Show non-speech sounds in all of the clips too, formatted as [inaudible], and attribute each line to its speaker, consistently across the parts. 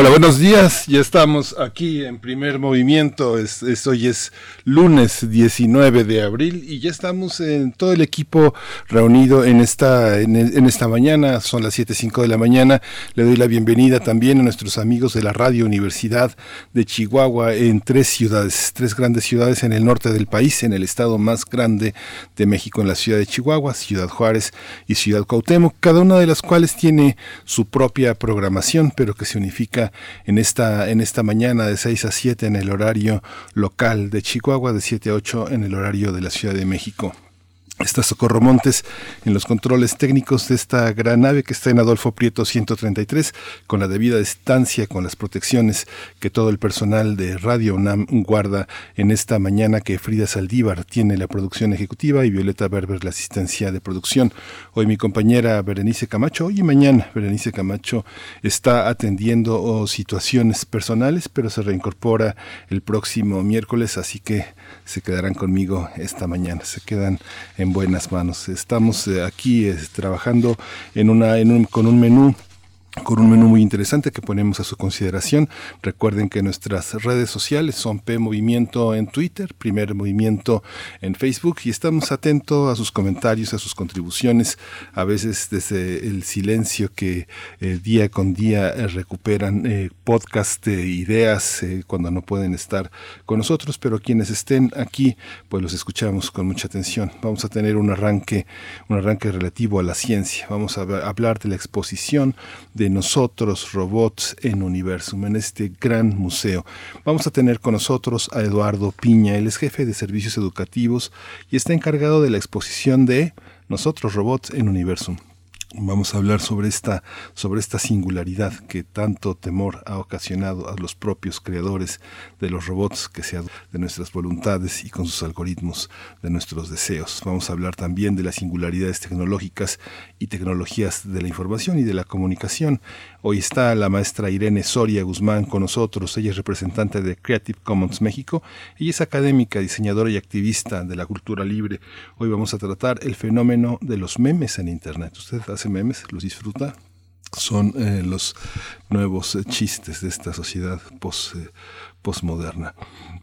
Speaker 1: Hola, buenos días. Ya estamos aquí en primer movimiento. Es, hoy es lunes 19 de abril y ya estamos en todo el equipo reunido en esta, en, esta mañana. Son las 7.05 de la mañana. Le doy la bienvenida también a nuestros amigos de la Radio Universidad de Chihuahua en tres ciudades, tres grandes ciudades en el norte del país, en el estado más grande de México, en la ciudad de Chihuahua, Ciudad Juárez y Ciudad Cuauhtémoc, cada una de las cuales tiene su propia programación, pero que se unifica en esta, en esta mañana de 6 a 7 en el horario local de Chihuahua, de 7 a 8 en el horario de la Ciudad de México está Socorro Montes en los controles técnicos de esta gran nave que está en Adolfo Prieto 133, con la debida distancia, con las protecciones que todo el personal de Radio UNAM guarda en esta mañana que Frida Saldívar tiene la producción ejecutiva y Violeta Berber la asistencia de producción. Hoy mi compañera Berenice Camacho, hoy y mañana Berenice Camacho está atendiendo oh, situaciones personales, pero se reincorpora el próximo miércoles, así que se quedarán conmigo esta mañana, se quedan en buenas manos. Estamos eh, aquí eh, trabajando en una, en un, con un menú con un menú muy interesante que ponemos a su consideración. Recuerden que nuestras redes sociales son P Movimiento en Twitter, Primer Movimiento en Facebook y estamos atentos a sus comentarios, a sus contribuciones, a veces desde el silencio que eh, día con día eh, recuperan eh, podcast de ideas cuando no pueden estar con nosotros, pero quienes estén aquí pues los escuchamos con mucha atención. Vamos a tener un arranque, un arranque relativo a la ciencia. Vamos a hablar de la exposición de nosotros, robots en Universum, en este gran museo. Vamos a tener con nosotros a Eduardo Piña, él es jefe de servicios educativos y está encargado de la exposición de Nosotros, robots en Universum. Vamos a hablar sobre esta, sobre esta singularidad que tanto temor ha ocasionado a los propios creadores de los robots que se de nuestras voluntades y con sus algoritmos de nuestros deseos. Vamos a hablar también de las singularidades tecnológicas y tecnologías de la información y de la comunicación. Hoy está la maestra Irene Soria Guzmán con nosotros. Ella es representante de Creative Commons México. Ella es académica, diseñadora y activista de la cultura libre. Hoy vamos a tratar el fenómeno de los memes en Internet. ¿Usted hace memes? ¿Los disfruta? Son eh, los nuevos eh, chistes de esta sociedad post, eh, postmoderna.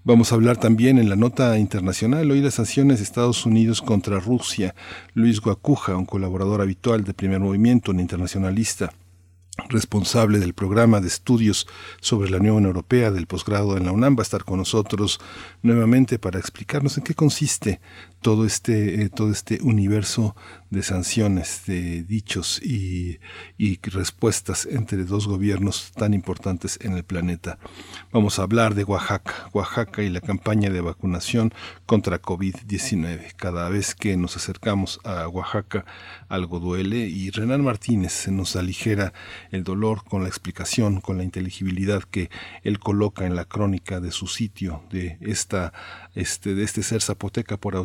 Speaker 1: Vamos a hablar también en la nota internacional hoy las sanciones de Estados Unidos contra Rusia. Luis Guacuja, un colaborador habitual de Primer Movimiento, un internacionalista, responsable del programa de estudios sobre la Unión Europea del posgrado en la UNAM, va a estar con nosotros nuevamente para explicarnos en qué consiste todo este, eh, todo este universo de sanciones, de dichos y, y, respuestas entre dos gobiernos tan importantes en el planeta. Vamos a hablar de Oaxaca, Oaxaca y la campaña de vacunación contra COVID-19. Cada vez que nos acercamos a Oaxaca, algo duele y Renan Martínez nos aligera el dolor con la explicación, con la inteligibilidad que él coloca en la crónica de su sitio, de esta, este, de este ser zapoteca por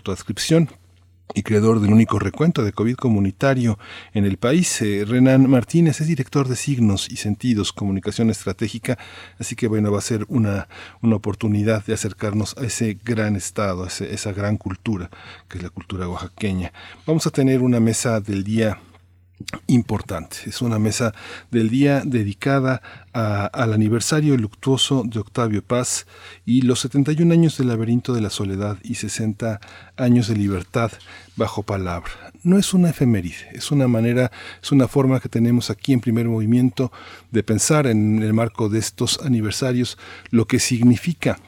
Speaker 1: y creador del único recuento de COVID comunitario en el país. Eh, Renan Martínez es director de Signos y Sentidos, Comunicación Estratégica, así que bueno, va a ser una, una oportunidad de acercarnos a ese gran estado, a esa gran cultura, que es la cultura oaxaqueña. Vamos a tener una mesa del día importante. Es una mesa del día dedicada al aniversario luctuoso de Octavio Paz y los 71 años del laberinto de la soledad y 60 años de libertad bajo palabra. No es una efeméride, es una manera, es una forma que tenemos aquí en primer movimiento de pensar en el marco de estos aniversarios lo que significa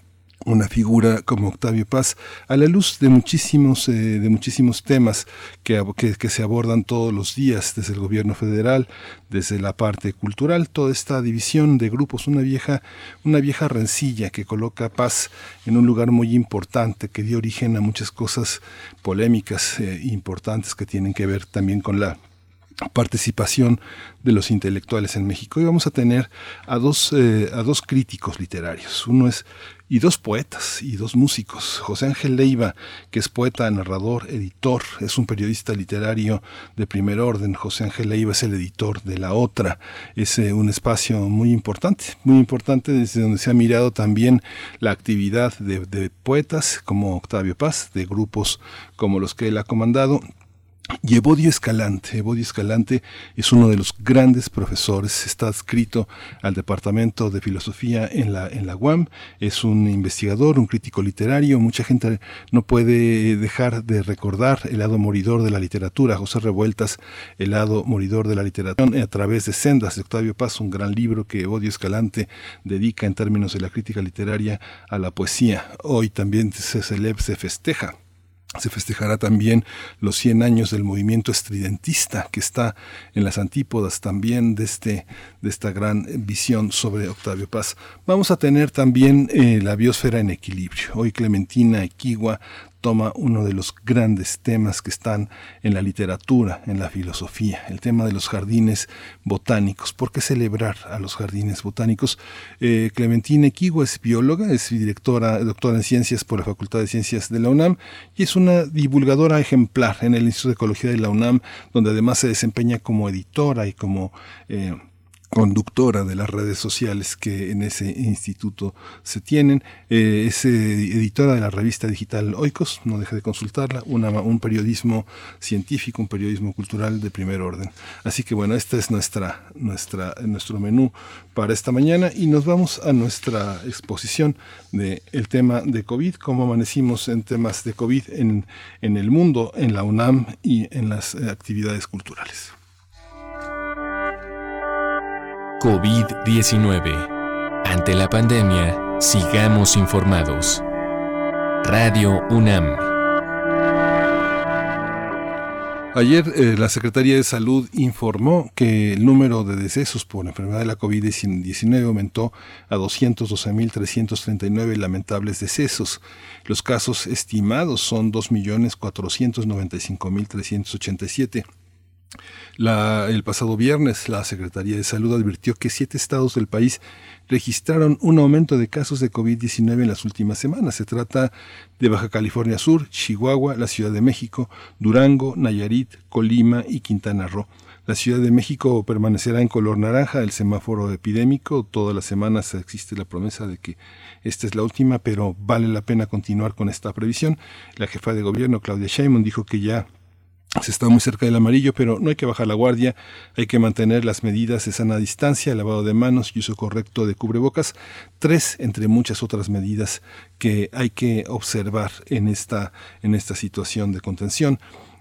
Speaker 1: una figura como Octavio Paz a la luz de muchísimos, eh, de muchísimos temas que, que, se abordan todos los días desde el gobierno federal, desde la parte cultural, toda esta división de grupos, una vieja, una vieja rencilla que coloca a Paz en un lugar muy importante, que dio origen a muchas cosas polémicas eh, importantes que tienen que ver también con la participación de los intelectuales en México. Y vamos a tener a dos, eh, a dos críticos literarios. Uno es y dos poetas y dos músicos. José Ángel Leiva, que es poeta, narrador, editor, es un periodista literario de primer orden. José Ángel Leiva es el editor de La Otra. Es eh, un espacio muy importante, muy importante desde donde se ha mirado también la actividad de, de poetas como Octavio Paz, de grupos como los que él ha comandado y Evodio Escalante, Evodio Escalante es uno de los grandes profesores, está adscrito al Departamento de Filosofía en la, en la UAM, es un investigador, un crítico literario, mucha gente no puede dejar de recordar el lado moridor de la literatura, José Revueltas, el lado moridor de la literatura, a través de Sendas de Octavio Paz, un gran libro que Evodio Escalante dedica en términos de la crítica literaria a la poesía. Hoy también se celebra, se festeja se festejará también los 100 años del movimiento estridentista que está en las antípodas también de, este, de esta gran visión sobre Octavio Paz. Vamos a tener también eh, la biosfera en equilibrio. Hoy Clementina Equigua toma uno de los grandes temas que están en la literatura, en la filosofía, el tema de los jardines botánicos. ¿Por qué celebrar a los jardines botánicos? Eh, Clementina Equigua es bióloga, es directora, doctora en ciencias por la Facultad de Ciencias de la UNAM y es una divulgadora ejemplar en el Instituto de Ecología de la UNAM, donde además se desempeña como editora y como... Eh, conductora de las redes sociales que en ese instituto se tienen. Eh, es editora de la revista digital Oikos, no deje de consultarla, un periodismo científico, un periodismo cultural de primer orden. Así que bueno, este es nuestra, nuestra, nuestro menú para esta mañana y nos vamos a nuestra exposición del el tema de COVID, cómo amanecimos en temas de COVID en, en el mundo, en la UNAM y en las eh, actividades culturales.
Speaker 2: COVID-19. Ante la pandemia, sigamos informados. Radio UNAM.
Speaker 1: Ayer eh, la Secretaría de Salud informó que el número de decesos por enfermedad de la COVID-19 aumentó a 212.339 lamentables decesos. Los casos estimados son 2.495.387 el pasado viernes, la Secretaría de Salud advirtió que siete estados del país registraron un aumento de casos de COVID-19 en las últimas semanas. Se trata de Baja California Sur, Chihuahua, la Ciudad de México, Durango, Nayarit, Colima y Quintana Roo. La Ciudad de México permanecerá en color naranja, el semáforo epidémico. Todas las semanas existe la promesa de que esta es la última, pero vale la pena continuar con esta previsión. La jefa de gobierno, Claudia Sheinbaum, dijo que ya se está muy cerca del amarillo, pero no hay que bajar la guardia, hay que mantener las medidas de sana distancia, lavado de manos y uso correcto de cubrebocas, tres entre muchas otras medidas que hay que observar en esta, en esta situación de contención.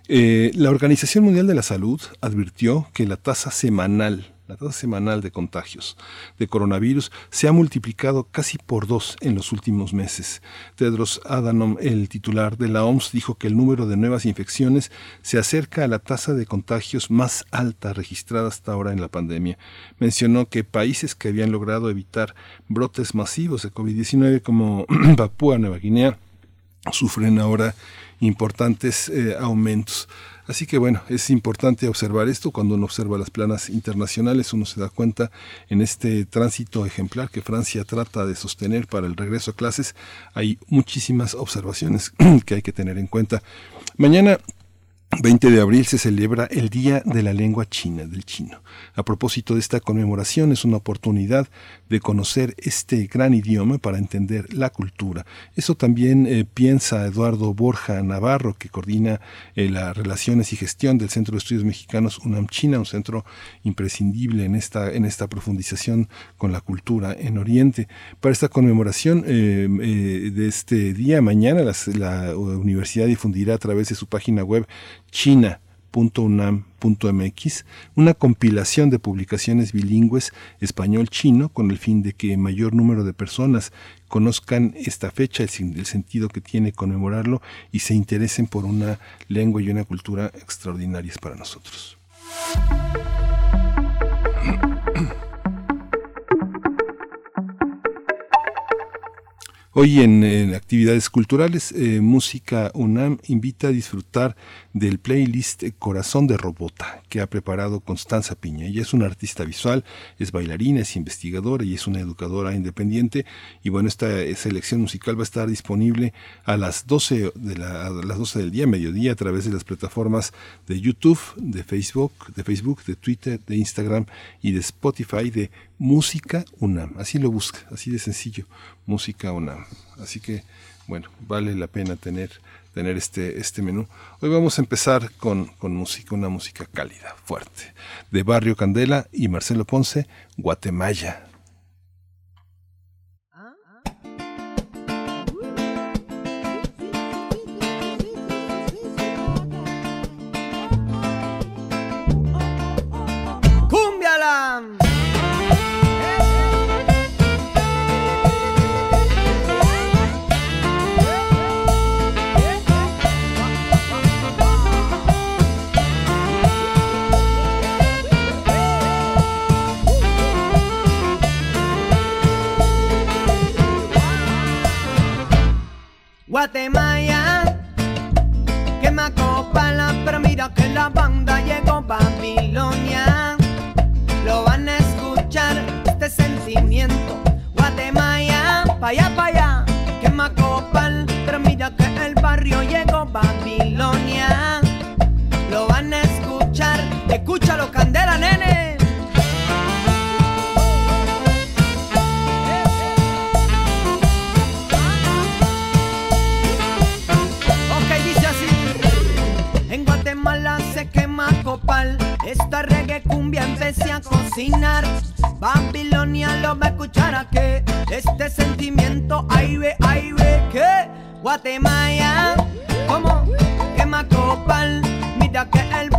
Speaker 1: Eh, la Organización Mundial de la Salud advirtió que la tasa semanal la tasa semanal de contagios de coronavirus se ha multiplicado casi por dos en los últimos meses. Tedros Adhanom, el titular de la OMS, dijo que el número de nuevas infecciones se acerca a la tasa de contagios más alta registrada hasta ahora en la pandemia. Mencionó que países que habían logrado evitar brotes masivos de COVID-19 como [clears throat] Papúa Nueva Guinea sufren ahora importantes eh, aumentos. Así que bueno, es importante observar esto. Cuando uno observa las planas internacionales, uno se da cuenta en este tránsito ejemplar que Francia trata de sostener para el regreso a clases. Hay muchísimas observaciones [clears throat] que hay que tener en cuenta. Mañana 20 de abril se celebra el Día de la Lengua China, del chino. A propósito de esta conmemoración, es una oportunidad de conocer este gran idioma para entender la cultura. Eso también eh, piensa Eduardo Borja Navarro, que coordina eh, las relaciones y gestión del Centro de Estudios Mexicanos UNAM China, un centro imprescindible en esta, en esta profundización con la cultura en Oriente. Para esta conmemoración eh, de este día, mañana la universidad difundirá a través de su página web una compilación de publicaciones bilingües español-chino con el fin de que mayor número de personas conozcan esta fecha, el, sentido que tiene conmemorarlo y se interesen por una lengua y una cultura extraordinarias para nosotros. Hoy en, actividades culturales, eh, Música UNAM invita a disfrutar del playlist Corazón de Robota que ha preparado Constanza Piña. Ella es una artista visual, es bailarina, es investigadora y es una educadora independiente. Y bueno, esta selección musical va a estar disponible a las 12, de a las 12 del día, mediodía, a través de las plataformas de YouTube, de Facebook, de Facebook, de Twitter, de Instagram y de Spotify de Música UNAM. Así lo busca, así de sencillo, Música UNAM. Así que, bueno, vale la pena tener, tener este, este menú. Hoy vamos a empezar con, con música, una música cálida, fuerte, de Barrio Candela y Marcelo Ponce, Guatemala.
Speaker 3: Guatemala, que me acopala, pero mira que la banda llegó Babilonia. Lo van a escuchar este sentimiento. Guatemala, pa' allá, pa' Babilonia lo va a escuchar a que este sentimiento, ay ve, ay ve, que Guatemala, como que Macopal, mira que el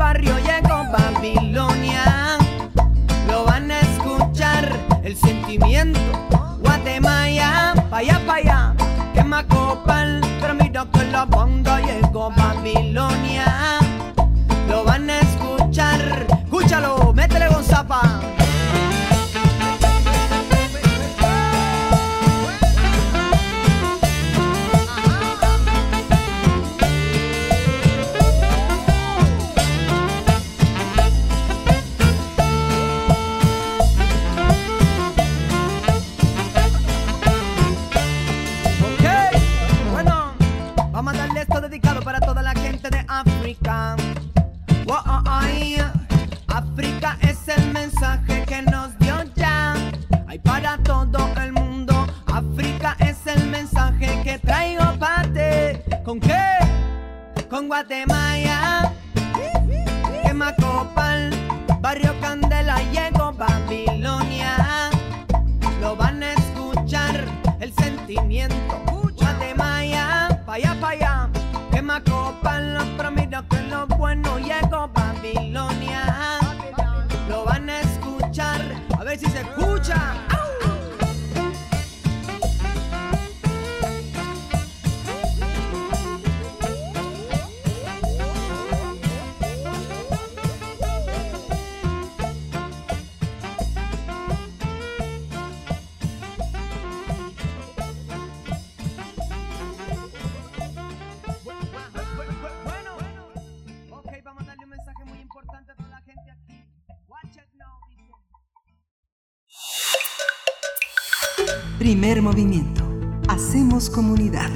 Speaker 4: Movimiento. Hacemos comunidad.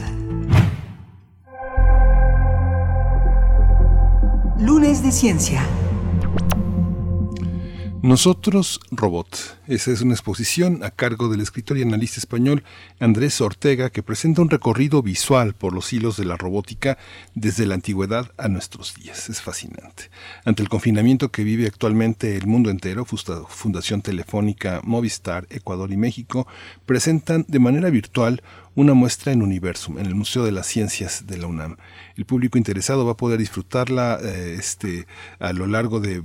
Speaker 4: Lunes de Ciencia.
Speaker 1: Nosotros Robot. Esa es una exposición a cargo del escritor y analista español Andrés Ortega que presenta un recorrido visual por los hilos de la robótica desde la antigüedad a nuestros días. Es fascinante. Ante el confinamiento que vive actualmente el mundo entero, Fundación Telefónica, Movistar, Ecuador y México presentan de manera virtual una muestra en Universum, en el Museo de las Ciencias de la UNAM. El público interesado va a poder disfrutarla eh, este, a lo largo de,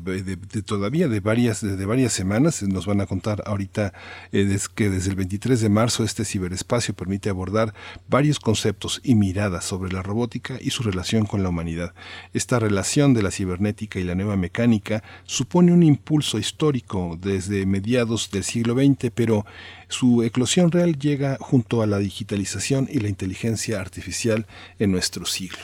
Speaker 1: todavía de varias, varias semanas. Nos van a contar ahorita eh, que desde el 23 de marzo este ciberespacio permite abordar varios conceptos y miradas sobre la robótica y su relación con la humanidad. Esta relación de la cibernética y la nueva mecánica supone un impulso histórico desde mediados del siglo XX, pero su eclosión real llega junto a la digitalización y la inteligencia artificial en nuestro siglo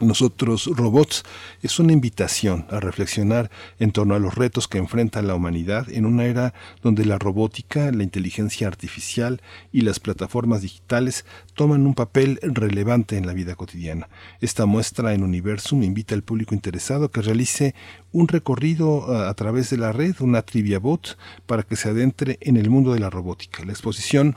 Speaker 1: nosotros robots es una invitación a reflexionar en torno a los retos que enfrenta la humanidad en una era donde la robótica, la inteligencia artificial y las plataformas digitales toman un papel relevante en la vida cotidiana. Esta muestra en Universum invita al público interesado que realice un recorrido a, través de la red, una trivia bot, para que se adentre en el mundo de la robótica. La exposición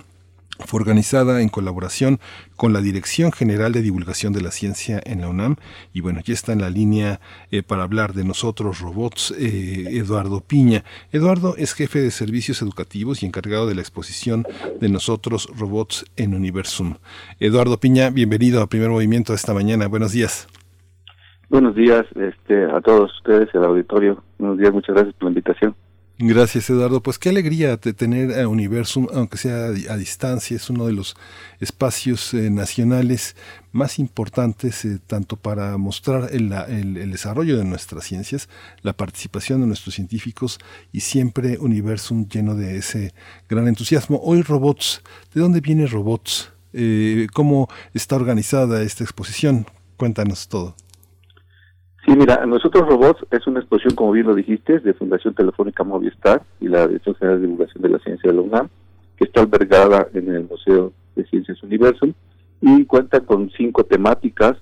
Speaker 1: fue organizada en colaboración con la Dirección General de Divulgación de la Ciencia en la UNAM. Y bueno, ya está en la línea eh, para hablar de nosotros robots eh, Eduardo Piña. Eduardo es jefe de servicios educativos y encargado de la exposición de nosotros robots en Universum. Eduardo Piña, bienvenido a Primer Movimiento esta mañana. Buenos días.
Speaker 5: Buenos días este, a todos ustedes, el auditorio. Buenos días, muchas gracias por la invitación.
Speaker 1: Gracias, Eduardo. Pues qué alegría tener a Universum, aunque sea a distancia, es uno de los espacios eh, nacionales más importantes, eh, tanto para mostrar el, el, desarrollo de nuestras ciencias, la participación de nuestros científicos y siempre Universum lleno de ese gran entusiasmo. Hoy robots, ¿de dónde viene robots? Eh, ¿Cómo está organizada esta exposición? Cuéntanos todo.
Speaker 5: Sí, mira, Nosotros Robots es una exposición, como bien lo dijiste, de Fundación Telefónica Movistar y la Dirección General de Divulgación de la Ciencia de la UNAM, que está albergada en el Museo de Ciencias Universum y cuenta con cinco temáticas,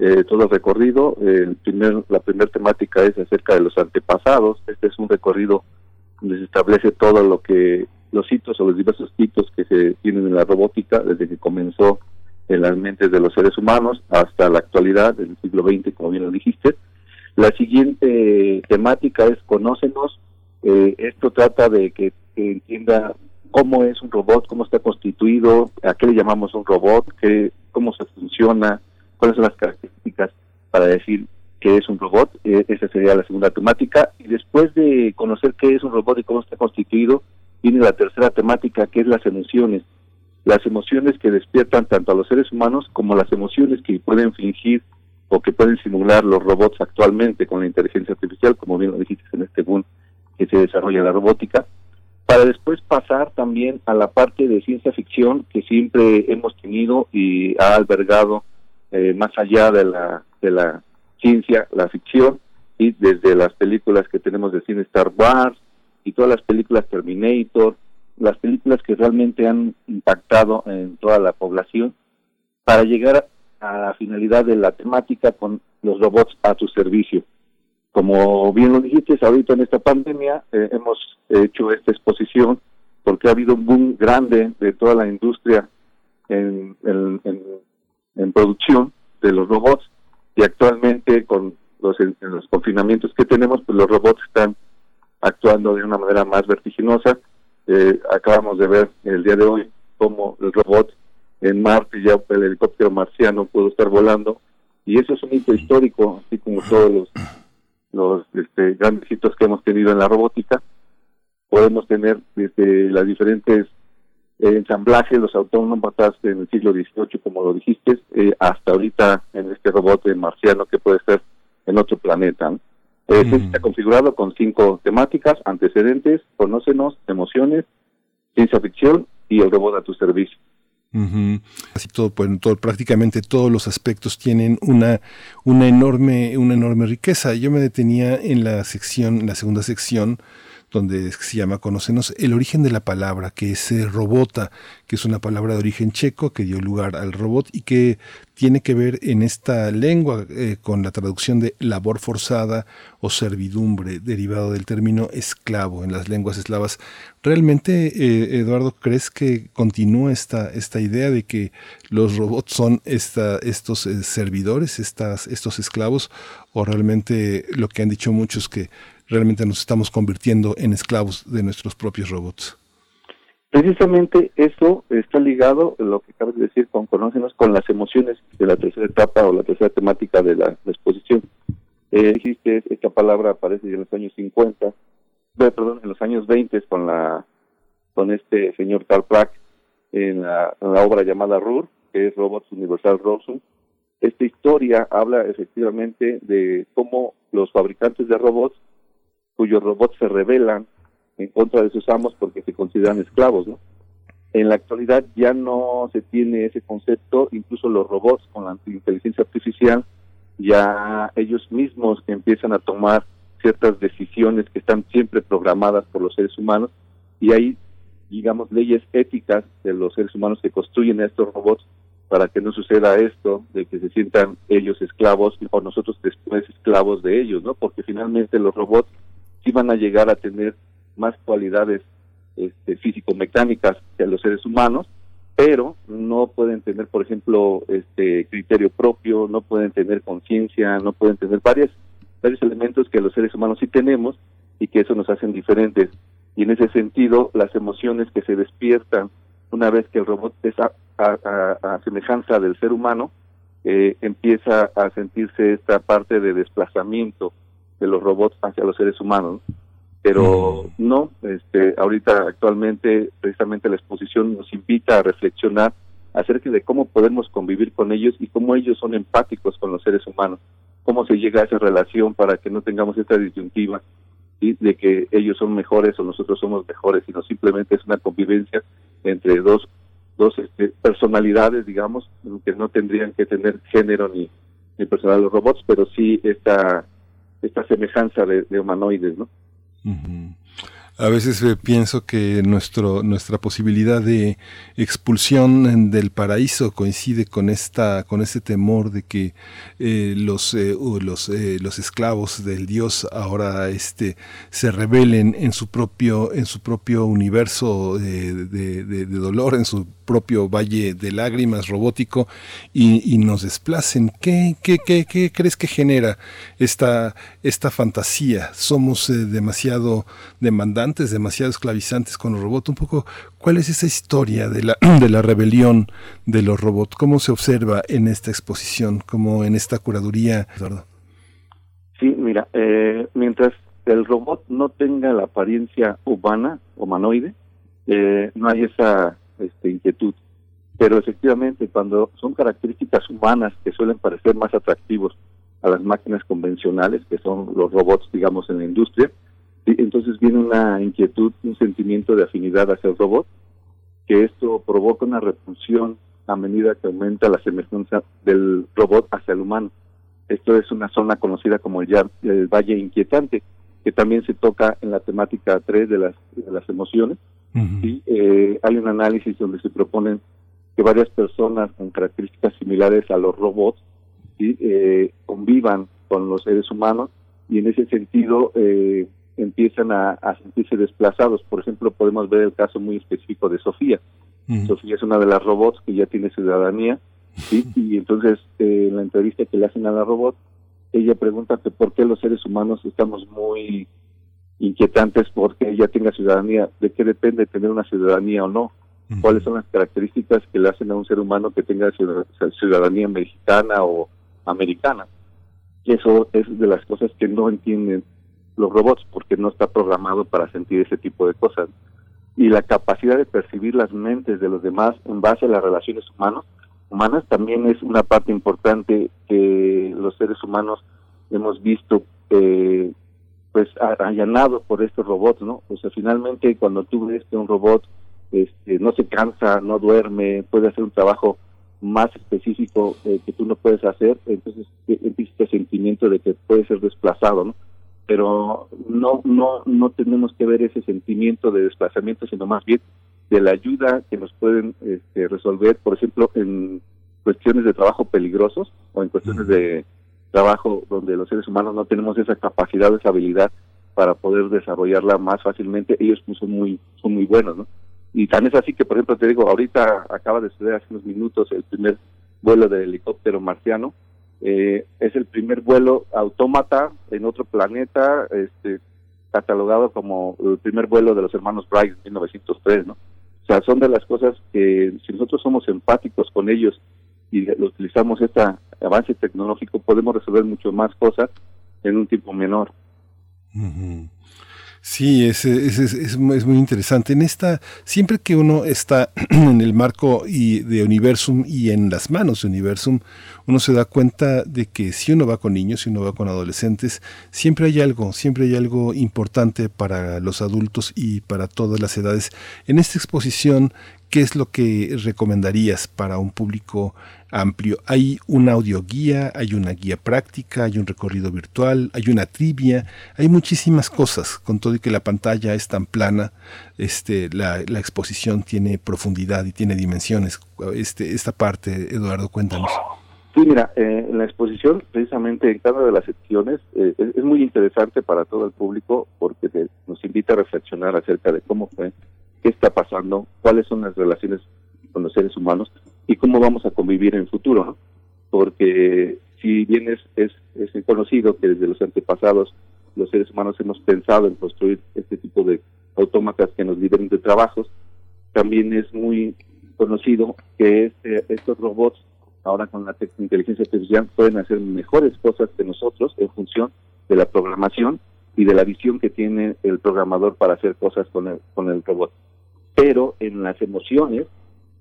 Speaker 5: eh, todo el recorrido. El primer, la primera temática es acerca de los antepasados. Este es un recorrido donde se establece todo lo que los hitos o los diversos hitos que se tienen en la robótica desde que comenzó en las mentes de los seres humanos hasta la actualidad, del siglo XX, como bien lo dijiste. La siguiente temática es Conócenos. Eh, esto trata de que, entienda cómo es un robot, cómo está constituido, a qué le llamamos un robot, qué, cómo se funciona, cuáles son las características para decir qué es un robot. Eh, esa sería la segunda temática. Y después de conocer qué es un robot y cómo está constituido, viene la tercera temática, que es las emociones las emociones que despiertan tanto a los seres humanos como las emociones que pueden fingir o que pueden simular los robots actualmente con la inteligencia artificial, como bien lo dijiste en este boom que se desarrolla la robótica, para después pasar también a la parte de ciencia ficción que siempre hemos tenido y ha albergado eh, más allá de la, de la ciencia, la ficción, y desde las películas que tenemos de cine Star Wars y todas las películas Terminator, las películas que realmente han impactado en toda la población para llegar a la finalidad de la temática con los robots a tu servicio. Como bien lo dijiste, ahorita en esta pandemia eh, hemos hecho esta exposición porque ha habido un boom grande de toda la industria en, en, producción de los robots y actualmente con los, los confinamientos que tenemos, pues los robots están actuando de una manera más vertiginosa eh, acabamos de ver el día de hoy cómo el robot en Marte, ya el helicóptero marciano pudo estar volando, y eso es un hito histórico, así como todos los, los este, grandes hitos que hemos tenido en la robótica. Podemos tener desde las diferentes eh, ensamblajes, los autónomos en el siglo XVIII, como lo dijiste, eh, hasta ahorita en este robot marciano que puede estar en otro planeta. Este está configurado con cinco temáticas, antecedentes, conócenos, emociones, ciencia ficción y el robot a tu servicio.
Speaker 1: Así todo, pues, todo, prácticamente todos los aspectos tienen una, una enorme, una enorme riqueza. Yo me detenía en la sección, en la segunda sección, donde se llama Conócenos, el origen de la palabra, que es eh, robota, que es una palabra de origen checo que dio lugar al robot y que tiene que ver en esta lengua eh, con la traducción de labor forzada o servidumbre, derivado del término esclavo en las lenguas eslavas. ¿Realmente, eh, Eduardo, crees que continúa esta, esta idea de que los robots son esta, estos servidores, estas, estos esclavos, o realmente lo que han dicho muchos que realmente nos estamos convirtiendo en esclavos de nuestros propios robots.
Speaker 5: Precisamente eso está ligado, lo que acabas de decir, con conócenos con las emociones de la tercera etapa o la tercera temática de la, exposición. Eh, dijiste, esta palabra aparece en los años 50, perdón, en los años 20 con la con este señor Carl Prack en la, obra llamada RUR, que es Robots Universal Rosum. Esta historia habla efectivamente de cómo los fabricantes de robots, cuyos robots se rebelan en contra de sus amos porque se consideran esclavos, ¿no? En la actualidad ya no se tiene ese concepto, incluso los robots con la inteligencia artificial, ya ellos mismos empiezan a tomar ciertas decisiones que están siempre programadas por los seres humanos y hay, digamos, leyes éticas de los seres humanos que construyen estos robots para que no suceda esto de que se sientan ellos esclavos o nosotros después esclavos de ellos, ¿no? Porque finalmente los robots sí van a llegar a tener más cualidades este, físico-mecánicas que los seres humanos, pero no pueden tener, por ejemplo, este criterio propio, no pueden tener conciencia, no pueden tener varias, varios elementos que los seres humanos sí tenemos y que eso nos hacen diferentes. Y en ese sentido, las emociones que se despiertan una vez que el robot es a, semejanza del ser humano, eh, empieza a sentirse esta parte de desplazamiento de los robots hacia los seres humanos pero no, este, ahorita actualmente precisamente la exposición nos invita a reflexionar acerca de cómo podemos convivir con ellos y cómo ellos son empáticos con los seres humanos, cómo se llega a esa relación para que no tengamos esta disyuntiva de que ellos son mejores o nosotros somos mejores, sino simplemente es una convivencia entre dos, dos este, personalidades, digamos, que no tendrían que tener género ni, ni personal los robots, pero sí esta, esta semejanza de, de humanoides, ¿no?
Speaker 1: A veces eh, pienso que nuestro, nuestra posibilidad de expulsión del paraíso coincide con esta, con este temor de que eh, los, eh, los, los esclavos del Dios ahora este, se rebelen en su propio, en su propio universo de, de dolor, en su propio valle de lágrimas robótico y, nos desplacen. ¿Qué, qué, qué, qué crees que genera esta, esta fantasía? ¿Somos eh, demasiado demandantes, demasiado esclavizantes con los robots? Un poco, ¿cuál es esa historia de la, [clears throat] de la rebelión de los robots? ¿Cómo se observa en esta exposición, como en esta curaduría, Eduardo?
Speaker 5: Sí, mira, eh, mientras el robot no tenga la apariencia humana, humanoide, eh, no hay esa este, inquietud. Pero efectivamente, cuando son características humanas que suelen parecer más atractivos a las máquinas convencionales, que son los robots, digamos, en la industria, entonces viene una inquietud, un sentimiento de afinidad hacia el robot, que esto provoca una repulsión a medida que aumenta la semejanza del robot hacia el humano. Esto es una zona conocida como el, el Valle Inquietante, que también se toca en la temática 3 de las, de las emociones, y eh, hay un análisis donde se proponen que varias personas con características similares a los robots eh, convivan con los seres humanos y en ese sentido eh, empiezan a, sentirse desplazados. Por ejemplo, podemos ver el caso muy específico de Sofía. Sofía es una de las robots que ya tiene ciudadanía y entonces en la entrevista que le hacen a la robot, ella pregunta que por qué los seres humanos estamos muy inquietantes porque ella tenga ciudadanía. ¿De qué depende tener una ciudadanía o no? ¿Cuáles son las características que le hacen a un ser humano que tenga ciudadanía mexicana o americana? Y eso es de las cosas que no entienden los robots porque no está programado para sentir ese tipo de cosas. Y la capacidad de percibir las mentes de los demás en base a las relaciones humanas, humanas también es una parte importante que los seres humanos hemos visto eh, pues allanado por estos robots, ¿no? O sea, finalmente cuando tú ves que un robot este, no se cansa, no duerme, puede hacer un trabajo más específico eh, que tú no puedes hacer, entonces e, empieza este sentimiento de que puede ser desplazado, ¿no? Pero no, no, no tenemos que ver ese sentimiento de desplazamiento, sino más bien de la ayuda que nos pueden este, resolver, por ejemplo, en cuestiones de trabajo peligrosos o en cuestiones de trabajo donde los seres humanos no tenemos esa capacidad, esa habilidad para poder desarrollarla más fácilmente, ellos pues, son muy son muy buenos, ¿no? Y tan es así que, por ejemplo, te digo, ahorita acaba de suceder hace unos minutos el primer vuelo de helicóptero marciano, eh, es el primer vuelo autómata en otro planeta, este, catalogado como el primer vuelo de los hermanos Wright en 1903, ¿no? O sea, son de las cosas que si nosotros somos empáticos con ellos y utilizamos este avance tecnológico, podemos resolver mucho más cosas en un tiempo menor.
Speaker 1: Sí, es, es, es, es, muy interesante. En esta, siempre que uno está [clears throat] en el marco y de Universum y en las manos de Universum, uno se da cuenta de que si uno va con niños, si uno va con adolescentes, siempre hay algo, siempre hay algo importante para los adultos y para todas las edades. En esta exposición, ¿qué es lo que recomendarías para un público amplio. Hay una audioguía, hay una guía práctica, hay un recorrido virtual, hay una trivia, hay muchísimas cosas, con todo y que la pantalla es tan plana, este, la, exposición tiene profundidad y tiene dimensiones. Este, esta parte, Eduardo, cuéntanos.
Speaker 5: Sí, mira, eh, en la exposición, precisamente en cada de las secciones, eh, es, muy interesante para todo el público porque nos invita a reflexionar acerca de cómo fue, qué está pasando, cuáles son las relaciones con los seres humanos y cómo vamos a convivir en el futuro, ¿no? Porque si bien es, es, es conocido que desde los antepasados los seres humanos hemos pensado en construir este tipo de autómatas que nos liberen de trabajos, también es muy conocido que este, estos robots, ahora con la inteligencia artificial, pueden hacer mejores cosas que nosotros en función de la programación y de la visión que tiene el programador para hacer cosas con el, con el robot. Pero en las emociones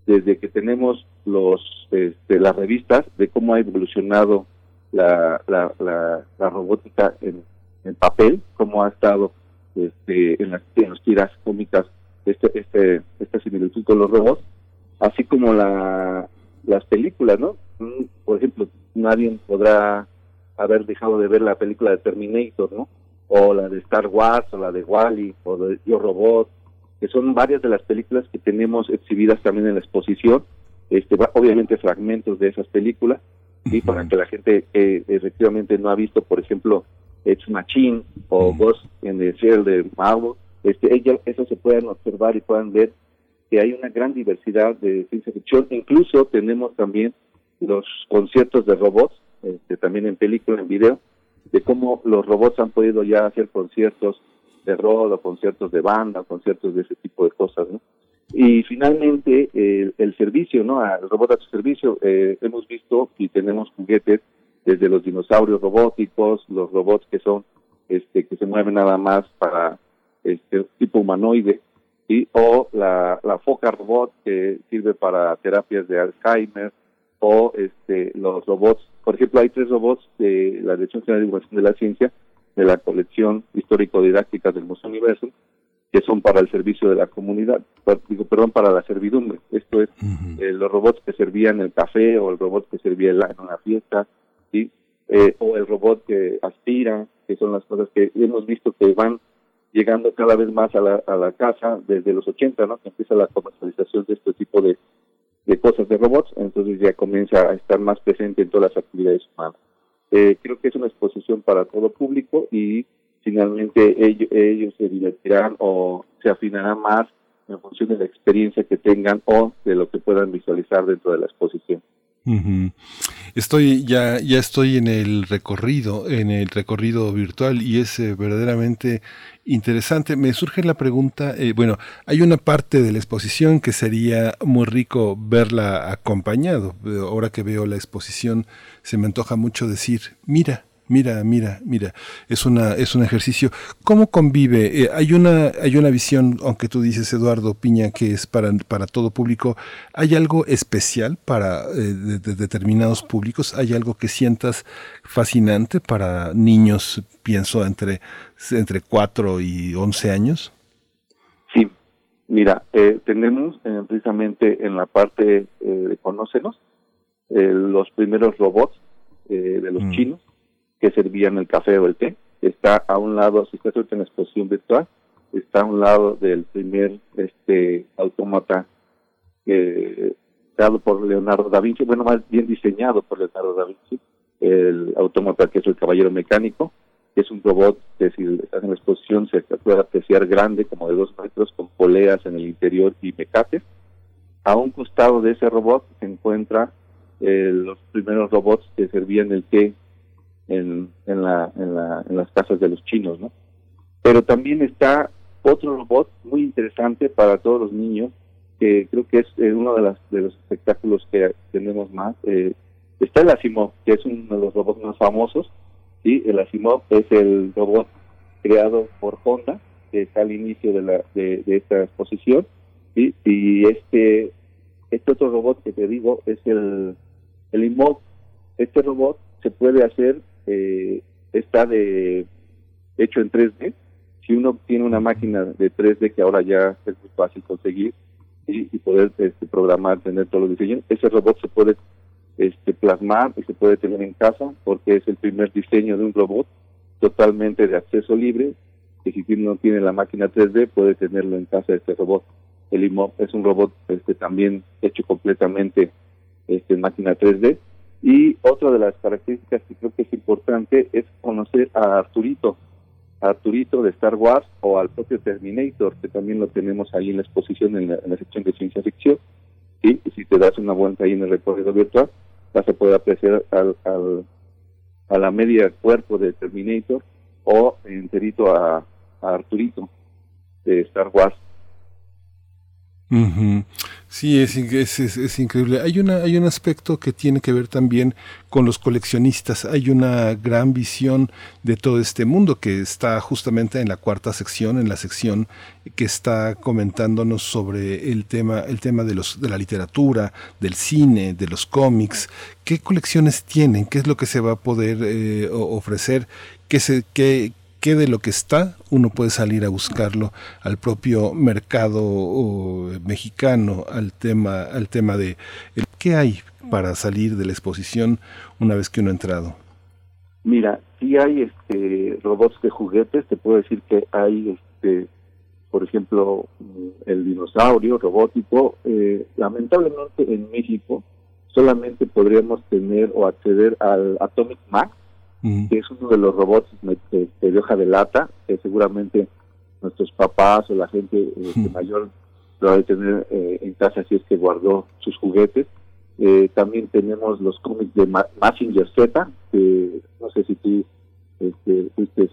Speaker 5: desde que tenemos los este, las revistas de cómo ha evolucionado la, la, la, robótica en, papel, cómo ha estado este, en, las, en tiras cómicas este, este, esta similitud con los robots, así como la, las películas, ¿no? Mm, por ejemplo, nadie podrá haber dejado de ver la película de Terminator, ¿no? O la de Star Wars, o la de Wally, o de Yo Robot, que son varias de las películas que tenemos exhibidas también en la exposición, este, obviamente fragmentos de esas películas, y para que la gente eh, efectivamente no ha visto, por ejemplo, Ex Machine o Ghost en el Shell de Marvel, este, ellos, eso se puedan observar y puedan ver que hay una gran diversidad de ciencia ficción, incluso tenemos también los conciertos de robots, este, también en película, en video, de cómo los robots han podido ya hacer conciertos de rol o conciertos de banda, conciertos de ese tipo de cosas. Y finalmente, el servicio, ¿no? El robot a su servicio, eh, hemos visto y tenemos juguetes desde los dinosaurios robóticos, los robots que son, este, que se mueven nada más para este tipo humanoide, ¿sí? o la, la foca robot que sirve para terapias de Alzheimer, o este, los robots, por ejemplo, hay tres robots de la Dirección General de Divulgación de la Ciencia de la colección histórico-didáctica del Museo Universo, que son para el servicio de la comunidad, digo, perdón, para la servidumbre. Esto es eh, los robots que servían el café o el robot que servía en una fiesta, ¿sí? Eh, o el robot que aspira, que son las cosas que hemos visto que van llegando cada vez más a la, a la casa desde los 80, ¿no? Que empieza la comercialización de este tipo de, de cosas de robots, entonces ya comienza a estar más presente en todas las actividades humanas. Eh, creo que es una exposición para todo público y finalmente ellos, ellos se divertirán o se afinarán más en función de la experiencia que tengan o de lo que puedan visualizar dentro de la exposición.
Speaker 1: Estoy ya ya estoy en el recorrido, en el recorrido virtual y es eh, verdaderamente interesante. Me surge la pregunta, eh, bueno, hay una parte de la exposición que sería muy rico verla acompañado. Ahora que veo la exposición se me antoja mucho decir, mira, mira, mira, mira, es una es un ejercicio. ¿Cómo convive? Eh, hay una hay una visión, aunque tú dices Eduardo Piña que es para para todo público, hay algo especial para eh, determinados públicos, hay algo que sientas fascinante para niños, pienso entre entre 4 y 11 años.
Speaker 5: Sí. Mira, eh, tenemos precisamente en la parte de Conócenos los primeros robots de los mm. chinos que servían el café o el té. Está a un lado, si estás en la exposición virtual, está a un lado del primer este autómata eh, por Leonardo da Vinci, bueno, más bien diseñado por Leonardo da Vinci, el autómata que es el caballero mecánico, que es un robot que si estás en la exposición se puede apreciar grande, como de dos metros, con poleas en el interior y mecates. A un costado de ese robot se encuentra eh, los primeros robots que servían el té en, la, en, la, en las casas de los chinos, ¿no? Pero también está otro robot muy interesante para todos los niños, que creo que es uno de, las, de los espectáculos que tenemos más. Eh, está el Asimov, que es uno de los robots más famosos, ¿sí? El Asimov es el robot creado por Honda, que está al inicio de, la, de, esta exposición. Y este, este otro robot que te digo es el, el IMOD. Este robot se puede hacer, eh, está de hecho en 3D. Si uno tiene una máquina de 3D que ahora ya es muy fácil conseguir y, poder este, programar, tener todos los diseños, ese robot se puede este, plasmar y se puede tener en casa porque es el primer diseño de un robot totalmente de acceso libre que si no tiene la máquina 3D puede tenerlo en casa este robot. El IMOP es un robot este, también hecho completamente este, en máquina 3D. Y otra de las características que creo que es importante es conocer a Arturito, Arturito de Star Wars o al propio Terminator, que también lo tenemos ahí en la exposición en la, sección de ciencia ficción. Y si te das una vuelta ahí en el recorrido virtual, vas a poder apreciar al, al, a la media cuerpo de Terminator o enterito a, a Arturito de Star Wars.
Speaker 1: Sí, es, es, es, increíble. Hay, una, hay un aspecto que tiene que ver también con los coleccionistas. Hay una gran visión de todo este mundo que está justamente en la cuarta sección, en la sección que está comentándonos sobre el tema, el tema de, los, de la literatura, del cine, de los cómics. ¿Qué colecciones tienen? ¿Qué es lo que se va a poder eh, ofrecer? ¿Qué, se, qué, qué de lo que está uno puede salir a buscarlo al propio mercado mexicano, al tema, al tema de qué hay para salir de la exposición una vez que uno ha entrado.
Speaker 5: Mira, sí hay este robots de juguetes, te puedo decir que hay este por ejemplo, el dinosaurio robótico, eh, lamentablemente en México solamente podríamos tener o acceder al Atomic Max, que es uno de los robots de hoja de lata, que seguramente nuestros papás o la gente este, mayor lo a tener eh, en casa si es que guardó sus juguetes. Eh, también tenemos los cómics de Massinger Z, que no sé si tú este, fuiste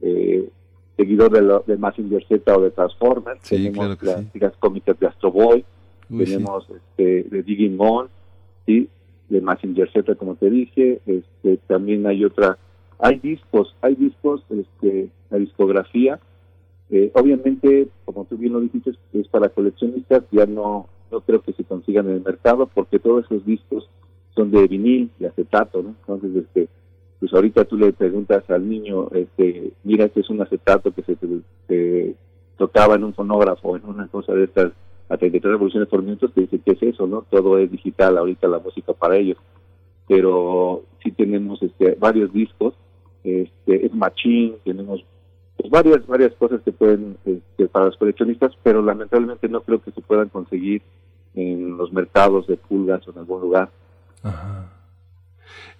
Speaker 5: eh, seguidor de, lo, de Massinger Z o de Transformers. tenemos las cómicas de Astro Boy, tenemos este, de Digging On, ¿sí? De Messenger Z, como te dije, este, también hay otra, hay discos, hay discos, este, la discografía, eh, obviamente, como tú bien lo dijiste, es para coleccionistas, ya no, no creo que se consigan en el mercado, porque todos esos discos son de vinil, de acetato, ¿no? Entonces, este, pues ahorita tú le preguntas al niño, este, mira, este es un acetato que se, se tocaba en un fonógrafo, en una cosa de estas 33 revoluciones por minuto te dice que es eso, ¿no? Todo es digital ahorita la música para ellos. Pero sí tenemos este varios discos, este es machine, tenemos pues, varias varias cosas que pueden este, para los coleccionistas, pero lamentablemente no creo que se puedan conseguir en los mercados de pulgas o en algún lugar.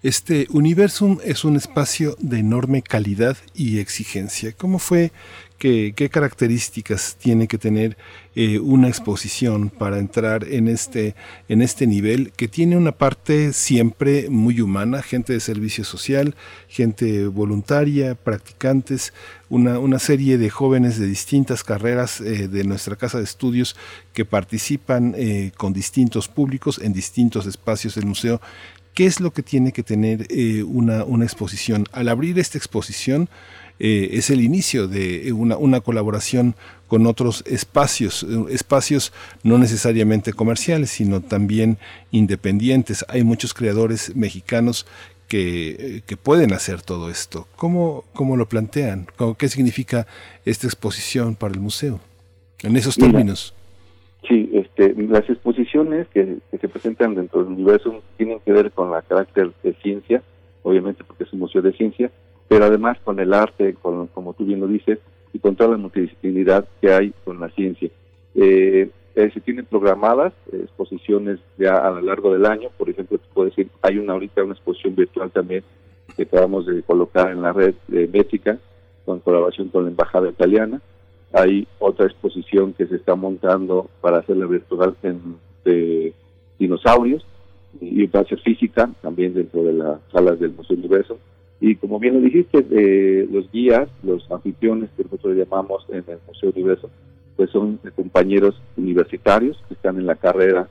Speaker 1: Este Universum es un espacio de enorme calidad y exigencia. ¿Cómo fue que, qué características tiene que tener eh, una exposición para entrar en este, en este nivel que tiene una parte siempre muy humana, gente de servicio social, gente voluntaria, practicantes, una, una serie de jóvenes de distintas carreras eh, de nuestra casa de estudios que participan eh, con distintos públicos en distintos espacios del museo ¿Qué es lo que tiene que tener eh, una, una, exposición? Al abrir esta exposición eh, es el inicio de una, una, colaboración con otros espacios, eh, espacios no necesariamente comerciales, sino también independientes. Hay muchos creadores mexicanos que, que pueden hacer todo esto. ¿Cómo, cómo lo plantean? ¿Qué significa esta exposición para el museo? En esos términos.
Speaker 5: Sí, este, las exposiciones que, se presentan dentro del universo tienen que ver con la carácter de ciencia, obviamente porque es un museo de ciencia, pero además con el arte, con, como tú bien lo dices, y con toda la multidisciplinaridad que hay con la ciencia. Eh, eh, se tienen programadas exposiciones ya a lo largo del año, por ejemplo, te puedo decir, hay una ahorita una exposición virtual también que acabamos de colocar en la red de México, con colaboración con la Embajada Italiana, hay otra exposición que se está montando para hacer la virtual de dinosaurios y va a física también dentro de las salas del Museo Universo. Y como bien lo dijiste, eh, los guías, los anfitriones que nosotros llamamos en el Museo Universo, pues son compañeros universitarios que están en la carrera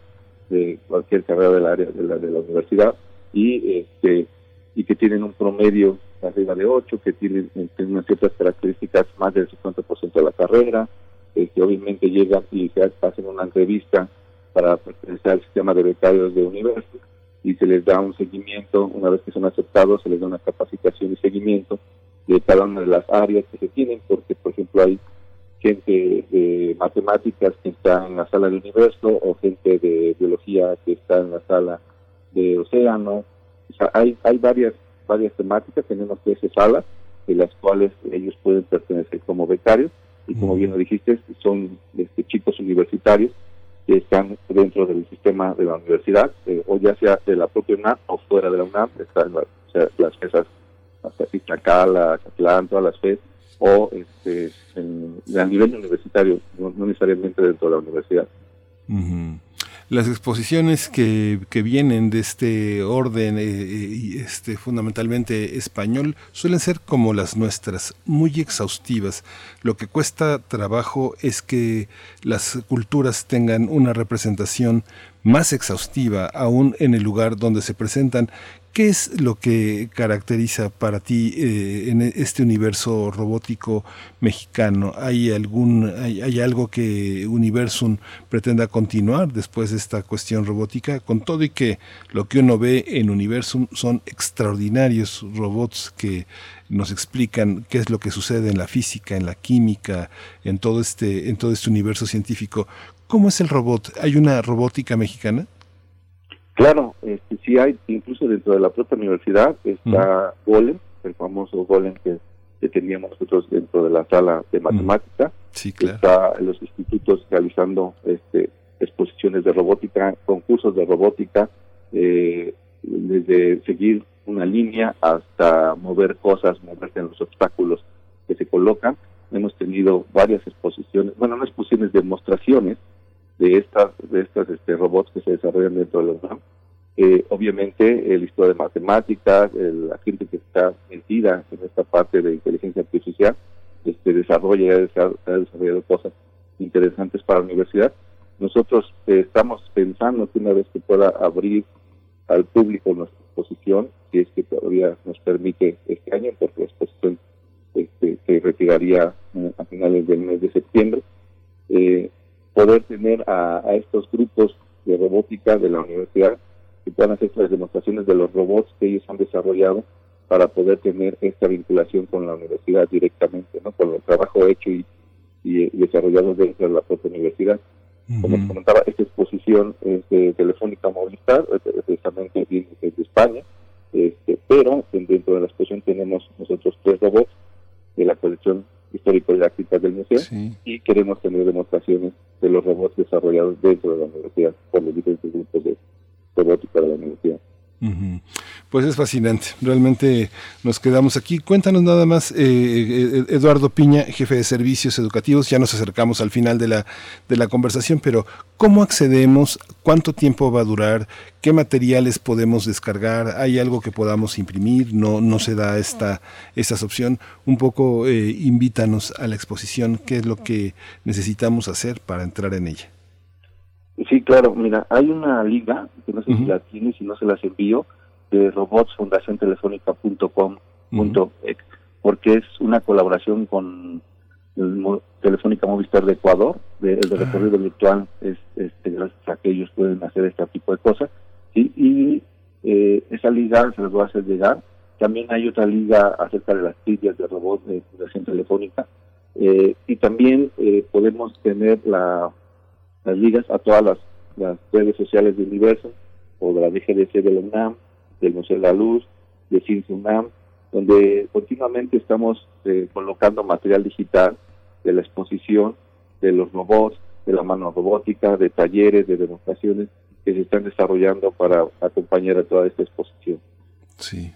Speaker 5: de cualquier carrera del área de la, de la universidad y este y que tienen un promedio arriba de 8, que tienen, unas ciertas características más del 50% de la carrera, que obviamente llegan y se hacen una entrevista para pertenecer al sistema de becarios de Universo y se les da un seguimiento, una vez que son aceptados, se les da una capacitación y seguimiento de cada una de las áreas que se tienen, porque por ejemplo hay gente de matemáticas que está en la sala de universo o gente de biología que está en la sala de océano. Hay, hay varias, varias temáticas, tenemos 13 salas de las cuales ellos pueden pertenecer como becarios y como bien lo dijiste, son este, chicos universitarios que están dentro del sistema de la universidad, eh, o ya sea de la propia UNAM o fuera de la UNAM, están las FESas, hasta Iztacala, Catlán, todas las FES, o este, a nivel universitario, no, necesariamente dentro de la universidad.
Speaker 1: Las exposiciones que, que, vienen de este orden eh, este, fundamentalmente español suelen ser como las nuestras, muy exhaustivas. Lo que cuesta trabajo es que las culturas tengan una representación más exhaustiva aún en el lugar donde se presentan ¿Qué es lo que caracteriza para ti eh, en este universo robótico mexicano? ¿Hay, algún, hay, algo que Universum pretenda continuar después de esta cuestión robótica? Con todo y que lo que uno ve en Universum son extraordinarios robots que nos explican qué es lo que sucede en la física, en la química, en todo este, en todo este universo científico. ¿Cómo es el robot? ¿Hay una robótica mexicana?
Speaker 5: Claro, este, sí hay, incluso dentro de la propia universidad está Golem, el famoso Golem que, teníamos nosotros dentro de la sala de matemática.
Speaker 1: Sí, claro.
Speaker 5: Está en los institutos realizando este, exposiciones de robótica, concursos de robótica, eh, desde seguir una línea hasta mover cosas, moverse en los obstáculos que se colocan. Hemos tenido varias exposiciones, bueno, no exposiciones, demostraciones de estas de estas este, robots que se desarrollan dentro de la UNAM. Eh, obviamente, el historia de matemáticas, la gente que está metida en esta parte de inteligencia artificial, este, desarrolla, ha desarrollado cosas interesantes para la universidad. Nosotros eh, estamos pensando que una vez que pueda abrir al público nuestra exposición, si es que todavía nos permite este año, porque la exposición este, se retiraría eh, a finales del mes de septiembre, eh, poder tener a, estos grupos de robótica de la universidad que puedan hacer las demostraciones de los robots que ellos han desarrollado para poder tener esta vinculación con la universidad directamente, ¿no? Con el trabajo hecho y, desarrollado dentro de la propia universidad. Como comentaba, esta exposición es de Telefónica Movistar, precisamente de, de España, este, pero dentro de la exposición tenemos nosotros tres robots de la colección histórico-didáctica del museo y queremos tener demostraciones de los robots desarrollados dentro de la universidad por los diferentes grupos de robótica de la universidad.
Speaker 1: Pues es fascinante, realmente nos quedamos aquí. Cuéntanos nada más, eh, eh, Eduardo Piña, jefe de servicios educativos, ya nos acercamos al final de la, de la conversación, pero ¿cómo accedemos? ¿Cuánto tiempo va a durar? ¿Qué materiales podemos descargar? ¿Hay algo que podamos imprimir? ¿No, no se da esta, esta opción? Un poco eh, invítanos a la exposición, ¿qué es lo que necesitamos hacer para entrar en ella?
Speaker 5: Sí, claro, mira, hay una liga, que no sé si la tiene, si no se las envío, de robotsfundaciontelefónica.com.ex, porque es una colaboración con el Telefónica Movistar de Ecuador, de, el de recorrido virtual, es, este, gracias a que ellos pueden hacer este tipo de cosas, y eh, esa liga se las va a hacer llegar. También hay otra liga acerca de las trivias de robots de Fundación Telefónica, eh, y también eh, podemos tener la las ligas a todas las, redes sociales del universo o de la DGDC de la UNAM, del Museo de la Luz, de Ciencia UNAM, donde continuamente estamos eh, colocando material digital de la exposición, de los robots, de la mano robótica, de talleres, de demostraciones que se están desarrollando para acompañar a toda esta exposición.
Speaker 1: Sí,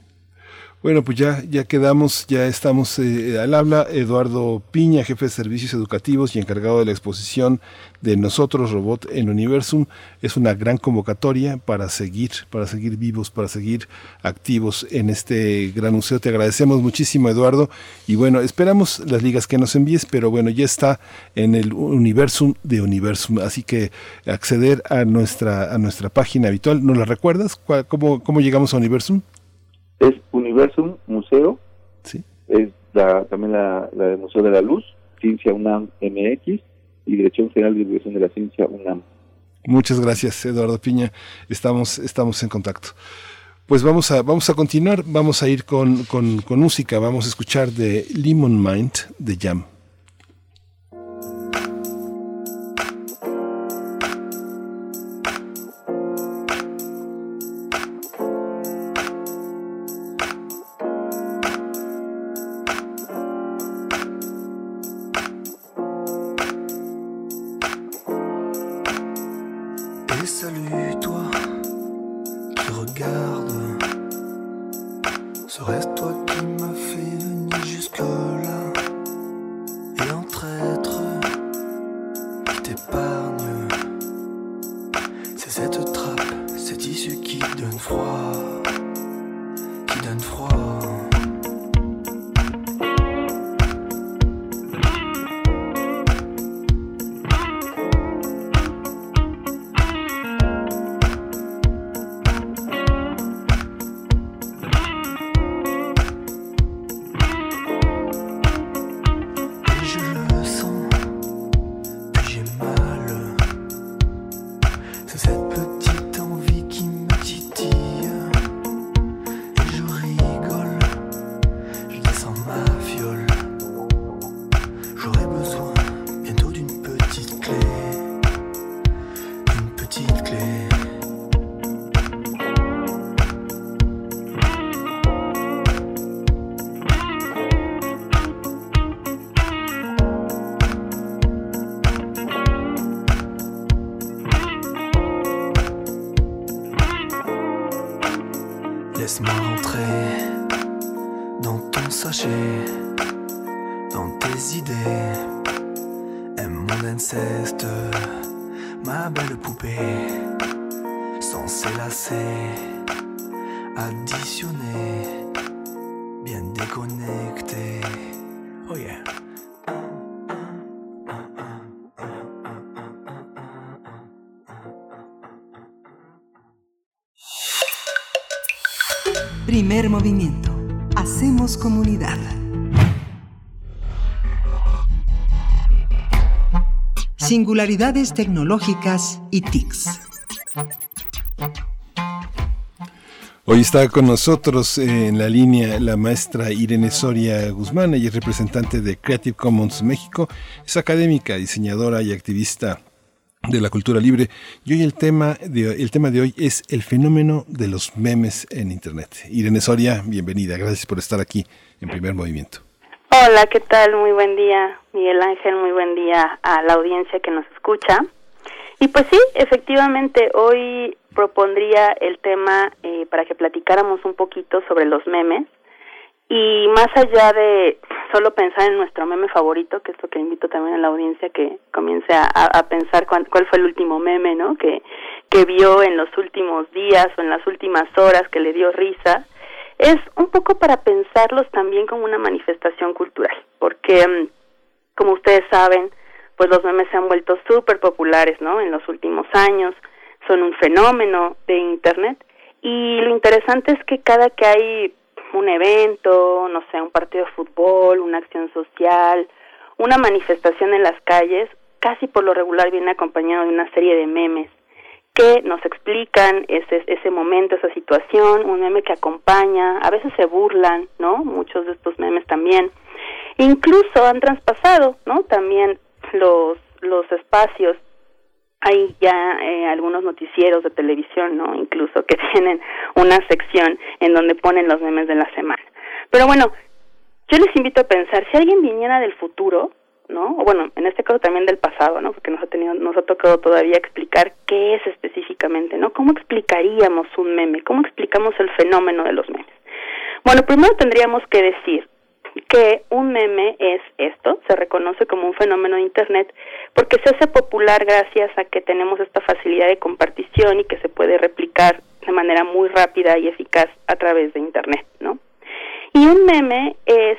Speaker 1: bueno, pues ya, ya quedamos, ya estamos eh, al habla. Eduardo Piña, jefe de servicios educativos y encargado de la exposición de Nosotros Robot en Universum. Es una gran convocatoria para seguir, para seguir vivos, para seguir activos en este gran museo. Te agradecemos muchísimo, Eduardo. Y bueno, esperamos las ligas que nos envíes, pero bueno, ya está en el Universum de Universum. Así que acceder a nuestra, a nuestra página habitual. ¿Nos la recuerdas? ¿Cómo, cómo llegamos a Universum?
Speaker 5: Es Universum Museo es la, también la, la del Museo de la Luz, Ciencia UNAM MX y Dirección General de Divulgación de la Ciencia UNAM.
Speaker 1: Muchas gracias, Eduardo Piña. Estamos, estamos en contacto. Pues vamos a, vamos a continuar, vamos a ir con, con, con música, vamos a escuchar de Lemon Mind de Jam.
Speaker 4: Singularidades tecnológicas y TICs.
Speaker 1: Hoy está con nosotros eh, en la línea la maestra Irene Soria Guzmán, ella es representante de Creative Commons México, es académica, diseñadora y activista de la cultura libre. Y hoy el tema de, el tema de hoy es el fenómeno de los memes en Internet. Irene Soria, bienvenida, gracias por estar aquí en primer movimiento.
Speaker 6: Hola, ¿qué tal? Muy buen día, Miguel Ángel, muy buen día a la audiencia que nos escucha. Y pues sí, efectivamente, hoy propondría el tema eh, para que platicáramos un poquito sobre los memes. Y más allá de solo pensar en nuestro meme favorito, que es lo que invito también a la audiencia que comience a, pensar cuál, cuál fue el último meme, ¿no? Que, que vio en los últimos días o en las últimas horas que le dio risa, es un poco para pensarlos también como una manifestación cultural, porque mm, como ustedes saben, pues los memes se han vuelto súper populares, ¿no? En los últimos años, son un fenómeno de Internet y lo interesante es que cada que hay un evento, no sé, un partido de fútbol, una acción social, una manifestación en las calles, casi por lo regular viene acompañado de una serie de memes que nos explican ese, ese momento, esa situación, un meme que acompaña, a veces se burlan, ¿no? Muchos de estos memes también. Incluso han traspasado, ¿no? También los, los espacios. Hay ya eh, algunos noticieros de televisión, ¿no? Incluso que [laughs] tienen una sección en donde ponen los memes de la semana. Pero bueno, yo les invito a pensar, si alguien viniera del futuro, ¿no? O bueno, en este caso también del pasado, ¿no? Porque nos ha tenido, nos ha tocado todavía explicar qué es específicamente, ¿no? ¿Cómo explicaríamos un meme? ¿Cómo explicamos el fenómeno de los memes? Bueno, primero tendríamos que decir que un meme es esto, se reconoce como un fenómeno de Internet porque se hace popular gracias a que tenemos esta facilidad de compartición y que se puede replicar de manera muy rápida y eficaz a través de Internet, ¿no? Y un meme es,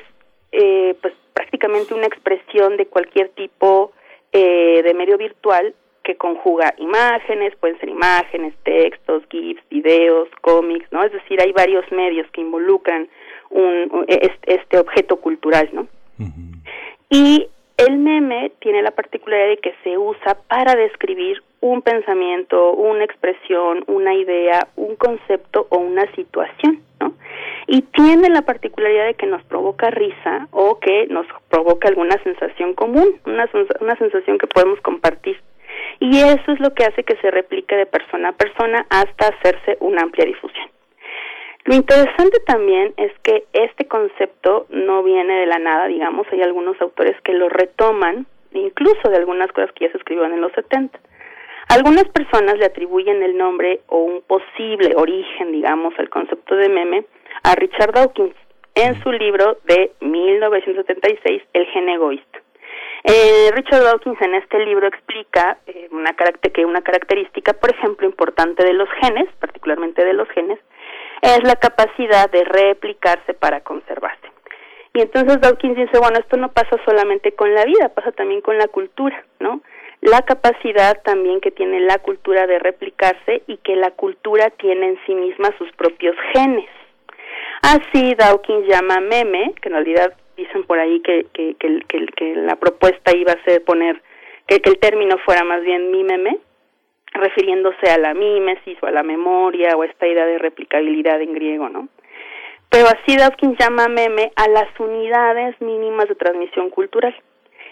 Speaker 6: eh, pues, prácticamente una expresión de cualquier tipo eh, de medio virtual que conjuga imágenes, pueden ser imágenes, textos, GIFs, videos, cómics, ¿no? Es decir, hay varios medios que involucran un, este objeto cultural, ¿no? Y el meme tiene la particularidad de que se usa para describir un pensamiento, una expresión, una idea, un concepto o una situación, ¿no? Y tiene la particularidad de que nos provoca risa o que nos provoca alguna sensación común, una, una sensación que podemos compartir. Y eso es lo que hace que se replique de persona a persona hasta hacerse una amplia difusión. Lo interesante también es que este concepto no viene de la nada, digamos, hay algunos autores que lo retoman, incluso de algunas cosas que ya se escribieron en los 70. Algunas personas le atribuyen el nombre o un posible origen, digamos, al concepto de meme a Richard Dawkins en su libro de 1976, El gen egoísta. Eh, Richard Dawkins en este libro explica eh, una que una característica, por ejemplo, importante de los genes, particularmente de los genes, es la capacidad de replicarse para conservarse. Y entonces Dawkins dice, bueno, esto no pasa solamente con la vida, pasa también con la cultura, ¿no? La capacidad también que tiene la cultura de replicarse y que la cultura tiene en sí misma sus propios genes. Así Dawkins llama meme, que en realidad dicen por ahí que, que, que, que la propuesta iba a ser poner, que, que el término fuera más bien mi meme, refiriéndose a la mímesis o a la memoria o a esta idea de replicabilidad en griego, ¿no? Pero así Dawkins llama meme a las unidades mínimas de transmisión cultural.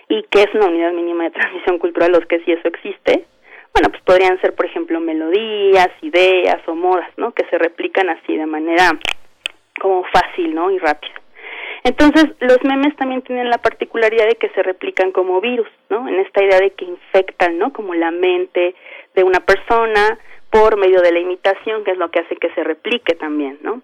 Speaker 6: ¿Y qué es una unidad mínima de transmisión cultural? Los que si eso existe, bueno, pues podrían ser, por ejemplo, melodías, ideas o modas, ¿no? Que se replican así de manera como fácil, ¿no? Y rápida. Entonces, los memes también tienen la particularidad de que se replican como virus, ¿no? En esta idea de que infectan, ¿no? Como la mente de una persona por medio de la imitación, que es lo que hace que se replique también, ¿no?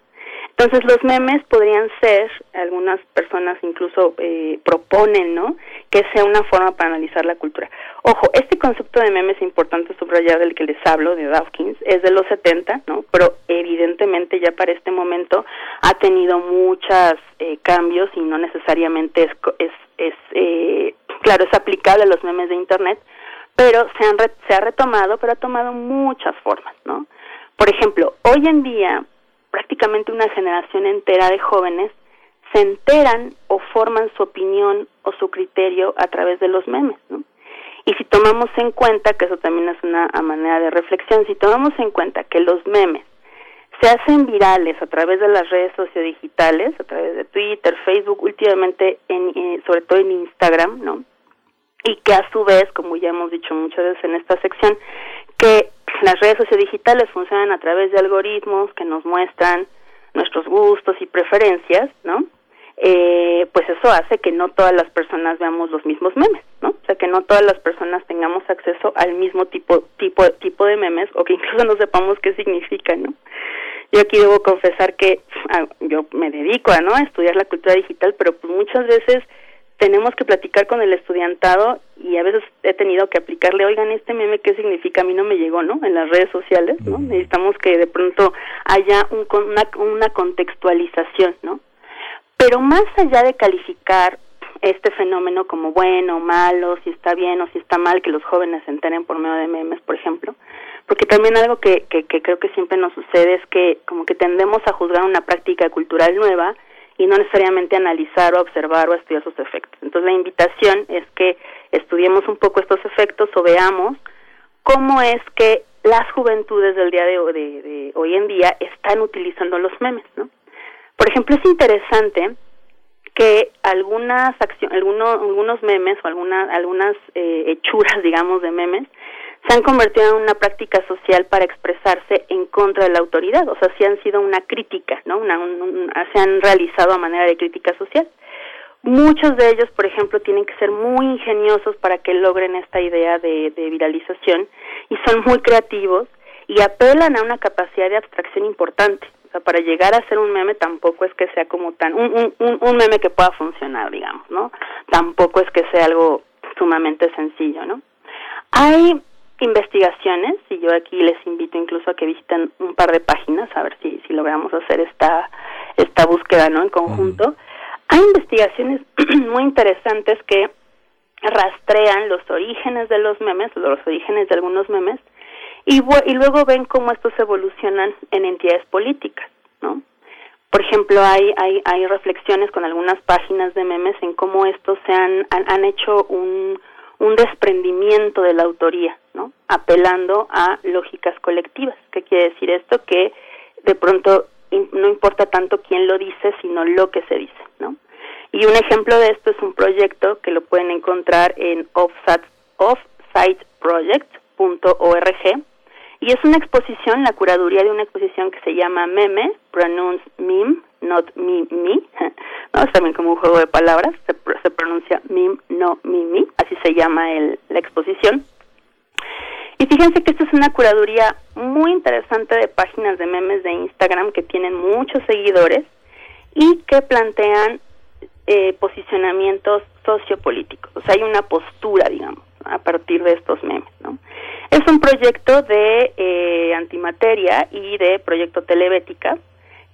Speaker 6: Entonces los memes podrían ser, algunas personas incluso eh, proponen, ¿no? Que sea una forma para analizar la cultura. Ojo, este concepto de memes importante subrayar del que les hablo, de Dawkins, es de los 70, ¿no? Pero evidentemente ya para este momento ha tenido muchos eh, cambios y no necesariamente es, es, es eh, claro, es aplicable a los memes de Internet, pero se, han se ha retomado, pero ha tomado muchas formas, ¿no? Por ejemplo, hoy en día prácticamente una generación entera de jóvenes se enteran o forman su opinión o su criterio a través de los memes, ¿no? Y si tomamos en cuenta, que eso también es una manera de reflexión, si tomamos en cuenta que los memes se hacen virales a través de las redes sociodigitales, a través de Twitter, Facebook, últimamente en, sobre todo en Instagram, ¿no? Y que a su vez, como ya hemos dicho muchas veces en esta sección, que las redes sociodigitales funcionan a través de algoritmos que nos muestran nuestros gustos y preferencias, ¿no? Eh, pues eso hace que no todas las personas veamos los mismos memes, ¿no? O sea, que no todas las personas tengamos acceso al mismo tipo tipo tipo de memes o que incluso no sepamos qué significan, ¿no? Yo aquí debo confesar que ah, yo me dedico a, ¿no? a estudiar la cultura digital, pero pues muchas veces tenemos que platicar con el estudiantado y a veces he tenido que aplicarle, oigan, este meme, ¿qué significa? A mí no me llegó, ¿no? En las redes sociales, ¿no? Necesitamos que de pronto haya un, una, una contextualización, ¿no? Pero más allá de calificar este fenómeno como bueno o malo, si está bien o si está mal, que los jóvenes se enteren por medio de memes, por ejemplo, porque también algo que, que, que creo que siempre nos sucede es que como que tendemos a juzgar una práctica cultural nueva y no necesariamente analizar o observar o estudiar sus efectos. Entonces la invitación es que estudiemos un poco estos efectos o veamos cómo es que las juventudes del día de, de, hoy en día están utilizando los memes, ¿no? Por ejemplo, es interesante que algunas acciones, algunos, algunos memes o algunas algunas eh, hechuras, [laughs] digamos, de memes se han convertido en una práctica social para expresarse en contra de la autoridad, o sea, sí han sido una crítica, ¿no? Una, se han realizado a manera de crítica social. Muchos de ellos, por ejemplo, tienen que ser muy ingeniosos para que logren esta idea de, viralización y son muy creativos y apelan a una capacidad de abstracción importante. O sea, para llegar a ser un meme tampoco es que sea como tan un, un, un meme que pueda funcionar, digamos, ¿no? Tampoco es que sea algo sumamente sencillo, ¿no? Hay investigaciones y yo aquí les invito incluso a que visiten un par de páginas a ver si, si logramos hacer esta, esta búsqueda ¿no? en conjunto. Hay investigaciones [clears throat] muy interesantes que rastrean los orígenes de los memes, los orígenes de algunos memes, y, y luego ven cómo estos evolucionan en entidades políticas, ¿no? Por ejemplo, hay, hay, hay reflexiones con algunas páginas de memes en cómo estos se han, han, hecho un, un desprendimiento de la autoría, ¿no? Apelando a lógicas colectivas. ¿Qué quiere decir esto? Que de pronto no importa tanto quién lo dice, sino lo que se dice, ¿no? Y un ejemplo de esto es un proyecto que lo pueden encontrar en offsiteproject.org y es una exposición, la curaduría de una exposición que se llama Meme, pronounce meme, not me, me. [laughs] Es también como un juego de palabras, se, se pronuncia meme, no me, me, así se llama el, la exposición. Y fíjense que esta es una curaduría muy interesante de páginas de memes de Instagram que tienen muchos seguidores y que plantean eh, posicionamientos sociopolíticos. O sea, hay una postura, digamos, a partir de estos memes, ¿no? Es un proyecto de eh, antimateria y de proyecto telebética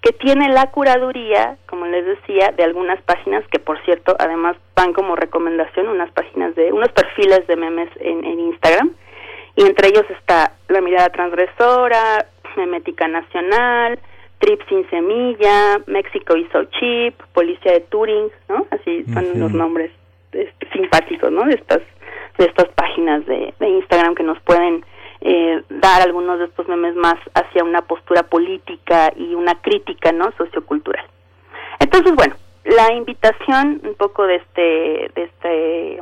Speaker 6: que tiene la curaduría, como les decía, de algunas páginas que, por cierto, además van como recomendación unas páginas de unos perfiles de memes en, en Instagram y entre ellos está La Mirada Transgresora, Memética Nacional, Trip Sin Semilla, México hizo Chip, Policía de Turing, ¿no? Así son los nombres este, simpáticos, ¿no? De estas de estas páginas de, Instagram que nos pueden eh, dar algunos de estos memes más hacia una postura política y una crítica, ¿no? Sociocultural. Entonces, bueno, la invitación un poco de este de este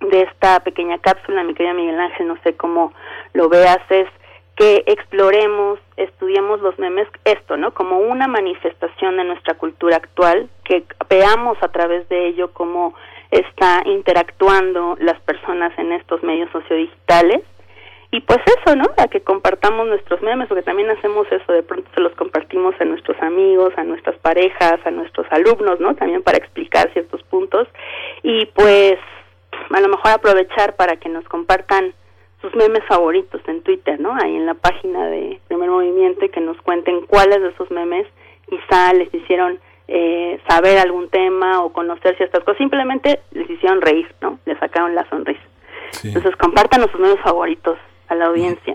Speaker 6: de esta pequeña cápsula, mi querida Miguel Ángel, no sé cómo lo veas, es que exploremos, estudiemos los memes, esto, ¿no? Como una manifestación de nuestra cultura actual, que veamos a través de ello cómo está interactuando las personas en estos medios sociodigitales. Y pues eso, ¿no? A que compartamos nuestros memes, porque también hacemos eso, de pronto se los compartimos a nuestros amigos, a nuestras parejas, a nuestros alumnos, ¿no? También para explicar ciertos puntos. Y pues a lo mejor aprovechar para que nos compartan sus memes favoritos en Twitter, ¿no? Ahí en la página de Primer Movimiento y que nos cuenten cuáles de esos memes quizá les hicieron eh, saber algún tema o conocer ciertas cosas, simplemente les hicieron reír, ¿no? Les sacaron la sonrisa. Entonces compártanos sus memes favoritos a la audiencia.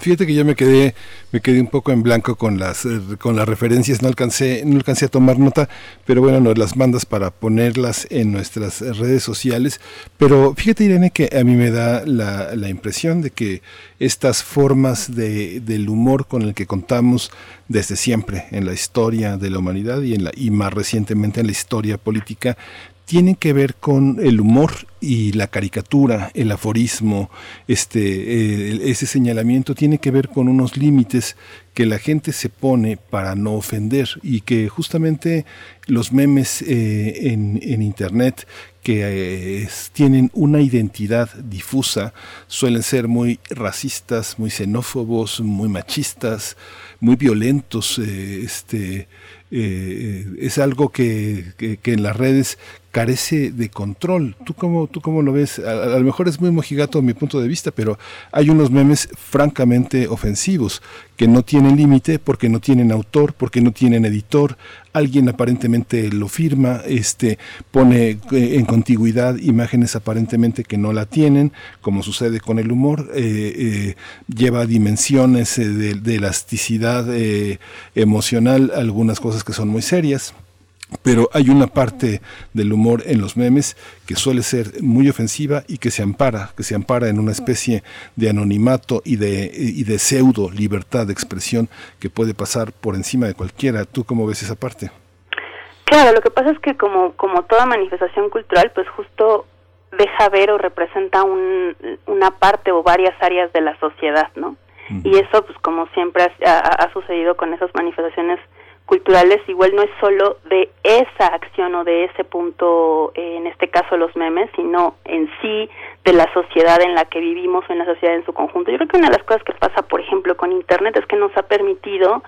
Speaker 1: Fíjate que yo me quedé me quedé un poco en blanco con las eh, con las referencias, no alcancé no alcancé a tomar nota, pero bueno, nos las mandas para ponerlas en nuestras redes sociales, pero fíjate Irene que a mí me da la, la impresión de que estas formas de, del humor con el que contamos desde siempre en la historia de la humanidad y en la y más recientemente en la historia política tienen que ver con el humor y la caricatura, el aforismo, este, eh, ese señalamiento tiene que ver con unos límites que la gente se pone para no ofender y que justamente los memes eh, en, internet que eh, tienen una identidad difusa suelen ser muy racistas, muy xenófobos, muy machistas, muy violentos, este, es algo que, que, en las redes carece de control. ¿Tú cómo, tú cómo lo ves? A, lo mejor es muy mojigato mi punto de vista, pero hay unos memes francamente ofensivos que no tienen límite porque no tienen autor, porque no tienen editor. Alguien aparentemente lo firma, este, pone eh, en contigüidad imágenes aparentemente que no la tienen, como sucede con el humor, eh, eh, lleva dimensiones de, de, elasticidad emocional, algunas cosas que son muy serias pero hay una parte del humor en los memes que suele ser muy ofensiva y que se ampara, que se ampara en una especie de anonimato y de, y de pseudo libertad de expresión que puede pasar por encima de cualquiera. ¿Tú cómo ves esa parte?
Speaker 6: Claro, lo que pasa es que como, como toda manifestación cultural, pues justo deja ver o representa un, una parte o varias áreas de la sociedad, ¿no? Y eso, pues como siempre ha, ha sucedido con esas manifestaciones culturales igual no es solo de esa acción o de ese punto, eh, en este caso los memes, sino en sí de la sociedad en la que vivimos o en la sociedad en su conjunto. Yo creo que una de las cosas que pasa, por ejemplo, con Internet es que nos ha permitido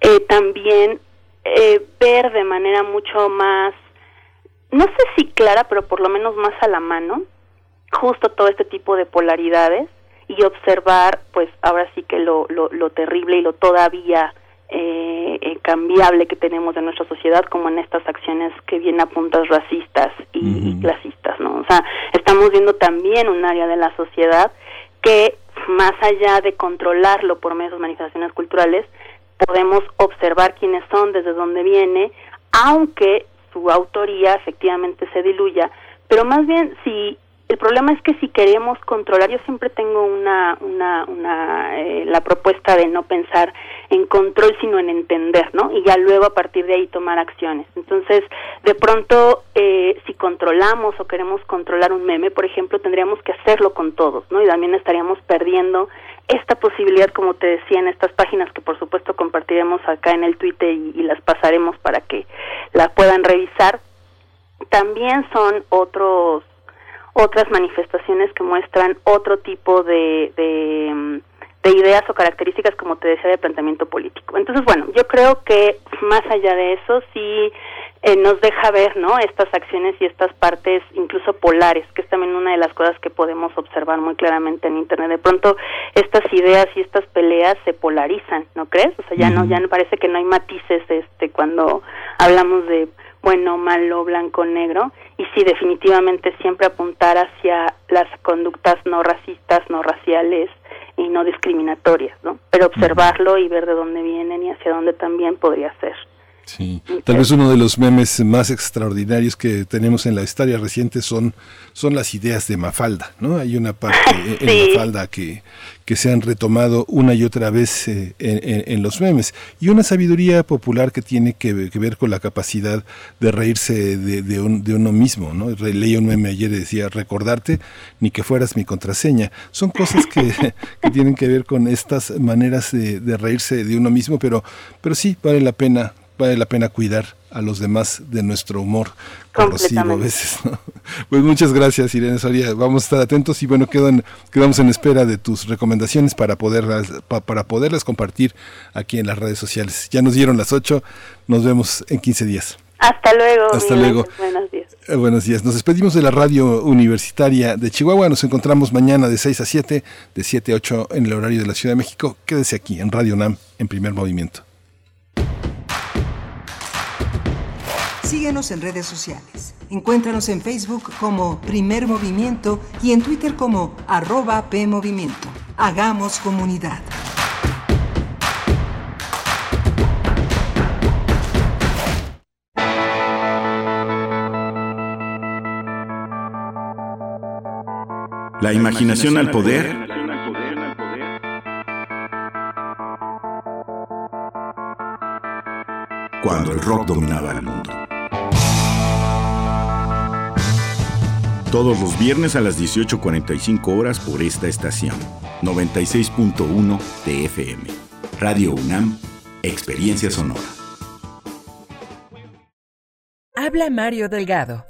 Speaker 6: eh, también eh, ver de manera mucho más, no sé si clara, pero por lo menos más a la mano, justo todo este tipo de polaridades y observar, pues ahora sí que lo, lo, lo terrible y lo todavía eh, eh, cambiable que tenemos de nuestra sociedad como en estas acciones que vienen a puntas racistas y, clasistas, ¿no? O sea, estamos viendo también un área de la sociedad que más allá de controlarlo por medio de manifestaciones culturales, podemos observar quiénes son, desde dónde viene, aunque su autoría efectivamente se diluya, pero más bien si el problema es que si queremos controlar, yo siempre tengo una, una, una eh, la propuesta de no pensar en control, sino en entender, ¿no? Y ya luego a partir de ahí tomar acciones. Entonces, de pronto, eh, si controlamos o queremos controlar un meme, por ejemplo, tendríamos que hacerlo con todos, ¿no? Y también estaríamos perdiendo esta posibilidad, como te decía, en estas páginas que por supuesto compartiremos acá en el Twitter y, y las pasaremos para que la puedan revisar. También son otros otras manifestaciones que muestran otro tipo de, de, ideas o características, como te decía, de planteamiento político. Entonces, bueno, yo creo que más allá de eso, sí eh, nos deja ver, ¿no? Estas acciones y estas partes, incluso polares, que es también una de las cosas que podemos observar muy claramente en Internet. De pronto, estas ideas y estas peleas se polarizan, ¿no crees? O sea, ya no, ya no parece que no hay matices, este, cuando hablamos de bueno, malo, blanco, negro, y sí, definitivamente siempre apuntar hacia las conductas no racistas, no raciales y no discriminatorias, ¿no? Pero observarlo y ver de dónde vienen y hacia dónde también podría ser.
Speaker 1: Sí, tal vez uno de los memes más extraordinarios que tenemos en la historia reciente son, son las ideas de Mafalda, ¿no? Hay una parte en [laughs] Mafalda que, que se han retomado una y otra vez eh, en, los memes y una sabiduría popular que tiene que, ver con la capacidad de reírse de, de, uno mismo, ¿no? Leí un meme ayer y decía, recordarte ni que fueras mi contraseña. Son cosas que, [laughs] que tienen que ver con estas maneras de, reírse de uno mismo, pero, pero sí vale la pena vale la pena cuidar a los demás de nuestro humor corrosivo a veces. [laughs] Pues muchas gracias, Irene Soria. Vamos a estar atentos y bueno, quedan, quedamos en espera de tus recomendaciones para poderlas, para poderlas compartir aquí en las redes sociales. Ya nos dieron las 8, nos vemos en 15 días.
Speaker 6: Hasta luego.
Speaker 1: Hasta luego. Buenos días. Eh, buenos días. Nos despedimos de la radio universitaria de Chihuahua. Nos encontramos mañana de 6 a 7, de 7 a 8 en el horario de la Ciudad de México. Quédese aquí en Radio NAM en primer movimiento.
Speaker 4: Síguenos en redes sociales. Encuéntranos en Facebook como Primer Movimiento y en Twitter como arroba PMovimiento. Hagamos comunidad.
Speaker 7: La imaginación al poder. Cuando el rock dominaba el mundo. Todos los viernes a las 18.45 horas por esta estación. 96.1 TFM. Radio UNAM, Experiencia Sonora.
Speaker 8: Habla Mario Delgado.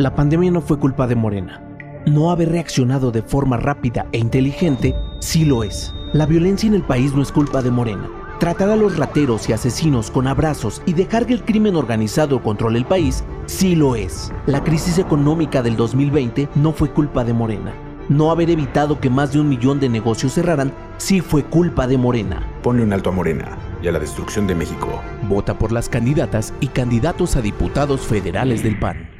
Speaker 9: La pandemia no fue culpa de Morena. No haber reaccionado de forma rápida e inteligente sí lo es. La violencia en el país no es culpa de Morena. Tratar a los rateros y asesinos con abrazos y dejar que el crimen organizado controle el país sí lo es. La crisis económica del 2020 no fue culpa de Morena. No haber evitado que más de un millón de negocios cerraran sí fue culpa de Morena.
Speaker 10: Ponle un alto a Morena y a la destrucción de México.
Speaker 9: Vota por las candidatas y candidatos a diputados federales del PAN.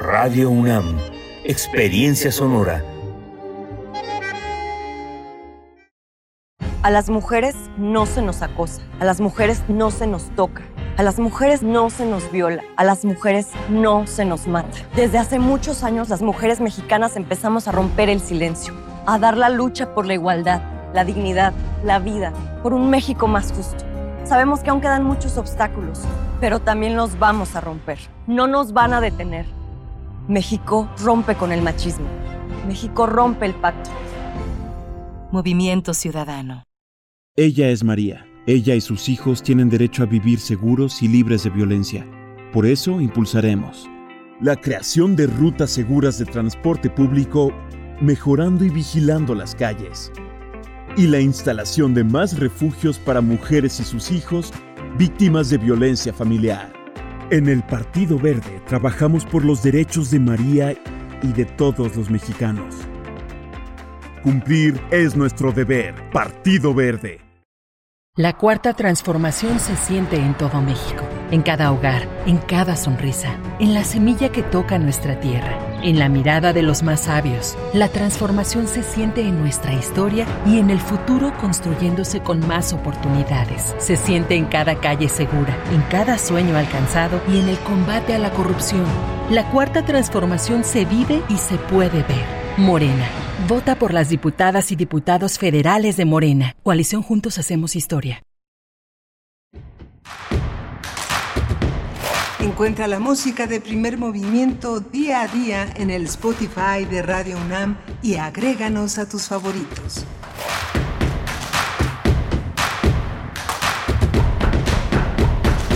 Speaker 11: Radio UNAM, Experiencia Sonora.
Speaker 12: A las mujeres no se nos acosa, a las mujeres no se nos toca. A las mujeres no se nos viola, a las mujeres no se nos mata. Desde hace muchos años las mujeres mexicanas empezamos a romper el silencio a dar la lucha por la igualdad, la dignidad, la vida, por un México más justo. Sabemos que aún quedan muchos obstáculos, pero también los vamos a romper. No nos van a detener. México rompe con el machismo. México rompe el pacto.
Speaker 8: Movimiento Ciudadano.
Speaker 13: Ella es María. Ella y sus hijos tienen derecho a vivir seguros y libres de violencia. Por eso impulsaremos la creación de rutas seguras de transporte público mejorando y vigilando las calles. Y la instalación de más refugios para mujeres y sus hijos víctimas de violencia familiar. En el Partido Verde trabajamos por los derechos de María y de todos los mexicanos. Cumplir es nuestro deber. Partido Verde.
Speaker 8: La cuarta transformación se siente en todo México, en cada hogar, en cada sonrisa, en la semilla que toca nuestra tierra, en la mirada de los más sabios. La transformación se siente en nuestra historia y en el futuro construyéndose con más oportunidades. Se siente en cada calle segura, en cada sueño alcanzado y en el combate a la corrupción. La cuarta transformación se vive y se puede ver. Morena. Vota por las diputadas y diputados federales de Morena. Coalición Juntos Hacemos Historia.
Speaker 4: Encuentra la música de primer movimiento día a día en el Spotify de Radio UNAM y agréganos a tus favoritos.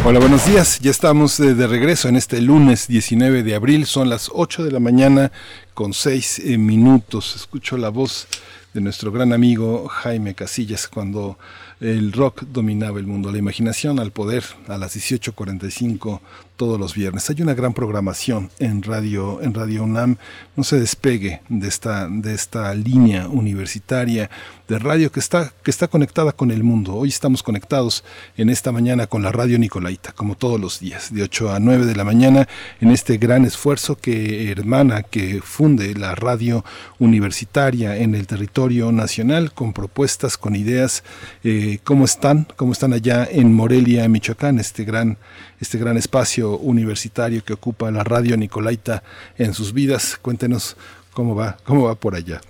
Speaker 1: Hola, buenos días. Ya estamos eh, de regreso en este lunes 19 de abril. Son las 8 de la mañana con 6 eh, minutos. Escucho la voz de nuestro gran amigo Jaime Casillas cuando el rock dominaba el mundo, la imaginación al poder a las 18:45 todos los viernes. Hay una gran programación en Radio en Radio UNAM. No se despegue de esta de esta línea universitaria de radio que está que está conectada con el mundo. Hoy estamos conectados en esta mañana con la Radio Nicolaita, como todos los días, de 8 a 9 de la mañana en este gran esfuerzo que hermana que funde la radio universitaria en el territorio nacional con propuestas, con ideas eh, cómo están, cómo están allá en Morelia, Michoacán, este gran, este gran espacio universitario que ocupa la radio Nicolaita en sus vidas. Cuéntenos cómo va, cómo va por allá.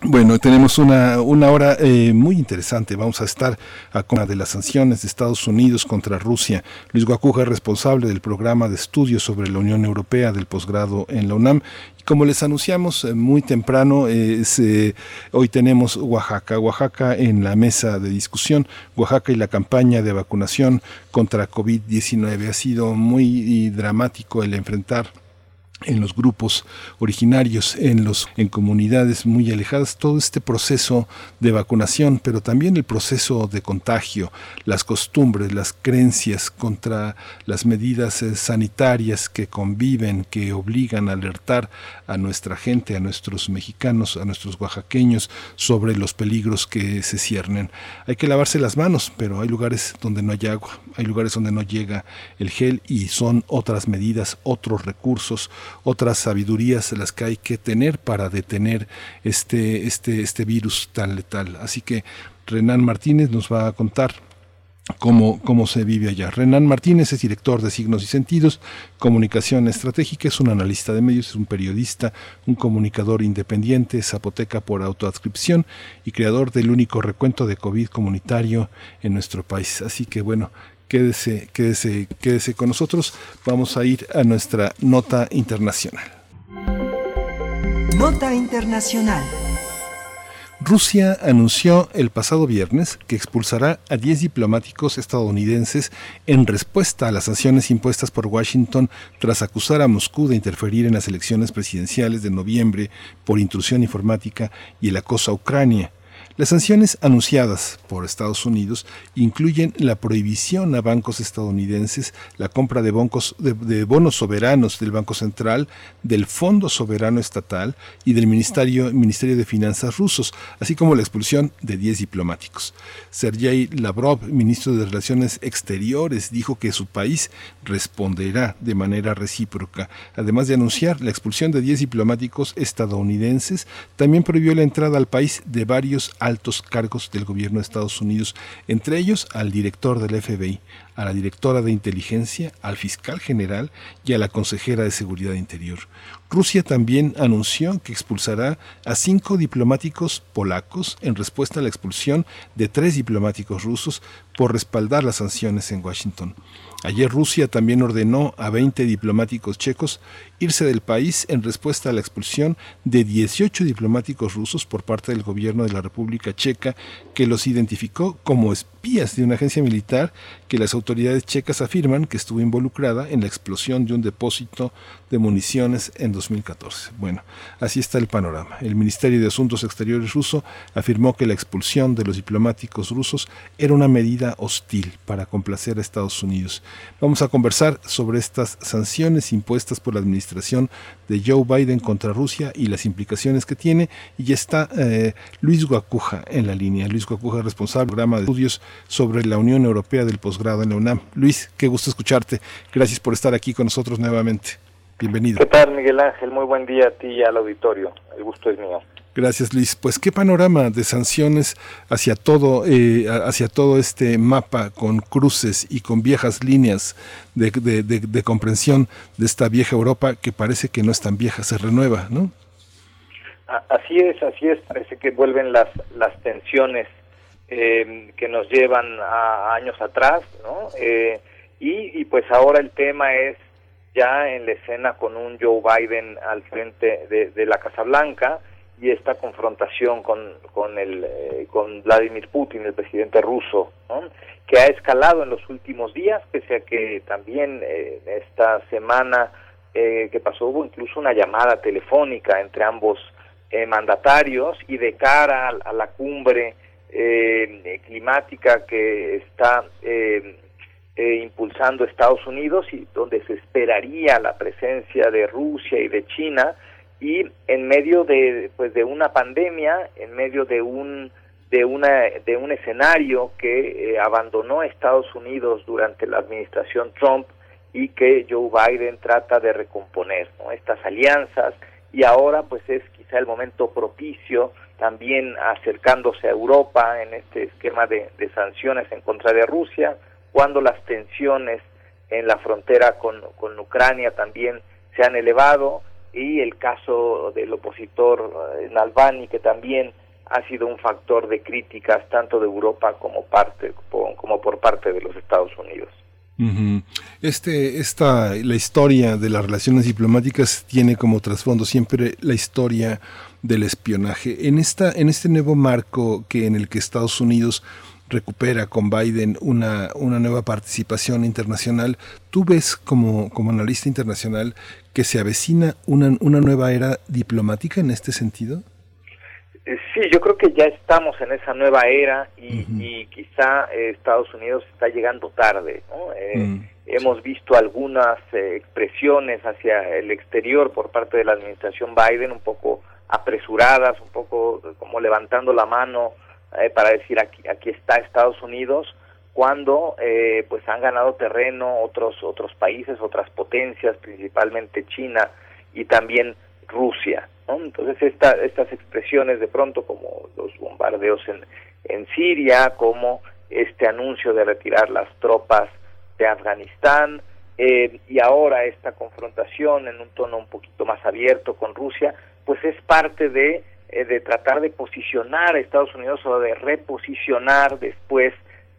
Speaker 1: Bueno, tenemos una, una hora eh, muy interesante. Vamos a estar a de las sanciones de Estados Unidos contra Rusia. Luis Guacuja es responsable del programa de estudios sobre la Unión Europea del posgrado en la UNAM como les anunciamos eh, muy temprano, eh, hoy tenemos Oaxaca, Oaxaca en la mesa de discusión, Oaxaca y la campaña de vacunación contra COVID-19. Ha sido muy dramático el enfrentar en los grupos originarios, en los en comunidades muy alejadas, todo este proceso de vacunación, pero también el proceso de contagio, las costumbres, las creencias contra las medidas eh, sanitarias que conviven, que obligan a alertar a nuestra gente, a nuestros mexicanos, a nuestros oaxaqueños sobre los peligros que se ciernen. Hay que lavarse las manos, pero hay lugares donde no hay agua, hay lugares donde no llega el gel y son otras medidas, otros recursos, otras sabidurías las que hay que tener para detener este, este, este virus tan letal. Así que Renan Martínez nos va a contar Cómo, cómo, se vive allá. Renan Martínez es director de Signos y Sentidos, Comunicación Estratégica, es un analista de medios, es un periodista, un comunicador independiente, zapoteca por autoadscripción y creador del único recuento de COVID comunitario en nuestro país. Así que bueno, Quédese, quédese, quédese con nosotros. Vamos a ir a nuestra nota internacional.
Speaker 4: Nota internacional.
Speaker 1: Rusia anunció el pasado viernes que expulsará a 10 diplomáticos estadounidenses en respuesta a las sanciones impuestas por Washington tras acusar a Moscú de interferir en las elecciones presidenciales de noviembre por intrusión informática y el acoso a Ucrania. Las sanciones anunciadas por Estados Unidos incluyen la prohibición a bancos estadounidenses, la compra de, bonos soberanos del Banco Central, del Fondo Soberano Estatal y del Ministerio, Ministerio de Finanzas rusos, así como la expulsión de 10 diplomáticos. Sergei Lavrov, ministro de Relaciones Exteriores, dijo que su país responderá de manera recíproca. Además de anunciar la expulsión de 10 diplomáticos estadounidenses, también prohibió la entrada al país de varios altos cargos del gobierno de Estados Unidos, entre ellos al director del FBI, a la directora de inteligencia, al fiscal general y a la consejera de Seguridad Interior. Rusia también anunció que expulsará a cinco diplomáticos polacos en respuesta a la expulsión de tres diplomáticos rusos por respaldar las sanciones en Washington. Ayer Rusia también ordenó a 20 diplomáticos checos irse del país en respuesta a la expulsión de 18 diplomáticos rusos por parte del gobierno de la República Checa, que los identificó como espías de una agencia militar que las autoridades checas afirman que estuvo involucrada en la explosión de un depósito de municiones en 2014. Bueno, así está el panorama. El Ministerio de Asuntos Exteriores ruso afirmó que la expulsión de los diplomáticos rusos era una medida hostil para complacer a Estados Unidos. Vamos a conversar sobre estas sanciones impuestas por la administración de Joe Biden contra Rusia y las implicaciones que tiene. Y ya está eh, Luis Guacuja en la línea. Luis Guacuja, responsable del programa de estudios sobre la Unión Europea del posgrado en la UNAM. Luis, qué gusto escucharte. Gracias por estar aquí con nosotros nuevamente. Bienvenido.
Speaker 14: ¿Qué tal, Miguel Ángel? Muy buen día a ti y al auditorio. El gusto es mío.
Speaker 1: Gracias, Luis. Pues qué panorama de sanciones hacia todo, eh, hacia todo este mapa con cruces y con viejas líneas de, comprensión de esta vieja Europa que parece que no es tan vieja, se renueva, ¿no?
Speaker 14: Así es, así es. Parece que vuelven las, las tensiones eh, que nos llevan a años atrás, ¿no? Eh, y, y pues ahora el tema es ya en la escena con un Joe Biden al frente de, de la Casa Blanca, y esta confrontación con, con, el, eh, con Vladimir Putin, el presidente ruso, que ha escalado en los últimos días, pese a que también eh, esta semana eh, que pasó hubo incluso una llamada telefónica entre ambos mandatarios y de cara a, la cumbre climática que está impulsando Estados Unidos y donde se esperaría la presencia de Rusia y de China, y en medio de pues de una pandemia en medio de un de una de un escenario que eh, abandonó Estados Unidos durante la administración Trump y que Joe Biden trata de recomponer estas alianzas y ahora pues es quizá el momento propicio también acercándose a Europa en este esquema de, de sanciones en contra de Rusia cuando las tensiones en la frontera con, con Ucrania también se han elevado y el caso del opositor eh, Nalbani que también ha sido un factor de críticas tanto de Europa como parte como por parte de los Estados Unidos.
Speaker 1: Este, esta, la historia de las relaciones diplomáticas tiene como trasfondo siempre la historia del espionaje. En esta, en este nuevo marco que en el que Estados Unidos recupera con Biden una, una nueva participación internacional, ¿tú ves como, como analista internacional que se avecina una, una nueva era diplomática en este sentido?
Speaker 14: Eh, sí, yo creo que ya estamos en esa nueva era y, quizá eh, Estados Unidos está llegando tarde. Eh, mm, hemos visto algunas expresiones hacia el exterior por parte de la administración Biden un poco apresuradas, un poco como levantando la mano eh, para decir aquí, aquí está Estados Unidos, cuando eh, pues han ganado terreno otros otros países, otras potencias, principalmente China y también Rusia. Entonces esta, estas expresiones de pronto como los bombardeos en, en Siria, como este anuncio de retirar las tropas de Afganistán eh, y ahora esta confrontación en un tono un poquito más abierto con Rusia, pues es parte de eh, de tratar de posicionar a Estados Unidos o de reposicionar después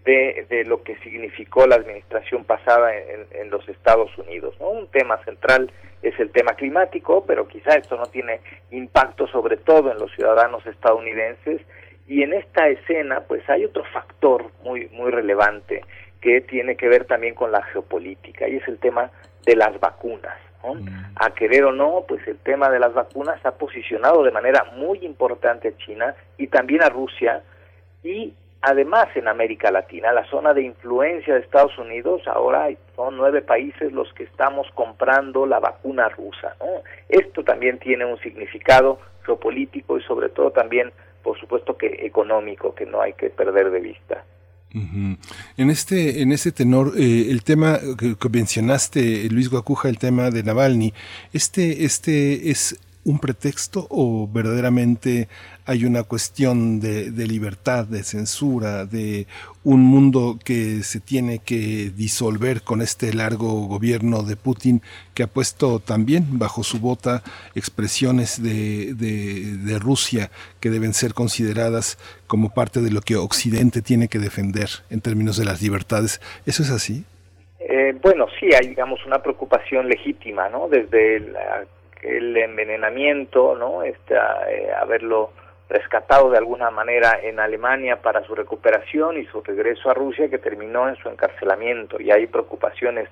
Speaker 14: de, de lo que significó la administración pasada en, en los Estados Unidos. ¿no? Un tema central es el tema climático, pero quizá esto no tiene impacto sobre todo en los ciudadanos estadounidenses. Y en esta escena, pues hay otro factor muy, muy relevante que tiene que ver también con la geopolítica, y es el tema de las vacunas. A querer o no, pues el tema de las vacunas ha posicionado de manera muy importante a China y también a Rusia y además en América Latina, la zona de influencia de Estados Unidos, ahora son nueve países los que estamos comprando la vacuna rusa. Esto también tiene un significado geopolítico y sobre todo también, por supuesto, que económico, que no hay que perder de vista.
Speaker 1: En este, en este tenor, eh, el tema que, mencionaste, Luis Guacuja, el tema de Navalny, este, este es un pretexto o verdaderamente hay una cuestión de, libertad, de censura, de un mundo que se tiene que disolver con este largo gobierno de Putin que ha puesto también bajo su bota expresiones de, de, Rusia que deben ser consideradas como parte de lo que Occidente tiene que defender en términos de las libertades. ¿Eso es así?
Speaker 14: Eh, bueno, sí, hay, digamos, una preocupación legítima, ¿no? Desde el, envenenamiento, ¿no? Este, eh, haberlo rescatado de alguna manera en Alemania para su recuperación y su regreso a Rusia que terminó en su encarcelamiento y hay preocupaciones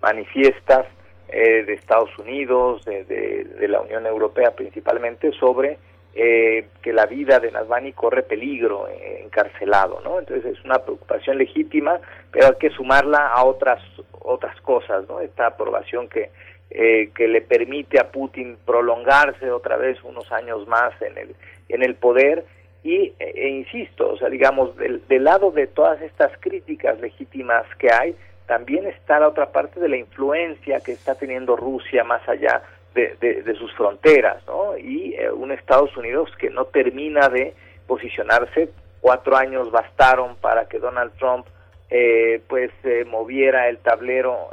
Speaker 14: manifiestas eh, de Estados Unidos, de, la Unión Europea principalmente sobre eh, que la vida de Navalny corre peligro eh, encarcelado, ¿no? Entonces es una preocupación legítima, pero hay que sumarla a otras otras cosas, ¿no? Esta aprobación que que le permite a Putin prolongarse otra vez unos años más en el en el poder y, e, e insisto, o sea, digamos, del, lado de todas estas críticas legítimas que hay, también está la otra parte de la influencia que está teniendo Rusia más allá de, de, sus fronteras, ¿no? Y eh, un Estados Unidos que no termina de posicionarse, cuatro años bastaron para que Donald Trump eh, pues eh, moviera el tablero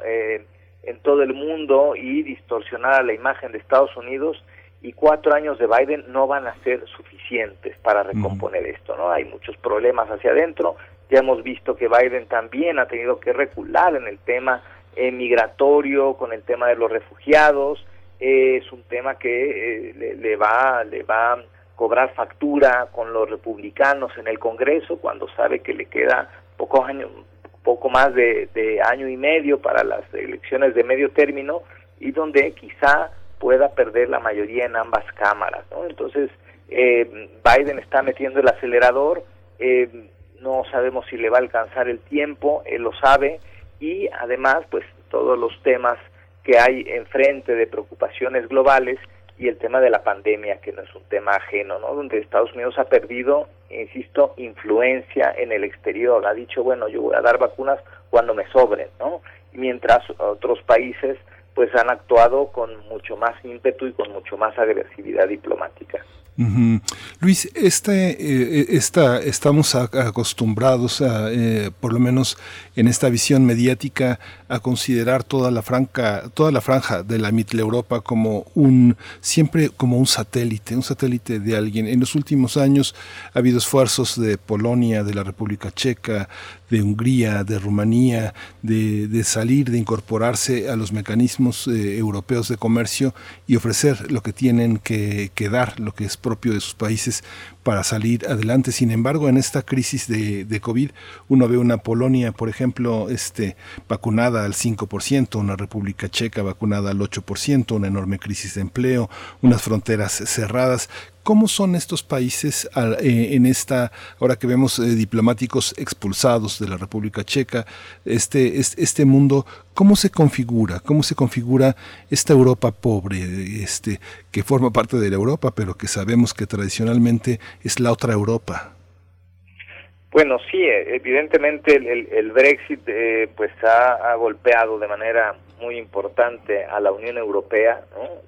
Speaker 14: en todo el mundo y distorsionara la imagen de Estados Unidos y cuatro años de Biden no van a ser suficientes para recomponer esto, ¿no? Hay muchos problemas hacia adentro, ya hemos visto que Biden también ha tenido que recular en el tema eh, migratorio, con el tema de los refugiados, eh, es un tema que eh, le, va, le va a cobrar factura con los republicanos en el Congreso cuando sabe que le queda poco años, poco más de, de año y medio para las elecciones de medio término y donde quizá pueda perder la mayoría en ambas cámaras. ¿no? Entonces, eh, Biden está metiendo el acelerador, eh, no sabemos si le va a alcanzar el tiempo, él lo sabe, y además, pues todos los temas que hay enfrente de preocupaciones globales y el tema de la pandemia, que no es un tema ajeno, ¿no? Donde Estados Unidos ha perdido, insisto, influencia en el exterior. Ha dicho, bueno, yo voy a dar vacunas cuando me sobren, ¿no? Mientras otros países pues han actuado con mucho más ímpetu y con mucho más agresividad diplomática.
Speaker 1: Luis, este, esta, estamos acostumbrados, a, eh, por lo menos en esta visión mediática, a considerar toda la, franca, toda la franja de la Europa como un, siempre como un satélite, un satélite de alguien. En los últimos años ha habido esfuerzos de Polonia, de la República Checa, de Hungría, de Rumanía, de, salir, de incorporarse a los mecanismos eh, europeos de comercio y ofrecer lo que tienen que, que dar, lo que es propio de sus países para salir adelante. Sin embargo, en esta crisis de, de, COVID, uno ve una Polonia, por ejemplo, este, vacunada al 5%, una República Checa vacunada al 8%, una enorme crisis de empleo, unas fronteras cerradas. ¿Cómo son estos países eh, en esta, ahora que vemos eh, diplomáticos expulsados de la República Checa, este, este mundo, cómo se configura, cómo se configura esta Europa pobre, este, que forma parte de la Europa, pero que sabemos que tradicionalmente es la otra Europa?
Speaker 14: Bueno, sí, evidentemente el, Brexit eh, pues ha, golpeado de manera muy importante a la Unión Europea,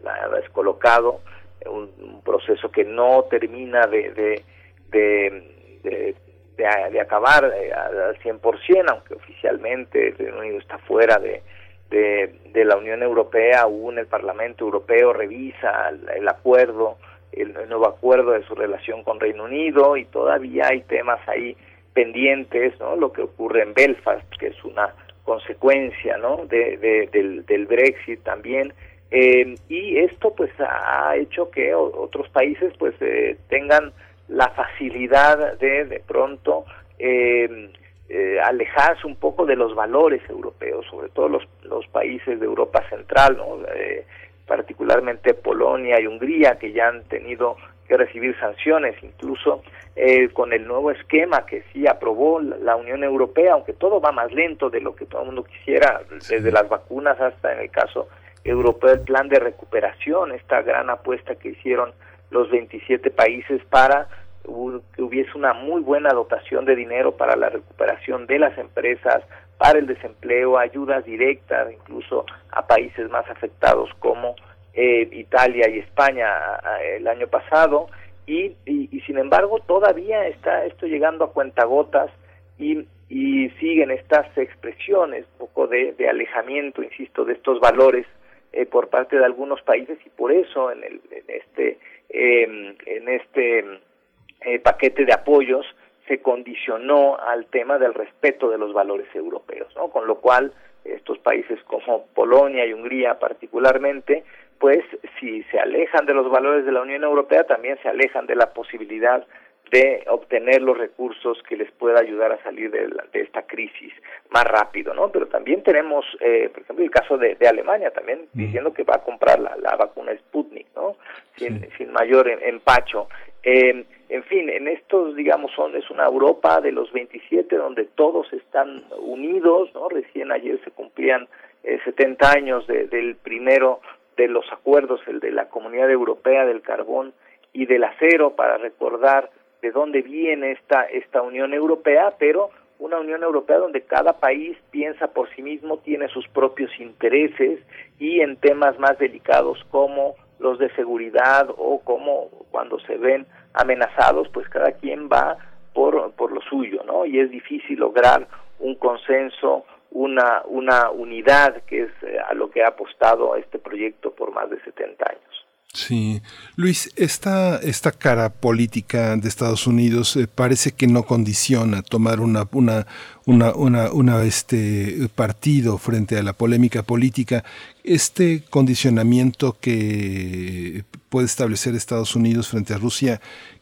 Speaker 14: la ha descolocado, un, proceso que no termina de, de, de, de, acabar eh, al 100%, aunque oficialmente el Reino Unido está fuera de, de, la Unión Europea, aún el Parlamento Europeo revisa el, acuerdo, el, nuevo acuerdo de su relación con Reino Unido y todavía hay temas ahí pendientes, ¿no? Lo que ocurre en Belfast, que es una consecuencia, ¿no? De, del, del Brexit también, eh, y esto pues ha hecho que otros países pues eh, tengan la facilidad de de pronto eh, eh, alejarse un poco de los valores europeos, sobre todo los, los países de Europa Central, ¿no? Eh, particularmente Polonia y Hungría, que ya han tenido que recibir sanciones, incluso eh, con el nuevo esquema que sí aprobó la Unión Europea, aunque todo va más lento de lo que todo el mundo quisiera, desde las vacunas hasta en el caso europeo el plan de recuperación, esta gran apuesta que hicieron los 27 países para que hubiese una muy buena dotación de dinero para la recuperación de las empresas, para el desempleo, ayudas directas incluso a países más afectados como eh, Italia y España el año pasado. Y, y, sin embargo todavía está esto llegando a cuentagotas y, y siguen estas expresiones un poco de, alejamiento, insisto, de estos valores eh, por parte de algunos países y por eso en, el, en este eh, en este eh, paquete de apoyos se condicionó al tema del respeto de los valores europeos, ¿no? Con lo cual estos países como Polonia y Hungría particularmente, pues si se alejan de los valores de la Unión Europea, también se alejan de la posibilidad de obtener los recursos que les pueda ayudar a salir de, esta crisis más rápido, ¿no? Pero también tenemos, eh, por ejemplo, el caso de, Alemania también diciendo que va a comprar la, vacuna Sputnik, ¿no? Sin, sin mayor empacho. Eh, en fin, en estos, digamos, son es una Europa de los 27 donde todos están unidos, ¿no? Recién ayer se cumplían eh, 70 años del primero de los acuerdos, el de la Comunidad Europea del Carbón y del Acero, para recordar de dónde viene esta, esta Unión Europea, pero una Unión Europea donde cada país piensa por sí mismo, tiene sus propios intereses y en temas más delicados como los de seguridad o como cuando se ven amenazados, pues cada quien va por, por lo suyo, ¿no? Y es difícil lograr un consenso, una, una unidad que es eh, a lo que ha apostado este proyecto por más de 70 años.
Speaker 1: Sí, Luis, esta, esta cara política de Estados Unidos eh, parece que no condiciona tomar una, una, una, una, una, este partido frente a la polémica política. Este condicionamiento que puede establecer Estados Unidos frente a Rusia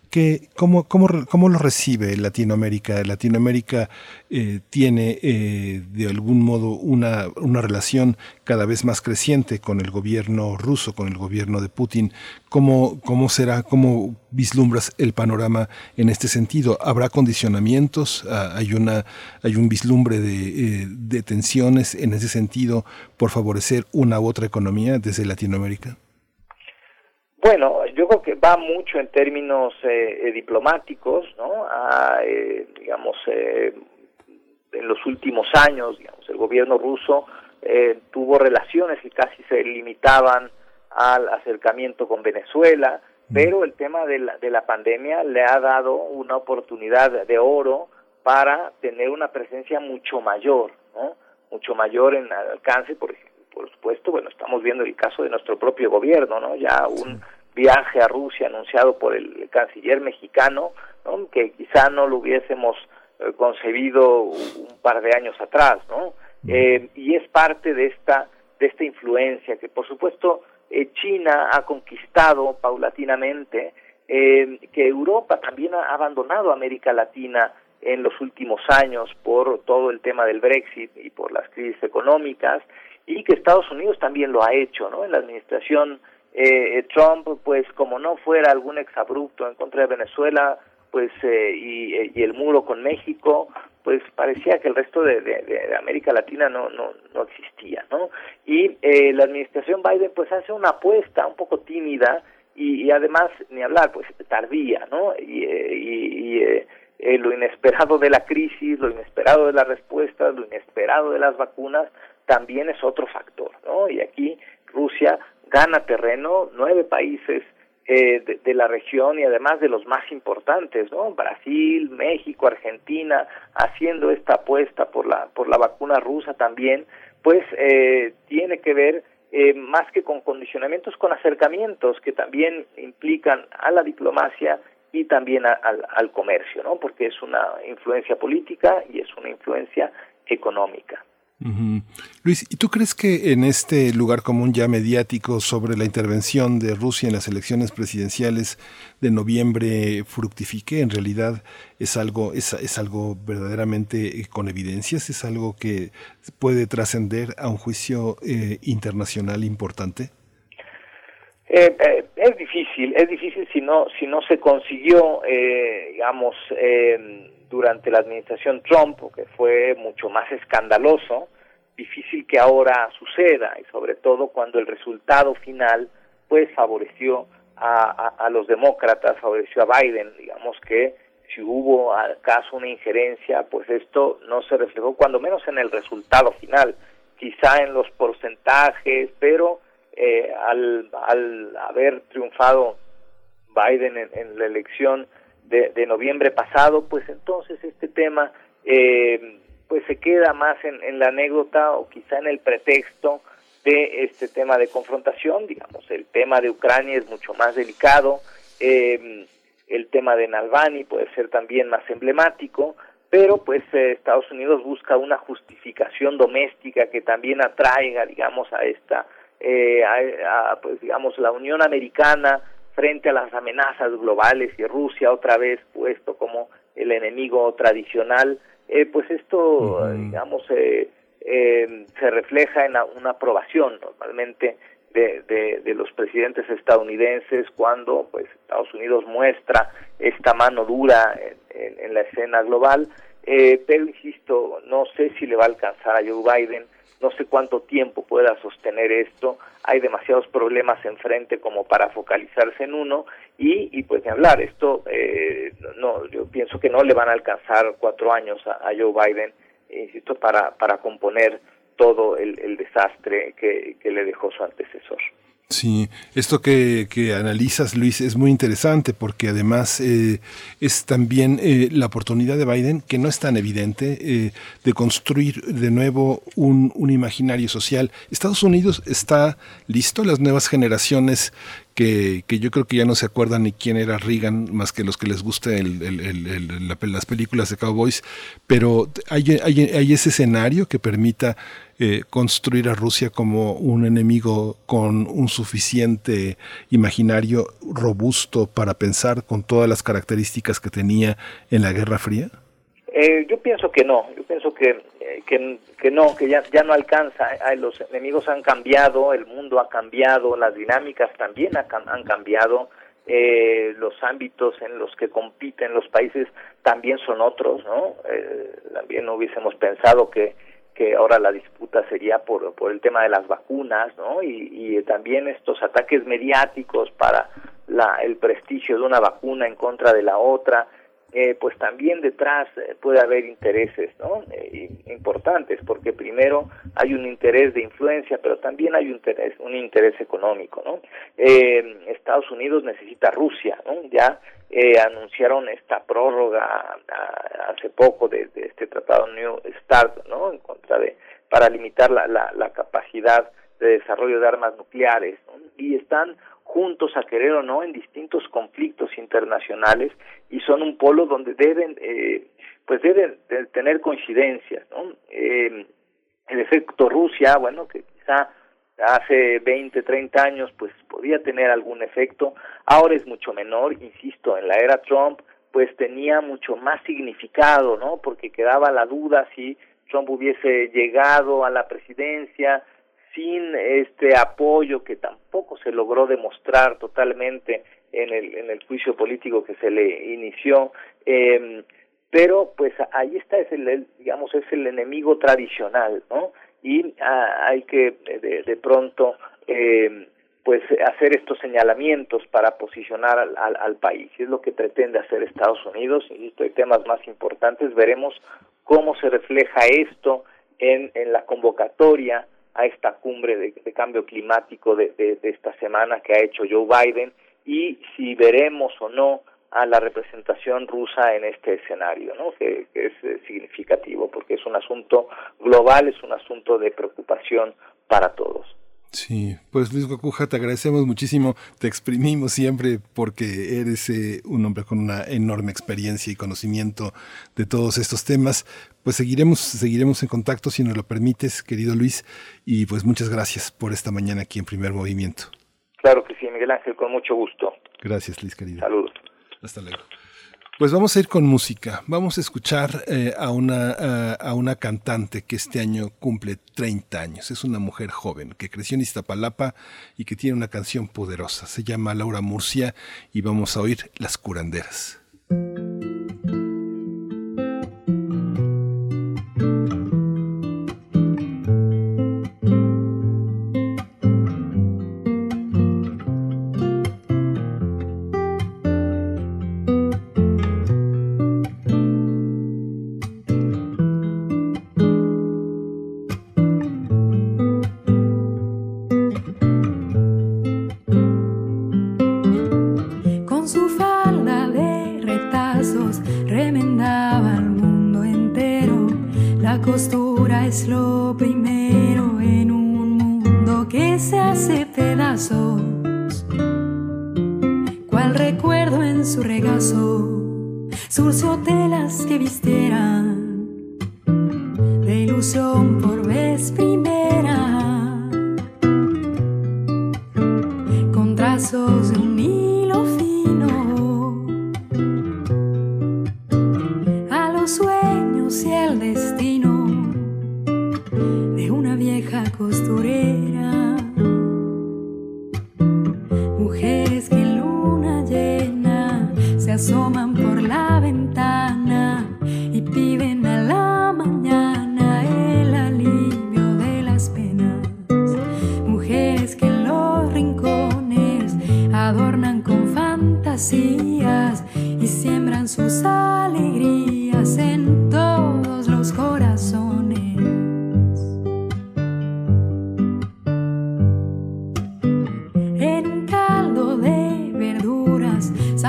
Speaker 1: que, ¿cómo, cómo, cómo, lo recibe Latinoamérica? Latinoamérica eh, tiene eh, de algún modo una, relación cada vez más creciente con el gobierno ruso, con el gobierno de Putin. ¿Cómo, será, cómo vislumbras el panorama en este sentido? ¿Habrá condicionamientos? Ah, ¿Hay, una, un vislumbre de, eh, de tensiones en ese sentido por favorecer una u otra economía desde Latinoamérica?
Speaker 14: Bueno, yo creo que va mucho en términos eh, eh, diplomáticos, ¿no? Eh, digamos, en los últimos años, digamos, el gobierno ruso tuvo relaciones que casi se limitaban al acercamiento con Venezuela, mm. pero el tema de la, de la pandemia le ha dado una oportunidad de oro para tener una presencia mucho mayor, ¿no? Mucho mayor en alcance, por ejemplo por supuesto, bueno, estamos viendo el caso de nuestro propio gobierno, ¿no? Ya un viaje a Rusia anunciado por el canciller mexicano, ¿no? que quizá no lo hubiésemos eh, concebido un par de años atrás, ¿no? Eh, y es parte de esta de esta influencia que, por supuesto, eh, China ha conquistado paulatinamente, que Europa también ha abandonado América Latina en los últimos años por todo el tema del Brexit y por las crisis económicas, y que Estados Unidos también lo ha hecho, ¿no? En la administración eh, Trump, pues como no fuera algún exabrupto en contra de Venezuela, pues eh, y, el muro con México, pues parecía que el resto de, América Latina no, no, no existía, ¿no? Y eh, la administración Biden pues hace una apuesta un poco tímida y, y además, ni hablar, pues tardía, ¿no? Y, y, y lo inesperado de la crisis, lo inesperado de las respuestas, lo inesperado de las vacunas, también es otro factor, ¿no? Y aquí Rusia gana terreno, nueve países eh, de, la región y además de los más importantes, ¿no? Brasil, México, Argentina, haciendo esta apuesta por la por la vacuna rusa también, pues eh, tiene que ver eh, más que con condicionamientos, con acercamientos que también implican a la diplomacia y también al, al comercio, ¿no? Porque es una influencia política y es una influencia económica.
Speaker 1: Luis, ¿y tú crees que en este lugar común ya mediático sobre la intervención de Rusia en las elecciones presidenciales de noviembre fructifique? En realidad es algo, es, es algo verdaderamente eh, con evidencias, es algo que puede trascender a un juicio eh, internacional importante.
Speaker 14: Eh, eh, es difícil, es difícil si no si no se consiguió, eh, digamos, durante la administración Trump, que fue mucho más escandaloso, difícil que ahora suceda, y sobre todo cuando el resultado final pues favoreció a, a, los demócratas, favoreció a Biden, digamos que si hubo acaso una injerencia, pues esto no se reflejó cuando menos en el resultado final, quizá en los porcentajes, pero eh, al, al haber triunfado Biden en la elección de, noviembre pasado, pues entonces este tema eh, pues se queda más en, la anécdota o quizá en el pretexto de este tema de confrontación, digamos, el tema de Ucrania es mucho más delicado, eh, el tema de Nalbani puede ser también más emblemático, pero pues eh, Estados Unidos busca una justificación doméstica que también atraiga, digamos, a esta, a, pues digamos, la Unión Americana, frente a las amenazas globales y Rusia otra vez puesto como el enemigo tradicional, eh, pues esto, digamos, eh, eh, se refleja en una aprobación normalmente de, de, los presidentes estadounidenses cuando pues Estados Unidos muestra esta mano dura en, en la escena global, pero insisto, no sé si le va a alcanzar a Joe Biden no sé cuánto tiempo pueda sostener esto, hay demasiados problemas enfrente como para focalizarse en uno y, y pues de hablar, esto eh, no, yo pienso que no le van a alcanzar cuatro años a, Joe Biden, insisto, para, para componer todo el, desastre que le dejó su antecesor.
Speaker 1: Sí, esto que, que, analizas, Luis, es muy interesante porque además eh, es también eh, la oportunidad de Biden, que no es tan evidente, eh, de construir de nuevo un, un, imaginario social. Estados Unidos está listo, las nuevas generaciones que, yo creo que ya no se acuerdan ni quién era Reagan, más que los que les guste el, las películas de Cowboys, pero hay ese escenario que permita eh, construir a Rusia como un enemigo con un suficiente imaginario robusto para pensar con todas las características que tenía en la Guerra Fría?
Speaker 14: Eh, yo pienso que no, yo pienso que, eh, que, no, que ya, ya no alcanza, los enemigos han cambiado, el mundo ha cambiado, las dinámicas también han cambiado, los ámbitos en los que compiten los países también son otros, ¿no? también no hubiésemos pensado que que ahora la disputa sería por, por el tema de las vacunas, ¿no? Y, y también estos ataques mediáticos para la, el prestigio de una vacuna en contra de la otra, eh, pues también detrás eh, puede haber intereses ¿no? Eh, importantes, porque primero hay un interés de influencia, pero también hay un interés, un interés económico. ¿no? Estados Unidos necesita Rusia, ¿no? ya anunciaron esta prórroga hace poco de, este tratado New START, ¿no? En contra de, para limitar la, la, la capacidad de desarrollo de armas nucleares, y están juntos a querer o no en distintos conflictos internacionales y son un polo donde deben eh, pues deben tener coincidencias ¿no? Eh, el efecto Rusia bueno que quizá hace 20 30 años pues podía tener algún efecto ahora es mucho menor insisto en la era Trump pues tenía mucho más significado no porque quedaba la duda si Trump hubiese llegado a la presidencia sin este apoyo que tampoco se logró demostrar totalmente en el, en el juicio político que se le inició, eh, pero pues ahí está, es el, digamos, es el enemigo tradicional, ¿no? Y ah, hay que de, de pronto eh, pues hacer estos señalamientos para posicionar al, al, al, país. Es lo que pretende hacer Estados Unidos. Insisto, hay temas más importantes. Veremos cómo se refleja esto en, en la convocatoria a esta cumbre de, cambio climático de, esta semana que ha hecho Joe Biden y si veremos o no a la representación rusa en este escenario, ¿no? que, es eh, significativo porque es un asunto global, es un asunto de preocupación para todos.
Speaker 1: Sí, pues Luis Guacuja, te agradecemos muchísimo, te exprimimos siempre porque eres eh, un hombre con una enorme experiencia y conocimiento de todos estos temas. Pues seguiremos, seguiremos en contacto si nos lo permites, querido Luis, y pues muchas gracias por esta mañana aquí en Primer Movimiento.
Speaker 14: Claro que sí, Miguel Ángel, con mucho gusto.
Speaker 1: Gracias, Luis, querido.
Speaker 14: Saludos.
Speaker 1: Hasta luego. Pues vamos a ir con música. Vamos a escuchar eh, a, una, a, a una cantante que este año cumple 30 años. Es una mujer joven que creció en Iztapalapa y que tiene una canción poderosa. Se llama Laura Murcia y vamos a oír Las Curanderas.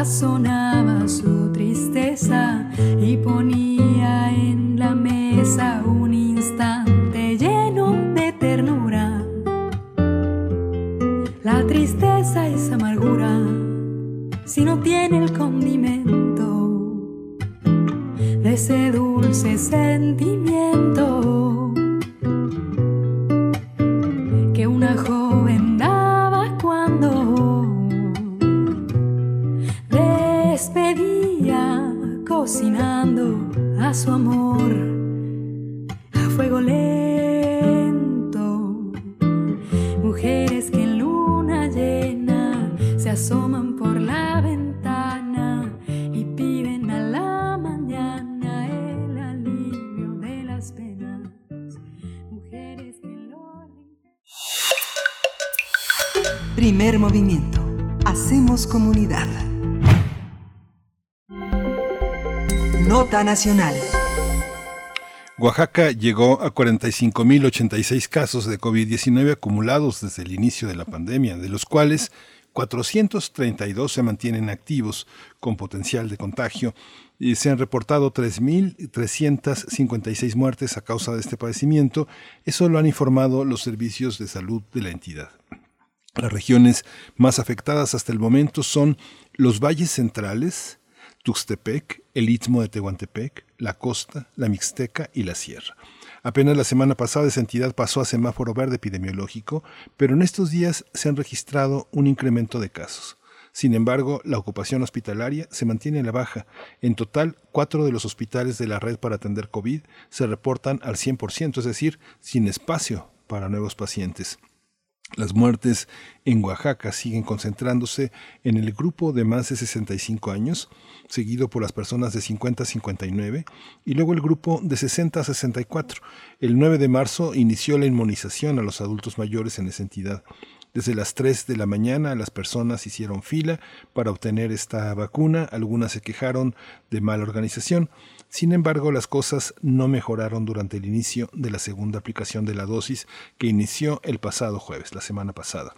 Speaker 15: Sazonaba su tristeza y ponía en la mesa un instante lleno de ternura. La tristeza es amargura si no tiene el condimento de ese dulce sentimiento
Speaker 1: Oaxaca llegó a 45.086 casos de COVID-19 acumulados desde el inicio de la pandemia, de los cuales 432 se mantienen activos con potencial de contagio y se han reportado 3.356 muertes a causa de este padecimiento. Eso lo han informado los servicios de salud de la entidad. Las regiones más afectadas hasta el momento son los valles centrales, Tuxtepec, el Istmo de Tehuantepec, la costa, la Mixteca y la Sierra. Apenas la semana pasada esa entidad pasó a semáforo verde epidemiológico, pero en estos días se han registrado un incremento de casos. Sin embargo, la ocupación hospitalaria se mantiene a la baja. En total, cuatro de los hospitales de la red para atender COVID se reportan al 100%, es decir, sin espacio para nuevos pacientes. Las muertes en Oaxaca siguen concentrándose en el grupo de más de 65 años, seguido por las personas de 50 a 59, y luego el grupo de 60 a 64. El 9 de marzo inició la inmunización a los adultos mayores en esa entidad. Desde las 3 de la mañana las personas hicieron fila para obtener esta vacuna, algunas se quejaron de mala organización. Sin embargo, las cosas no mejoraron durante el inicio de la segunda aplicación de la dosis que inició el pasado jueves, la semana pasada.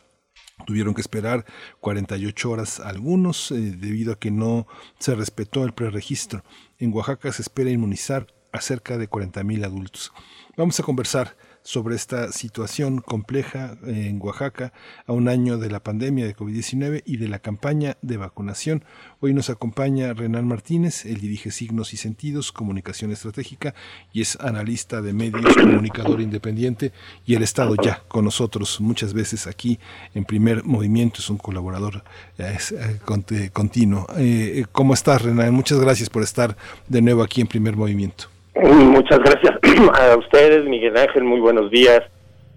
Speaker 1: Tuvieron que esperar 48 horas algunos eh, debido a que no se respetó el preregistro. En Oaxaca se espera inmunizar a cerca de 40.000 adultos. Vamos a conversar sobre esta situación compleja en Oaxaca a un año de la pandemia de COVID-19 y de la campaña de vacunación. Hoy nos acompaña Renan Martínez, él dirige Signos y Sentidos, Comunicación Estratégica y es analista de medios, comunicador independiente y el Estado ya con nosotros muchas veces aquí en primer movimiento, es un colaborador eh, eh, continuo. Eh, ¿Cómo estás, Renan? Muchas gracias por estar de nuevo aquí en primer movimiento. [clears throat]
Speaker 16: Muchas gracias [clears throat] a ustedes, Miguel Ángel, muy buenos días.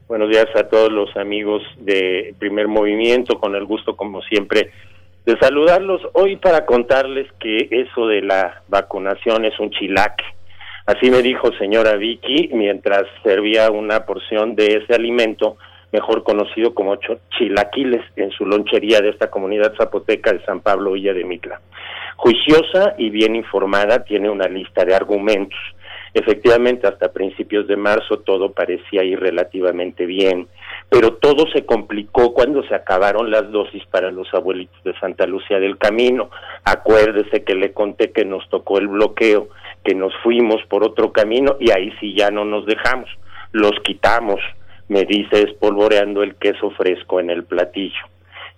Speaker 16: Buenos días a todos los amigos de Primer Movimiento, con el gusto, como siempre, de saludarlos hoy para contarles que eso de la vacunación es un chilaque. Así me dijo señora Vicky mientras servía una porción de ese alimento, mejor conocido como chilaquiles, en su lonchería de esta comunidad zapoteca de San Pablo Villa de Mitla. Juiciosa y bien informada, tiene una lista de argumentos Efectivamente, hasta principios de marzo todo parecía ir relativamente bien, pero todo se complicó cuando se acabaron las dosis para los abuelitos de Santa Lucía del Camino. Acuérdese que le conté que nos tocó el bloqueo, que nos fuimos por otro camino y ahí sí ya no nos dejamos, los quitamos, me dice espolvoreando el queso fresco en el platillo.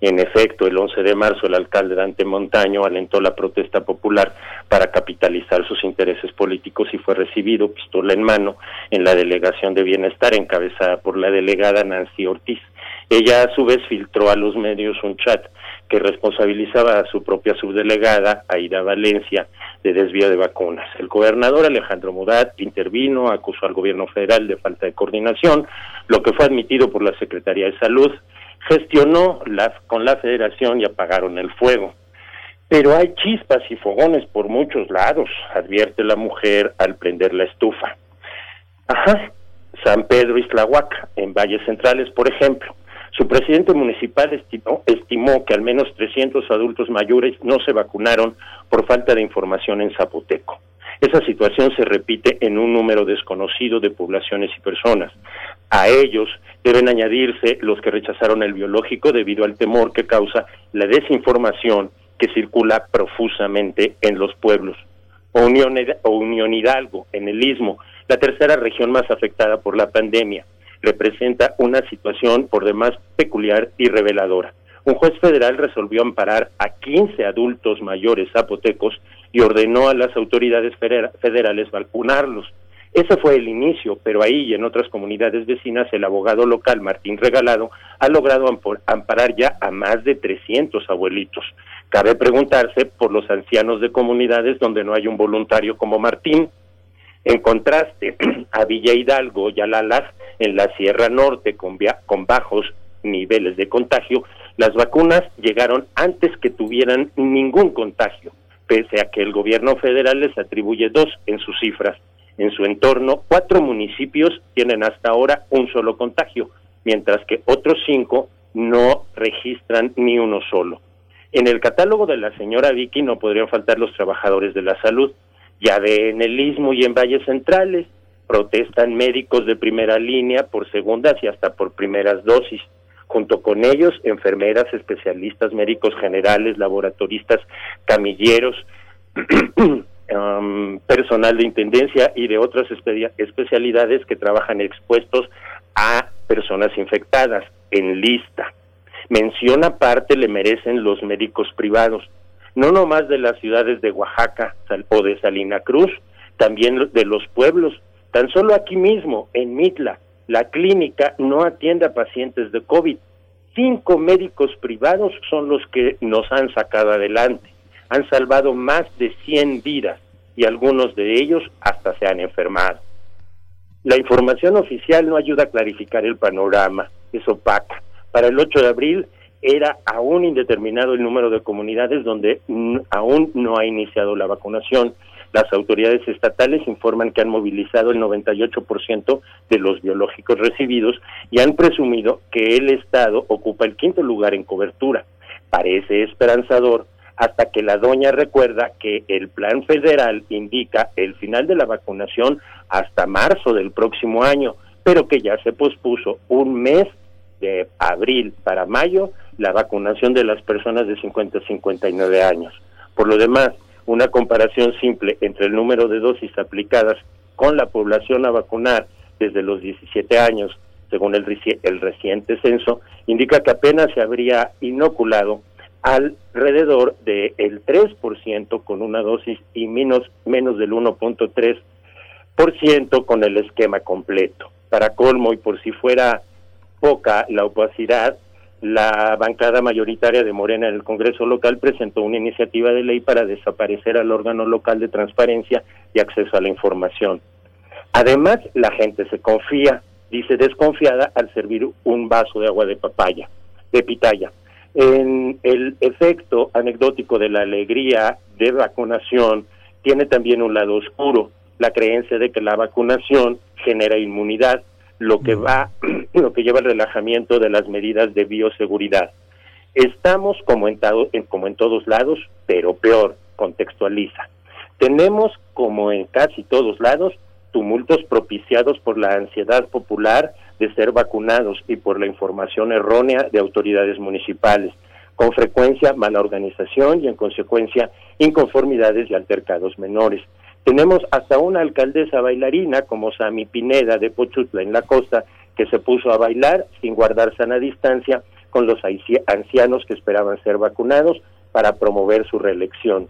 Speaker 16: En efecto, el 11 de marzo el alcalde Dante Montaño alentó la protesta popular para capitalizar sus intereses políticos y fue recibido pistola en mano en la delegación de bienestar encabezada por la delegada Nancy Ortiz. Ella a su vez filtró a los medios un chat que responsabilizaba a su propia subdelegada, Aida Valencia, de desvío de vacunas. El gobernador Alejandro Murat intervino, acusó al gobierno federal de falta de coordinación, lo que fue admitido por la Secretaría de Salud gestionó con la federación y apagaron el fuego. Pero hay chispas y fogones por muchos lados, advierte la mujer al prender la estufa. Ajá, San Pedro Islahuaca, en Valles Centrales, por ejemplo. Su presidente municipal estimó, estimó que al menos 300 adultos mayores no se vacunaron por falta de información en Zapoteco. Esa situación se repite en un número desconocido de poblaciones y personas. A ellos deben añadirse los que rechazaron el biológico debido al temor que causa la desinformación que circula profusamente en los pueblos. O Unión, Unión Hidalgo, en el Istmo, la tercera región más afectada por la pandemia, representa una situación por demás peculiar y reveladora. Un juez federal resolvió amparar a 15 adultos mayores zapotecos y ordenó a las autoridades federales vacunarlos. Ese fue el inicio, pero ahí y en otras comunidades vecinas el abogado local Martín Regalado ha logrado amparar ya a más de 300 abuelitos. Cabe preguntarse por los ancianos de comunidades donde no hay un voluntario como Martín. En contraste, [clears throat] a Villa Hidalgo y Alalas, en la Sierra Norte, con, con bajos niveles de contagio, las vacunas llegaron antes que tuvieran ningún contagio, pese a que el gobierno federal les atribuye dos en sus cifras. En su entorno, cuatro municipios tienen hasta ahora un solo contagio, mientras que otros cinco no registran ni uno solo. En el catálogo de la señora Vicky no podrían faltar los trabajadores de la salud. Ya de en el Istmo y en Valles Centrales protestan médicos de primera línea por segundas y hasta por primeras dosis. Junto con ellos, enfermeras, especialistas, médicos generales, laboratoristas, camilleros, [clears throat] [clears throat] Personal de intendencia y de otras especialidades que trabajan expuestos a personas infectadas en lista. Mención aparte le merecen los médicos privados, no nomás de las ciudades de Oaxaca o de Salina Cruz, también de los pueblos. Tan solo aquí mismo, en Mitla, la clínica no atiende a pacientes de COVID. Cinco médicos privados son los que nos han sacado adelante han salvado más de 100 vidas y algunos de ellos hasta se han enfermado. La información oficial no ayuda a clarificar el panorama, es opaca. Para el 8 de abril era aún indeterminado el número de comunidades donde aún no ha iniciado la vacunación. Las autoridades estatales informan que han movilizado el 98% de los biológicos recibidos y han presumido que el Estado ocupa el quinto lugar en cobertura. Parece esperanzador hasta que la doña recuerda que el plan federal indica el final de la vacunación hasta marzo del próximo año, pero que ya se pospuso un mes de abril para mayo la vacunación de las personas de 50 a 59 años. Por lo demás, una comparación simple entre el número de dosis aplicadas con la población a vacunar desde los 17 años, según el, el reciente censo, indica que apenas se habría inoculado alrededor del el 3% con una dosis y menos, menos del 1.3% con el esquema completo. Para colmo, y por si fuera poca la opacidad, la bancada mayoritaria de Morena en el Congreso local presentó una iniciativa de ley para desaparecer al órgano local de transparencia y acceso a la información. Además, la gente se confía, dice desconfiada, al servir un vaso de agua de papaya, de pitaya. En el efecto anecdótico de la alegría de vacunación tiene también un lado oscuro, la creencia de que la vacunación genera inmunidad, lo que va, [clears throat] lo que lleva al relajamiento de las medidas de bioseguridad. Estamos como en, como en todos lados, pero peor, contextualiza. Tenemos, como en casi todos lados, tumultos propiciados por la ansiedad popular de ser vacunados y por la información errónea de autoridades municipales, con frecuencia mala organización y en consecuencia inconformidades y altercados menores. Tenemos hasta una alcaldesa bailarina como Sami Pineda de Pochutla en la costa que se puso a bailar sin guardar sana distancia con los ancianos que esperaban ser vacunados para promover su reelección.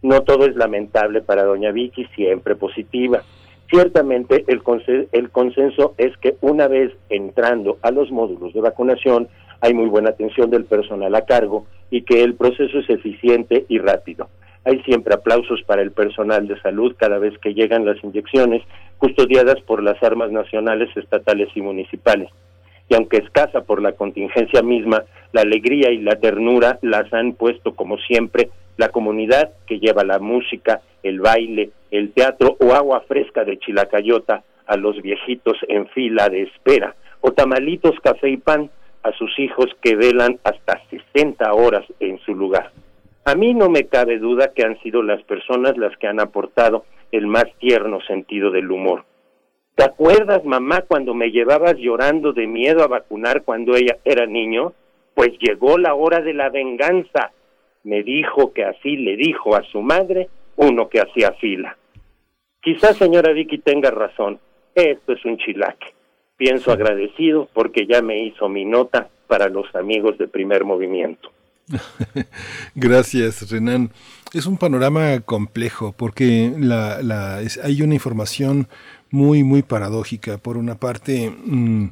Speaker 16: No todo es lamentable para doña Vicky, siempre positiva. Ciertamente el, consenso es que una vez entrando a los módulos de vacunación hay muy buena atención del personal a cargo y que el proceso es eficiente y rápido. Hay siempre aplausos para el personal de salud cada vez que llegan las inyecciones custodiadas por las armas nacionales, estatales y municipales. Y aunque escasa por la contingencia misma, la alegría y la ternura las han puesto como siempre la comunidad que lleva la música, el baile, el teatro o agua fresca de chilacayota a los viejitos en fila de espera, o tamalitos, café y pan a sus hijos que velan hasta 60 horas en su lugar. A mí no me cabe duda que han sido las personas las que han aportado el más tierno sentido del humor. ¿Te acuerdas, mamá, cuando me llevabas llorando de miedo a vacunar cuando ella era niño? Pues llegó la hora de la venganza. Me dijo que así le dijo a su madre uno que hacía fila. Quizás señora Vicky tenga razón. Esto es un chilaque. Pienso agradecido porque ya me hizo mi nota para los amigos de primer movimiento. [laughs]
Speaker 1: Gracias, Renan. Es un panorama complejo porque la, la, hay una información muy, muy paradójica. Por una parte, mm,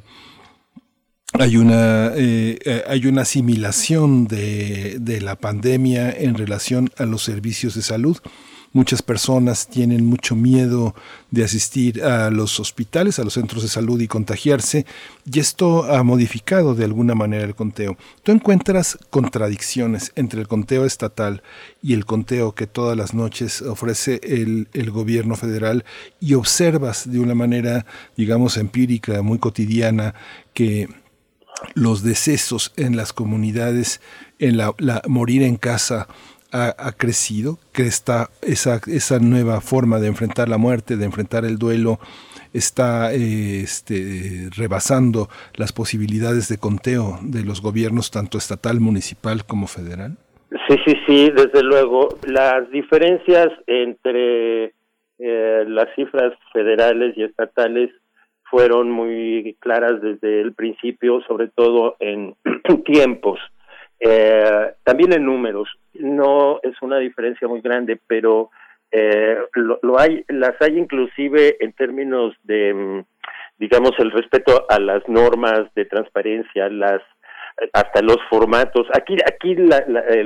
Speaker 1: hay una, eh, eh, hay una asimilación de, de la pandemia en relación a los servicios de salud Muchas personas tienen mucho miedo de asistir a los hospitales, a los centros de salud y contagiarse, y esto ha modificado de alguna manera el conteo. ¿Tú encuentras contradicciones entre el conteo estatal y el conteo que todas las noches ofrece el, el gobierno federal y observas de una manera, digamos, empírica, muy cotidiana, que los decesos en las comunidades, en la, la morir en casa, ha, crecido, que está esa, esa nueva forma de enfrentar la muerte, de enfrentar el duelo, está eh, este, rebasando las posibilidades de conteo de los gobiernos, tanto estatal, municipal como federal?
Speaker 16: Sí, sí, sí, desde luego. Las diferencias entre eh, las cifras federales y estatales fueron muy claras desde el principio, sobre todo en [clears throat] tiempos. Eh, también en números, no es una diferencia muy grande, pero eh, lo, hay, las hay inclusive en términos de, mm, digamos, el respeto a las normas de transparencia, las hasta los formatos. Aquí, aquí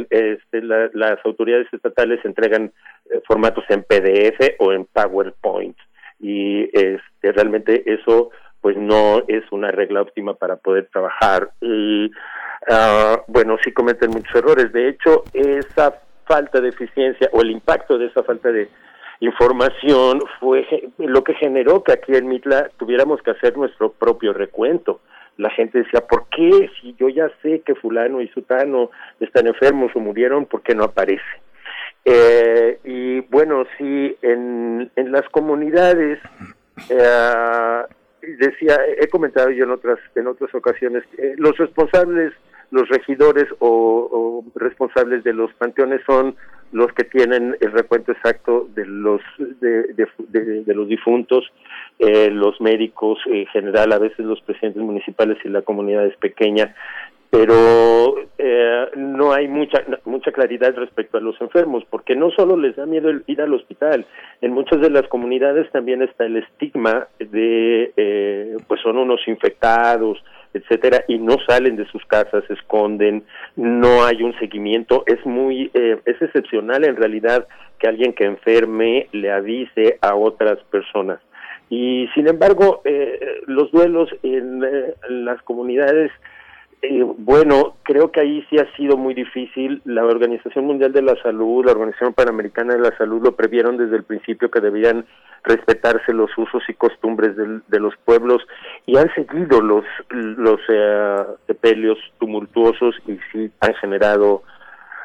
Speaker 16: este, las autoridades estatales entregan eh, formatos en PDF o en PowerPoint y este, realmente eso pues no es una regla óptima para poder trabajar. Y Ah, bueno, sí cometen muchos errores. De hecho, esa falta de eficiencia o el impacto de esa falta de información fue lo que generó que aquí en Mitla tuviéramos que hacer nuestro propio recuento. La gente decía, ¿por qué? Si yo ya sé que fulano y sutano están enfermos o murieron, ¿por qué no aparece? Eh, y bueno, sí, en, en las comunidades eh, decía, he comentado yo en otras en otras ocasiones, eh, los responsables, los regidores o, responsables de los panteones son los que tienen el recuento exacto de los de, de, los difuntos, eh, los médicos en general, a veces los presidentes municipales y la comunidad es pequeña, pero eh, no hay mucha mucha claridad respecto a los enfermos, porque no solo les da miedo ir al hospital, en muchas de las comunidades también está el estigma de, eh, pues son unos infectados, etcétera, y no salen de sus casas, se esconden, no hay un seguimiento, es muy, eh, es excepcional en realidad que alguien que enferme le avise a otras personas. Y sin embargo, eh, los duelos en, eh, las comunidades eh, bueno, creo que ahí sí ha sido muy difícil. La Organización Mundial de la Salud, la Organización Panamericana de la Salud lo previeron desde el principio que debían respetarse los usos y costumbres de los pueblos y han seguido los los eh, sepelios tumultuosos y sí han generado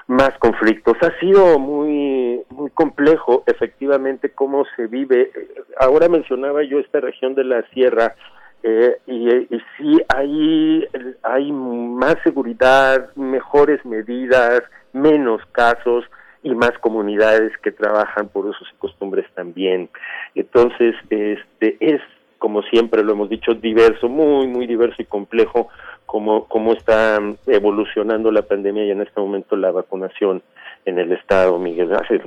Speaker 16: más conflictos. Ha sido muy muy complejo efectivamente cómo se vive. Ahora mencionaba yo esta región de la sierra eh, y, y, sí hay, hay más seguridad, mejores medidas, menos casos y más comunidades que trabajan por usos y costumbres también. Entonces, este es como siempre lo hemos dicho, diverso, muy, muy diverso y complejo, cómo, cómo está evolucionando la pandemia y en este momento la vacunación en el Estado, Miguel Ángel.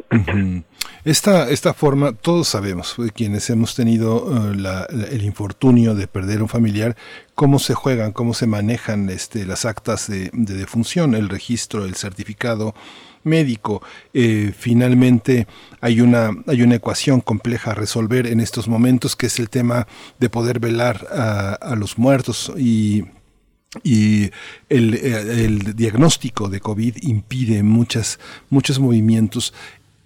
Speaker 1: Esta, esta forma, todos sabemos, eh, quienes hemos tenido eh, el infortunio de perder un familiar, cómo se juegan, cómo se manejan este, las actas de, defunción, el registro, el certificado médico. Eh, finalmente hay una, hay una ecuación compleja a resolver en estos momentos, que es el tema de poder velar a, a los muertos y y el, el, diagnóstico de COVID impide muchas, muchos movimientos.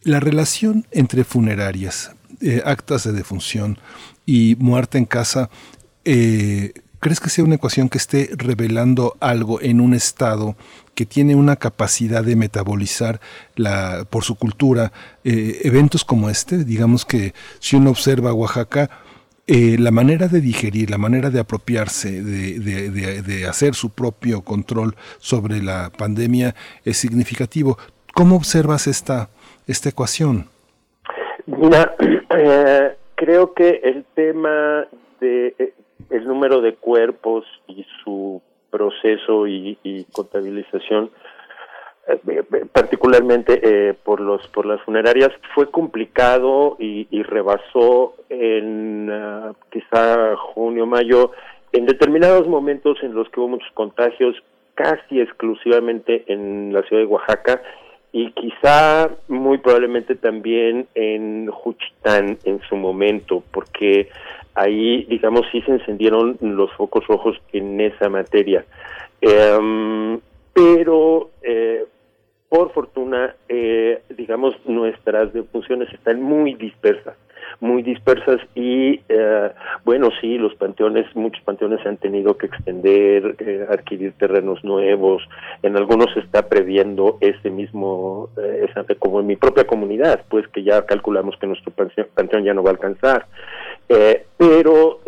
Speaker 1: La relación entre funerarias, eh, actas de defunción y muerte en casa, eh, ¿crees que sea una ecuación que esté revelando algo en un estado que tiene una capacidad de metabolizar por su cultura eh, eventos como este? Digamos que si uno observa Oaxaca, la manera de digerir, la manera de apropiarse, de, de, de, hacer su propio control sobre la pandemia es significativo. ¿Cómo observas esta, esta ecuación?
Speaker 16: Mira, [clears throat] eh, creo que el tema de eh, el número de cuerpos y su proceso y, contabilización eh, particularmente por los por las funerarias fue complicado y, rebasó en ah, quizá junio mayo en determinados momentos en los que hubo muchos contagios casi exclusivamente en la ciudad de Oaxaca y quizá muy probablemente también en Juchitán en su momento, porque ahí, digamos, sí se encendieron los focos rojos en esa materia. Em, pero, eh, por fortuna, eh, digamos, nuestras defunciones están muy dispersas muy dispersas y eh, bueno sí los panteones muchos panteones han tenido que extender eh, adquirir terrenos nuevos. En algunos se está previendo ese mismo eh, como en mi propia comunidad pues que ya calculamos que nuestro panteón ya no va a alcanzar. Eh, pero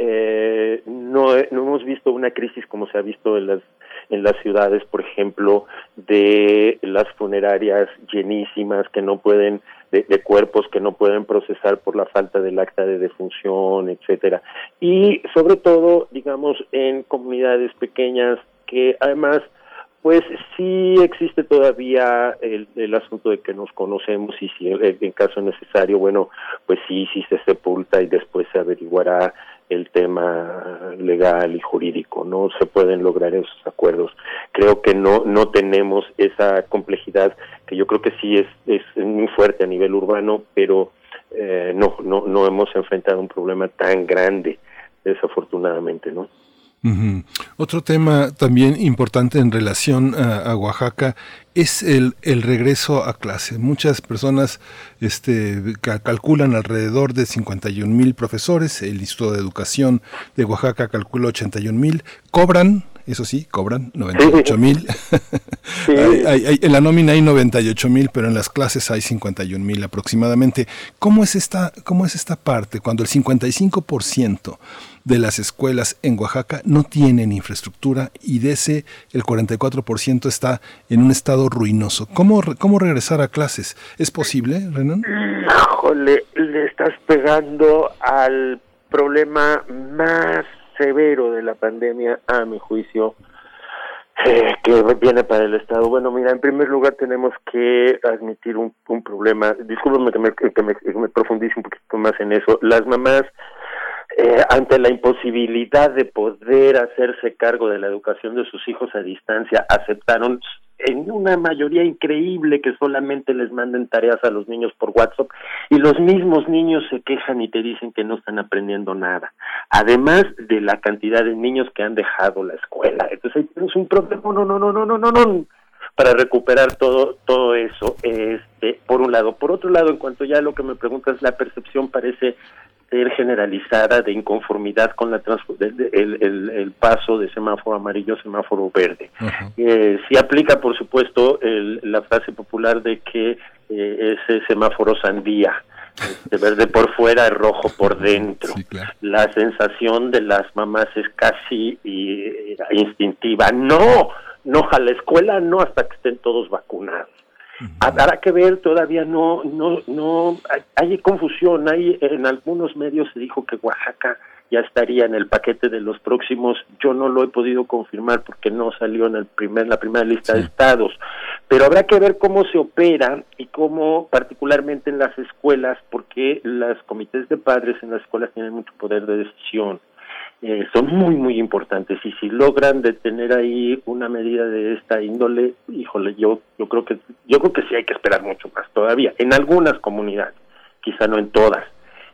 Speaker 16: no, no hemos visto una crisis como se ha visto en las en las ciudades, por ejemplo, de las funerarias llenísimas que no pueden de, cuerpos que no pueden procesar por la falta del acta de defunción, etcétera. Y sobre todo, digamos, en comunidades pequeñas que además pues sí existe todavía el, el, asunto de que nos conocemos y si en caso necesario, bueno, pues sí, sí se sepulta y después se averiguará el tema legal y jurídico, no se pueden lograr esos acuerdos. Creo que no no tenemos esa complejidad que yo creo que sí es es muy fuerte a nivel urbano, pero eh, no no no hemos enfrentado un problema tan grande desafortunadamente, ¿no?
Speaker 1: Otro tema también importante en relación a, Oaxaca es el, el, regreso a clase. Muchas personas este, calculan alrededor de 51 mil profesores, el Instituto de Educación de Oaxaca calcula 81 mil, cobran eso sí, cobran 98 mil. [laughs] en la nómina hay 98 mil, pero en las clases hay 51 mil aproximadamente. ¿Cómo es, esta, ¿Cómo es esta parte cuando el 55% de las escuelas en Oaxaca no tienen infraestructura y de ese el 44% está en un estado ruinoso. ¿Cómo, cómo regresar a clases? ¿Es posible, Renan?
Speaker 16: Híjole, le estás pegando al problema más severo de la pandemia, a mi juicio, eh, que viene para el Estado. Bueno, mira, en primer lugar tenemos que admitir un, un problema. Discúlpame que me, profundice un poquito más en eso. Las mamás eh, ante la imposibilidad de poder hacerse cargo de la educación de sus hijos a distancia, aceptaron en una mayoría increíble que solamente les manden tareas a los niños por WhatsApp y los mismos niños se quejan y te dicen que no están aprendiendo nada. Además de la cantidad de niños que han dejado la escuela. Entonces ahí tienes un problema, no, no, no, no, no, no, no, para recuperar todo, todo eso, este, por un lado. Por otro lado, en cuanto ya lo que me preguntas, la percepción parece generalizada de inconformidad con la el, el, el, paso de semáforo amarillo a semáforo verde. Eh, sí aplica, por supuesto, el, la frase popular de que eh, ese semáforo sandía, de verde por fuera, rojo por dentro. La sensación de las mamás es casi y, instintiva. No, no a la escuela, no hasta que estén todos vacunados. Habrá que ver, todavía no, no, no, hay, confusión, hay, en algunos medios se dijo que Oaxaca ya estaría en el paquete de los próximos, yo no lo he podido confirmar porque no salió en el primer, la primera lista de estados, pero habrá que ver cómo se opera y cómo, particularmente en las escuelas, porque los comités de padres en las escuelas tienen mucho poder de decisión eh, son muy muy importantes. Y si logran detener ahí una medida de esta índole híjole yo yo creo que yo creo que sí hay que esperar mucho más todavía en algunas comunidades quizá no en todas.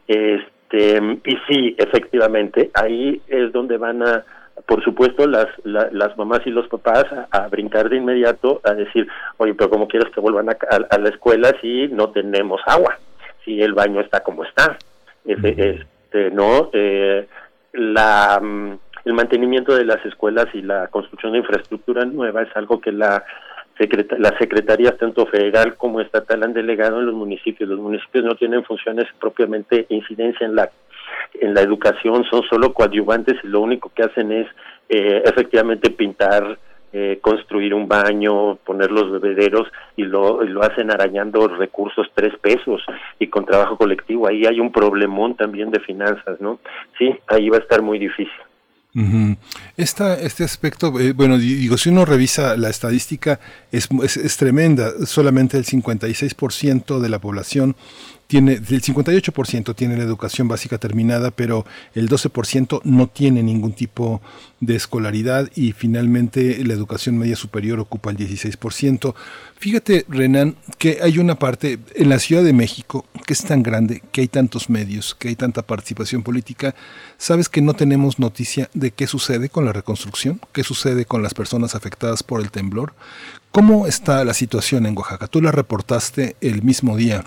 Speaker 16: Este y sí efectivamente ahí es donde van a por supuesto las las mamás y los papás a, brincar de inmediato a decir oye pero cómo quieres que vuelvan a, a, la escuela si no tenemos agua si el baño está como está este, no eh, la, mm, el mantenimiento de las escuelas y la construcción de infraestructura nueva es algo que la las secretarías tanto federal como estatal han delegado en los municipios. Los municipios no tienen funciones propiamente incidencia en la en la educación, son solo coadyuvantes y lo único que hacen es eh, efectivamente pintar, eh, construir un baño, poner los bebederos y lo, lo hacen arañando recursos tres pesos y con trabajo colectivo. Ahí hay un problemón también de finanzas, ¿no? Sí, ahí va a estar muy difícil.
Speaker 1: Esta, este aspecto, eh, bueno, digo, si uno revisa la estadística, es, es, es tremenda. Solamente el 56% de la población tiene, el 58% tiene la educación básica terminada, pero el 12% no tiene ningún tipo de escolaridad y finalmente la educación media superior ocupa el 16%. Fíjate, Renan, que hay una parte en la Ciudad de México que es tan grande, que hay tantos medios, que hay tanta participación política. ¿Sabes que no tenemos noticia de qué sucede con la reconstrucción? ¿Qué sucede con las personas afectadas por el temblor? ¿Cómo está la situación en Oaxaca? Tú la reportaste el mismo día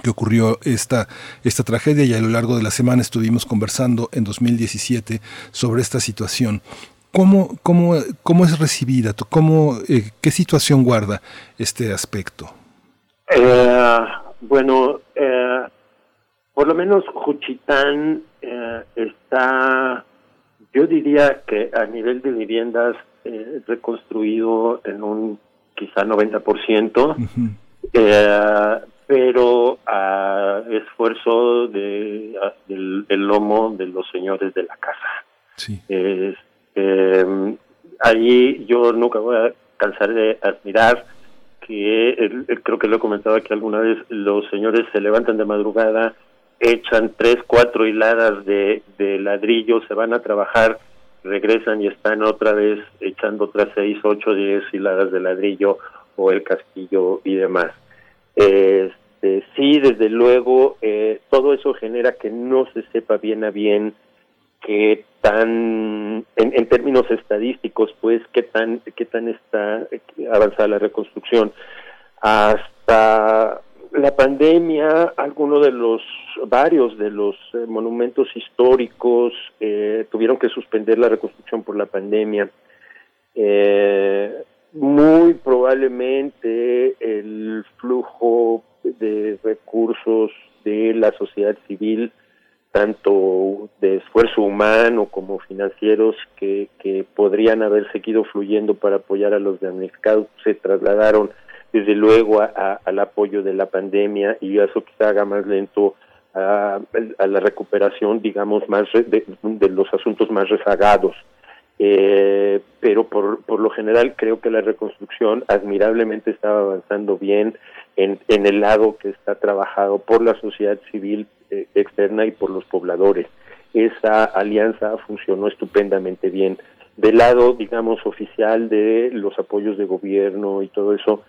Speaker 1: que ocurrió esta, esta tragedia y a lo largo de la semana estuvimos conversando en 2017 sobre esta situación. ¿Cómo, cómo, cómo es recibida? ¿Cómo, eh, ¿Qué situación guarda este aspecto?
Speaker 16: Eh, bueno, eh, por lo menos Juchitán está, yo diría que a nivel de viviendas reconstruido en un quizá 90%. Uh pero a esfuerzo de, del, lomo de los señores de la casa. Sí. Eh, allí yo nunca voy a cansar de admirar que, creo que lo he comentado aquí alguna vez, los señores se levantan de madrugada, echan tres, cuatro hiladas de, de ladrillo, se van a trabajar, regresan y están otra vez echando otras seis, ocho, diez hiladas de ladrillo o el castillo y demás. Eh, este, sí, desde luego, eh, todo eso genera que no se sepa bien a bien qué tan, en, términos estadísticos, pues, qué tan, qué tan está avanzada la reconstrucción. Hasta la pandemia, algunos de los, varios de los eh, monumentos históricos eh, tuvieron que suspender la reconstrucción por la pandemia. muy probablemente el flujo de recursos de la sociedad civil tanto de esfuerzo humano como financieros que, que podrían haber seguido fluyendo para apoyar a los damnificados se trasladaron desde luego al apoyo de la pandemia y eso quizá haga más lento a, la recuperación, digamos, más de, los asuntos más rezagados. Eh, pero por, por lo general creo que la reconstrucción admirablemente estaba avanzando bien en, en el lado que está trabajado por la sociedad civil eh, externa y por los pobladores. Esa alianza funcionó estupendamente bien. Del lado, digamos, oficial de los apoyos de gobierno y todo eso,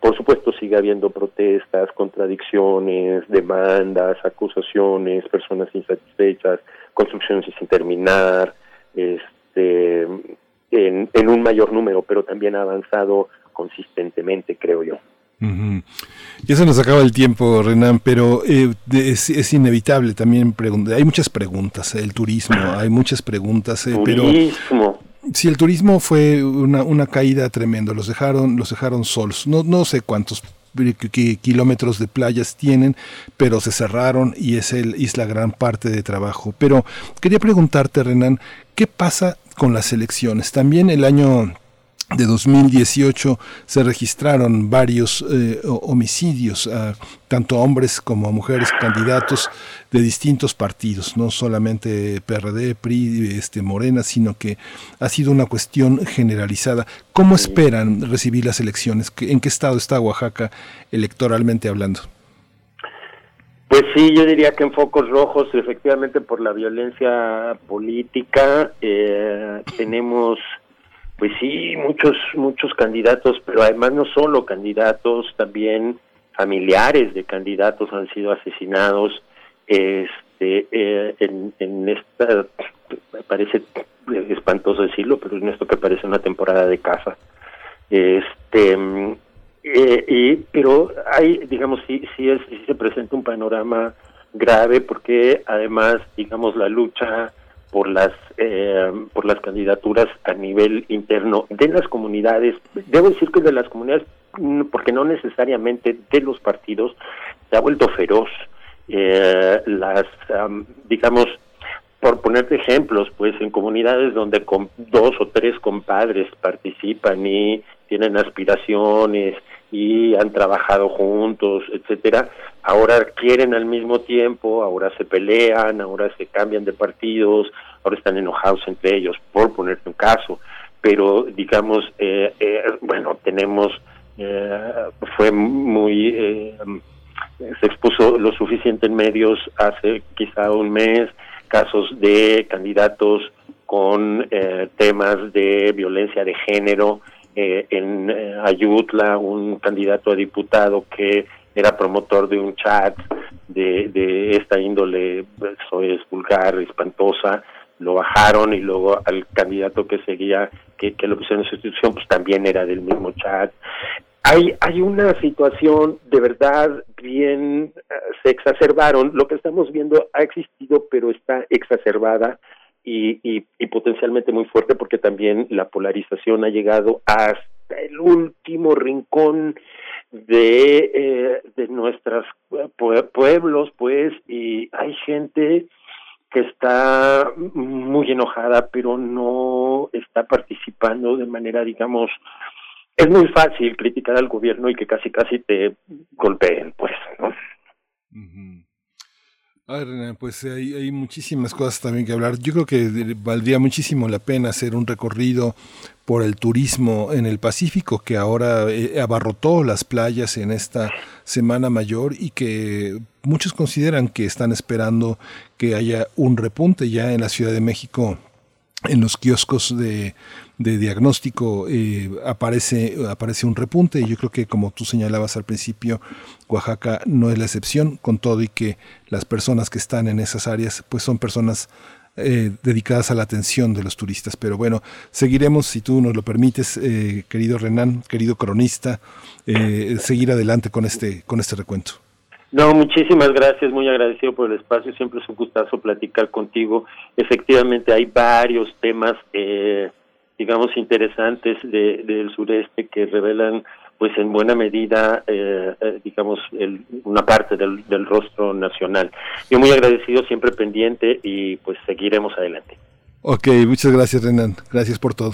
Speaker 16: por supuesto sigue habiendo protestas, contradicciones, demandas, acusaciones, personas insatisfechas, construcciones sin terminar, este, en, en un mayor número, pero también ha avanzado consistentemente, creo yo.
Speaker 1: Ya se nos acaba el tiempo, Renan, pero eh, es, inevitable también preguntar. Hay muchas preguntas, el turismo, [laughs] hay muchas preguntas, eh, pero si el turismo fue una, una caída tremenda, los dejaron, los dejaron solos. No, no sé cuántos kilómetros de playas tienen, pero se cerraron y es, el, es la gran parte de trabajo. Pero quería preguntarte, Renan, ¿qué pasa con las elecciones? También el año de 2018 se registraron varios eh, homicidios, tanto a hombres como a mujeres candidatos de distintos partidos, no solamente PRD, PRI, este, Morena, sino que ha sido una cuestión generalizada. ¿Cómo esperan recibir las elecciones? ¿En qué estado está Oaxaca electoralmente hablando?
Speaker 16: Pues sí, yo diría que en focos rojos, efectivamente por la violencia política, eh, tenemos pues sí, muchos, muchos candidatos, pero además no solo candidatos, también familiares de candidatos han sido asesinados. Este, eh, en, en esta, parece espantoso decirlo, pero en esto que parece una temporada de caza. Este, eh, y, pero hay, digamos, sí, sí, es, sí se presenta un panorama grave porque además, digamos, la lucha por las eh, por las candidaturas a nivel interno de las comunidades debo decir que de las comunidades porque no necesariamente de los partidos se ha vuelto feroz. Eh, las digamos por ponerte ejemplos pues en comunidades donde con dos o tres compadres participan y tienen aspiraciones y han trabajado juntos, etcétera, ahora quieren al mismo tiempo, ahora se pelean, ahora se cambian de partidos, ahora están enojados entre ellos, por ponerte un caso, pero digamos, eh, eh, bueno, tenemos, eh, fue muy, se expuso lo suficiente en medios hace quizá un mes, casos de candidatos con temas de violencia de género, eh, en eh, Ayutla, un candidato a diputado que era promotor de un chat de, de esta índole, eso es vulgar, espantosa, lo bajaron y luego al candidato que seguía, que, que lo pusieron en sustitución, pues también era del mismo chat. Hay, hay una situación de verdad bien, eh, se exacerbaron, lo que estamos viendo ha existido, pero está exacerbada y, potencialmente muy fuerte porque también la polarización ha llegado hasta el último rincón de, eh, de nuestros pueblos, pues, y hay gente que está muy enojada, pero no está participando de manera, digamos, es muy fácil criticar al gobierno y que casi casi te golpeen, pues, ¿no?
Speaker 1: Ay, Renan, pues hay, hay, muchísimas cosas también que hablar. Yo creo que valdría muchísimo la pena hacer un recorrido por el turismo en el Pacífico, que ahora eh, abarrotó las playas en esta Semana Mayor y que muchos consideran que están esperando que haya un repunte ya en la Ciudad de México en los kioscos de, diagnóstico eh, aparece, aparece un repunte y yo creo que como tú señalabas al principio, Oaxaca no es la excepción, con todo y que las personas que están en esas áreas pues son personas eh, dedicadas a la atención de los turistas. Pero bueno, seguiremos, si tú nos lo permites, eh, querido Renan, querido cronista, seguir adelante con este, con este recuento.
Speaker 16: No, muchísimas gracias, muy agradecido por el espacio, siempre es un gustazo platicar contigo. Efectivamente hay varios temas eh, digamos, interesantes de, del sureste que revelan pues en buena medida, eh, eh, digamos, una parte del, del rostro nacional. Yo muy agradecido, siempre pendiente y pues seguiremos adelante.
Speaker 1: Ok, muchas gracias Renan, gracias por todo.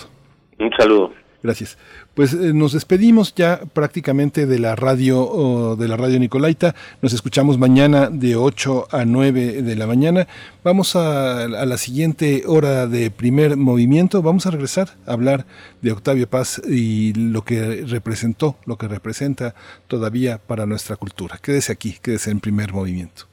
Speaker 16: Un saludo.
Speaker 1: Gracias. Pues eh, nos despedimos ya prácticamente de la radio de la radio Nicolaita. Nos escuchamos mañana de 8 a 9 de la mañana. Vamos a, a, la siguiente hora de primer movimiento. Vamos a regresar a hablar de Octavio Paz y lo que representó, lo que representa todavía para nuestra cultura. Quédese aquí, quédese en primer movimiento.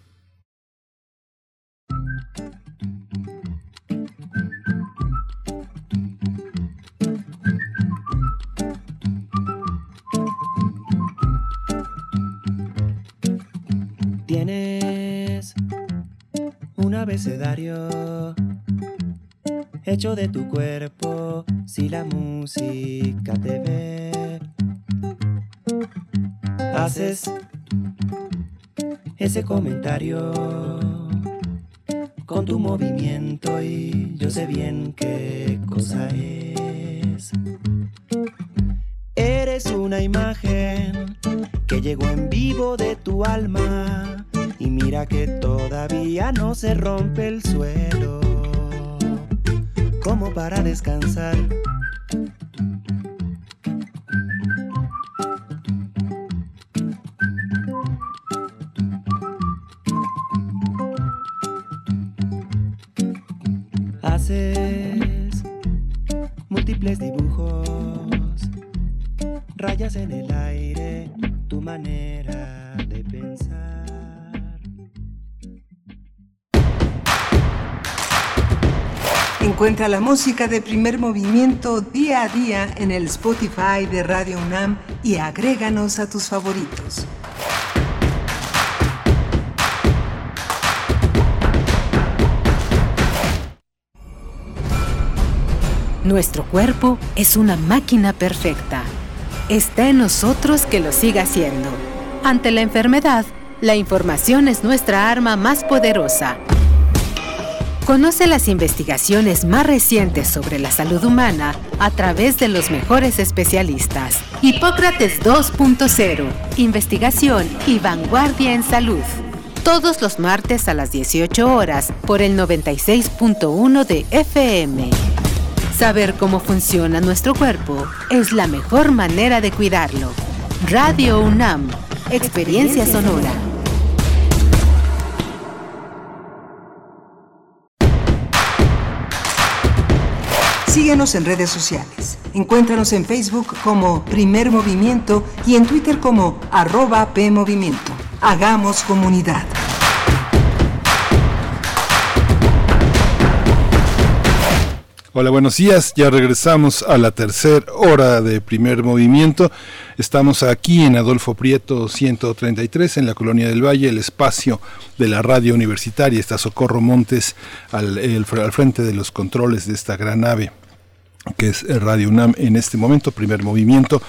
Speaker 17: Abecedario hecho de tu cuerpo si la música te ve. Haces ese comentario con tu movimiento y yo sé bien qué cosa es. Eres una imagen que llegó en vivo de tu alma y mira que todavía no se rompe el suelo como para descansar. Haces múltiples dibujos, rayas en el aire, tu manera
Speaker 4: Encuentra la música de primer movimiento día a día en el Spotify de Radio UNAM y agréganos a tus favoritos.
Speaker 18: Nuestro cuerpo es una máquina perfecta. Está en nosotros que lo siga siendo. Ante la enfermedad, la información es nuestra arma más poderosa. Conoce las investigaciones más recientes sobre la salud humana a través de los mejores especialistas. Hipócrates 2.0. Investigación y vanguardia en salud. Todos los martes a las 18 horas por el 96.1 de FM. Saber cómo funciona nuestro cuerpo es la mejor manera de cuidarlo. Radio UNAM, Experiencia Sonora.
Speaker 4: Síguenos en redes sociales. Encuéntranos en Facebook como Primer Movimiento y en Twitter como arroba PMovimiento. Hagamos comunidad.
Speaker 1: Hola, buenos días. Ya regresamos a la tercera hora de primer movimiento. Estamos aquí en Adolfo Prieto 133, en la Colonia del Valle, el espacio de la radio universitaria. Está Socorro Montes al, al frente de los controles de esta gran nave que es Radio UNAM en este momento, primer movimiento.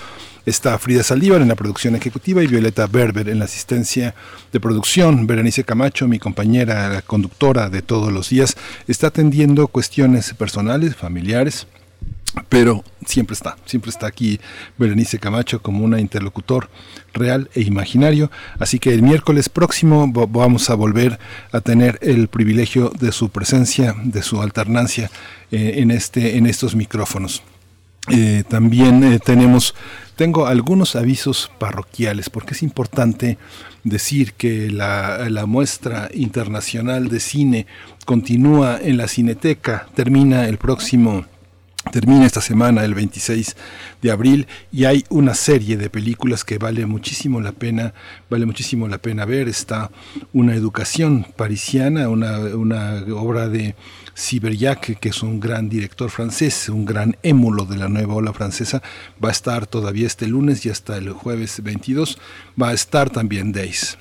Speaker 1: Está Frida Saldívar en la producción ejecutiva y Violeta Berber en la asistencia de producción. Berenice Camacho, mi compañera, la conductora de todos los días, está atendiendo cuestiones personales, familiares, pero siempre está, siempre está aquí Berenice Camacho como una interlocutor real e imaginario. Así que el miércoles próximo vamos a volver a tener el privilegio de su presencia, de su alternancia eh, en, este, en estos micrófonos. Eh, también eh, tenemos, tengo algunos avisos parroquiales, porque es importante decir que la, la, muestra internacional de cine continúa en la Cineteca, termina el próximo termina esta semana el 26 de abril y hay una serie de películas que vale muchísimo la pena vale muchísimo la pena ver. Está una educación parisiana una, una obra de Siberiac, que es un gran director francés, un gran émulo de la nueva ola francesa, va a estar todavía este lunes y hasta el jueves 22, va a estar también Days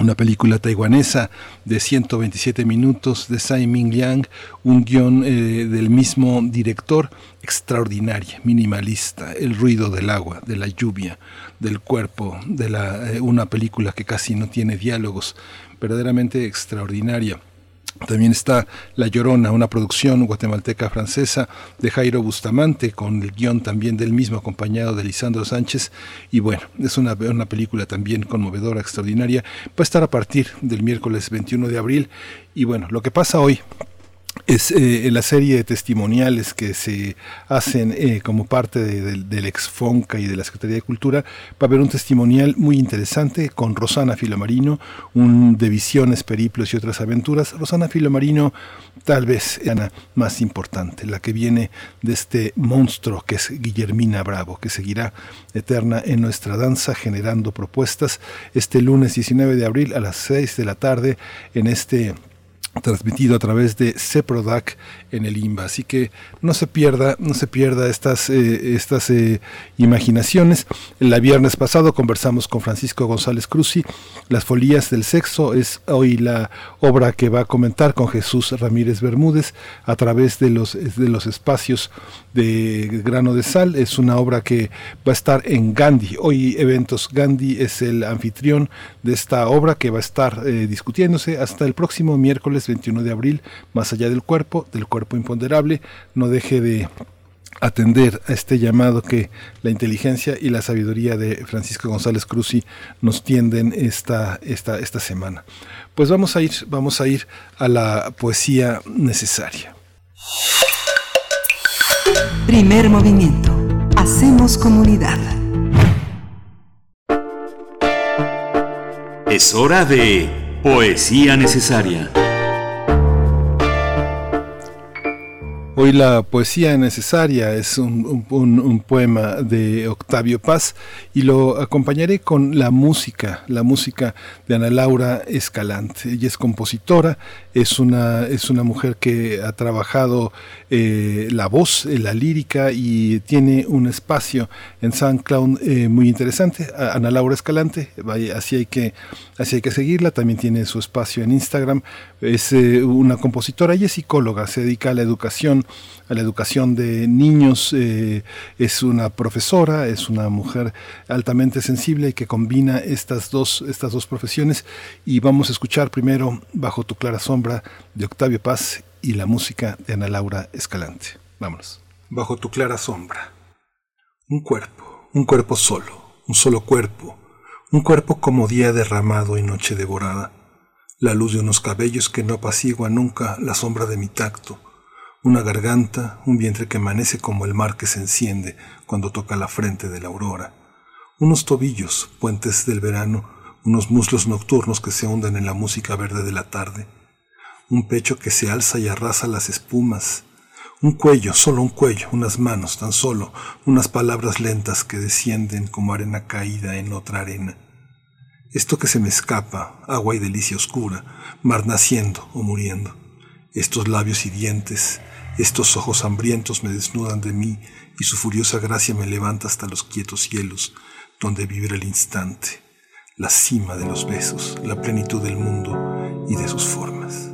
Speaker 1: una película taiwanesa de 127 minutos de Tsai Ming Liang, un guion eh, del mismo director, extraordinaria, minimalista, el ruido del agua, de la lluvia, del cuerpo, de la, eh, una película que casi no tiene diálogos, verdaderamente extraordinaria. También está La Llorona, una producción guatemalteca francesa de Jairo Bustamante, con el guion también del mismo, acompañado de Lisandro Sánchez. Y bueno, es una, una película también conmovedora, extraordinaria. Va a estar a partir del miércoles 21 de abril. Y bueno, lo que pasa hoy es eh, la serie de testimoniales que se hacen eh, como parte del Exfonca y de la Secretaría de Cultura. Va a haber un testimonial muy interesante con Rosana Filomarino, un de visiones, periplos y otras aventuras. Rosana Filomarino tal vez la más importante, la que viene de este monstruo que es Guillermina Bravo, que seguirá eterna en nuestra danza generando propuestas este lunes 19 de abril a las 6 de la tarde en este transmitido a través de CEPRODAC en el IMBA. Así que no se pierda, no se pierda estas, eh, estas eh, imaginaciones. El viernes pasado conversamos con Francisco González Cruzi. Las folías del sexo es hoy la obra que va a comentar con Jesús Ramírez Bermúdez a través de los, de los espacios de grano de sal. Es una obra que va a estar en Gandhi. Hoy eventos Gandhi es el anfitrión de esta obra que va a estar eh, discutiéndose hasta el próximo miércoles 21 de abril, más allá del cuerpo, del cuerpo imponderable, no deje de atender a este llamado que la inteligencia y la sabiduría de Francisco González Cruzi nos tienden esta, esta, esta semana. Pues vamos a ir, vamos a ir a la poesía necesaria.
Speaker 4: Primer movimiento. Hacemos comunidad.
Speaker 7: Es hora de poesía necesaria.
Speaker 1: Hoy la poesía necesaria es un, poema de Octavio Paz y lo acompañaré con la música, la música de Ana Laura Escalante. Ella es compositora, es una, es una mujer que ha trabajado eh, la voz, eh, la lírica y tiene un espacio en SoundCloud eh, muy interesante. Ana Laura Escalante, así hay, que, así hay que seguirla. También tiene su espacio en Instagram. Es una compositora y es psicóloga, se dedica a la educación a la educación de niños. Eh, es una profesora, es una mujer altamente sensible y que combina estas dos, estas dos profesiones. Y vamos a escuchar primero Bajo tu clara sombra de Octavio Paz y la música de Ana Laura Escalante. Vámonos. Bajo tu clara sombra. Un cuerpo, un cuerpo solo, un solo cuerpo, un cuerpo como día derramado y noche devorada. La luz de unos cabellos que no apacigua nunca la sombra de mi tacto una garganta, un vientre que amanece como el mar que se enciende cuando toca la frente de la aurora, unos tobillos, puentes del verano, unos muslos nocturnos que se hunden en la música verde de la tarde, un pecho que se alza y arrasa las espumas, un cuello, solo un cuello, unas manos, tan solo, unas palabras lentas que descienden como arena caída en otra arena. Esto que se me escapa, agua y delicia oscura, mar naciendo o muriendo. Estos labios y dientes, estos ojos hambrientos me desnudan de mí y su furiosa gracia me levanta hasta los quietos cielos, donde vibra el instante, la cima de los besos, la plenitud del mundo y de sus formas.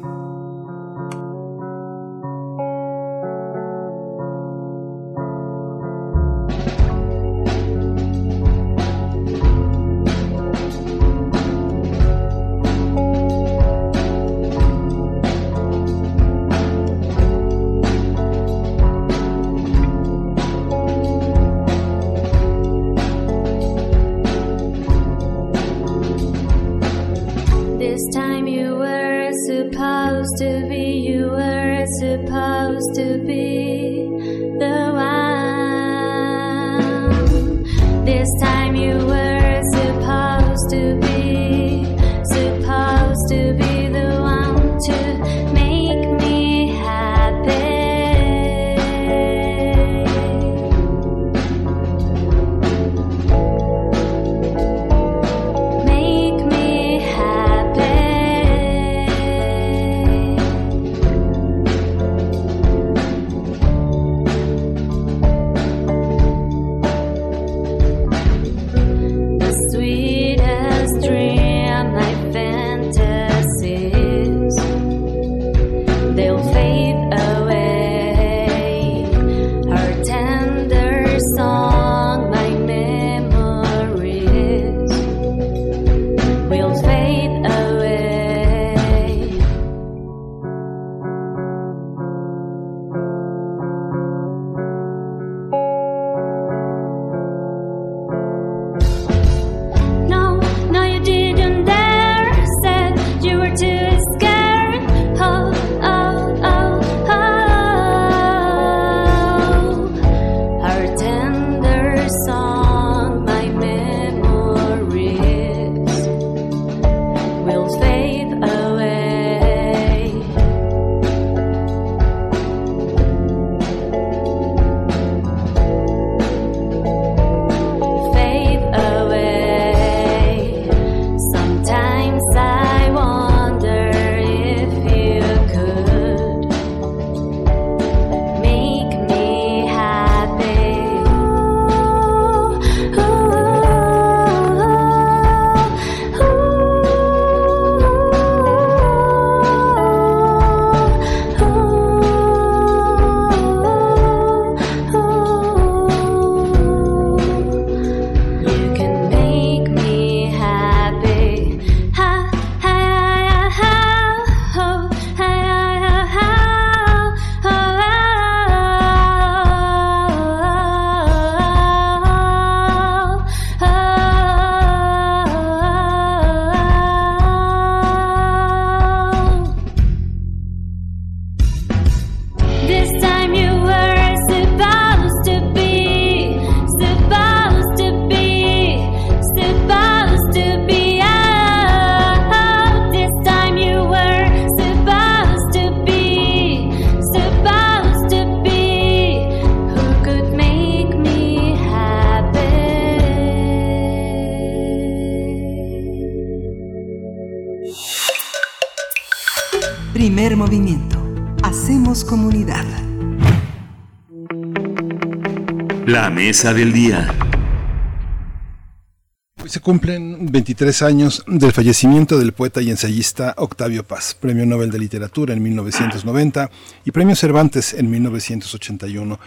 Speaker 1: Hoy se cumplen 23 años del fallecimiento del poeta y ensayista Octavio Paz, Premio Nobel de Literatura en 1990 y Premio Cervantes en 1981.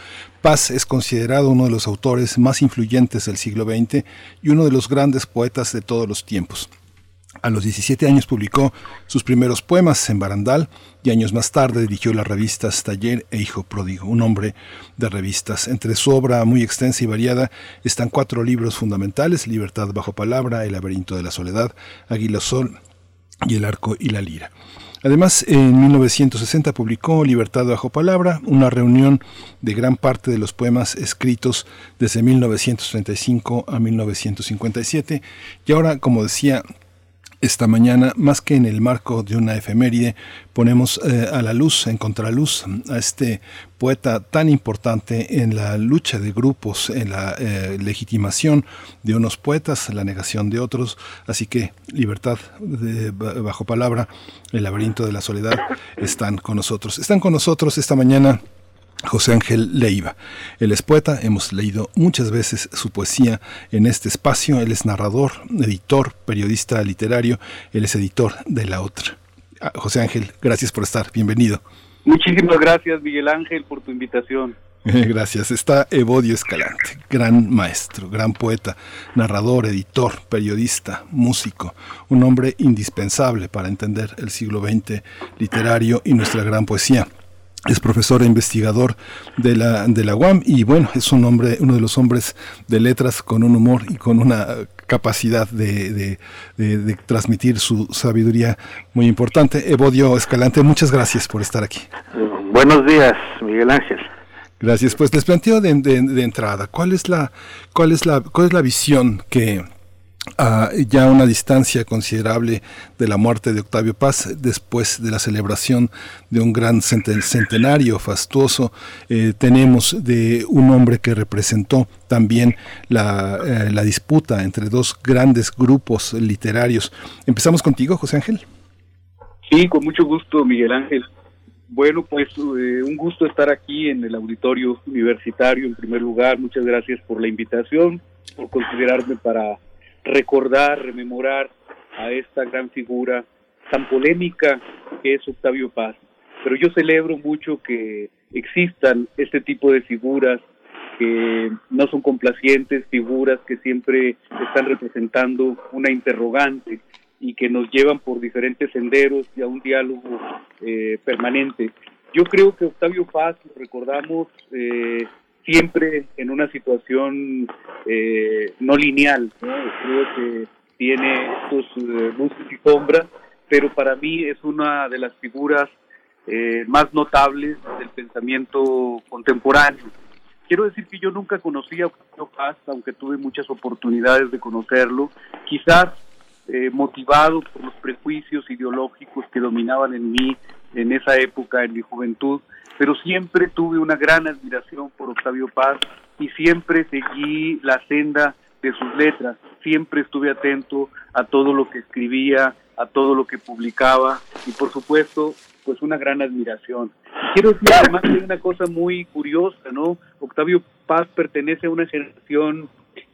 Speaker 1: Paz es considerado uno de los autores más influyentes del siglo XX y uno de los grandes poetas de todos los tiempos. A los 17 años publicó sus primeros poemas en Barandal y años más tarde dirigió las revistas Taller e Hijo Pródigo, un hombre de revistas. Entre su obra muy extensa y variada están cuatro libros fundamentales, Libertad bajo palabra, El laberinto de la soledad, Águila Sol y El arco y la lira. Además, en 1960 publicó Libertad bajo palabra, una reunión de gran parte de los poemas escritos desde 1935 a 1957. Y ahora, como decía, esta mañana, más que en el marco de una efeméride, ponemos eh, a la luz, en contraluz, a este poeta tan importante en la lucha de grupos, en la eh, legitimación de unos poetas, la negación de otros. Así que libertad bajo palabra, el laberinto de la soledad, están con nosotros. Están con nosotros esta mañana José Ángel Leiva. Él es poeta, hemos leído muchas veces su poesía en este espacio. Él es narrador, editor, periodista literario, él es editor de La Otra. Ah, José Ángel, gracias por estar, bienvenido.
Speaker 19: Muchísimas gracias, Miguel Ángel, por tu invitación. [laughs]
Speaker 1: Gracias. Está Evodio Escalante, gran maestro, gran poeta, narrador, editor, periodista, músico, un hombre indispensable para entender el siglo XX literario y nuestra gran poesía es profesor e investigador de la, de la UAM y bueno, es un hombre, uno de los hombres de letras con un humor y con una capacidad de, de, transmitir su sabiduría muy importante. Evodio Escalante, muchas gracias por estar aquí.
Speaker 19: Buenos días, Miguel Ángel.
Speaker 1: Gracias. Pues les planteo de, entrada, ¿cuál es la, cuál es la, cuál es la visión que a ya una distancia considerable de la muerte de Octavio Paz, después de la celebración de un gran centenario fastuoso, eh, tenemos de un hombre que representó también la, eh, la, disputa entre dos grandes grupos literarios. Empezamos contigo, José Ángel.
Speaker 19: Sí, con mucho gusto, Miguel Ángel. Bueno, pues eh, un gusto estar aquí en el auditorio universitario en primer lugar. Muchas gracias por la invitación, por considerarme para recordar, rememorar a esta gran figura tan polémica que es Octavio Paz. Pero yo celebro mucho que existan este tipo de figuras que no son complacientes, figuras que siempre están representando una interrogante y que nos llevan por diferentes senderos y a un diálogo eh, permanente. Yo creo que Octavio Paz, lo recordamos eh, siempre en una situación eh, no lineal. Creo que tiene sus eh, y sombras, pero para mí es una de las figuras eh, más notables del pensamiento contemporáneo. Quiero decir que yo nunca conocí a Octavio Paz, aunque tuve muchas oportunidades de conocerlo, quizás motivado por los prejuicios ideológicos que dominaban en mí en esa época, en mi juventud, pero siempre tuve una gran admiración por Octavio Paz y siempre seguí la senda de sus letras, siempre estuve atento a todo lo que escribía, a todo lo que publicaba y por supuesto pues una gran admiración. quiero decir además que hay una cosa muy curiosa, ¿no? Octavio Paz pertenece a una generación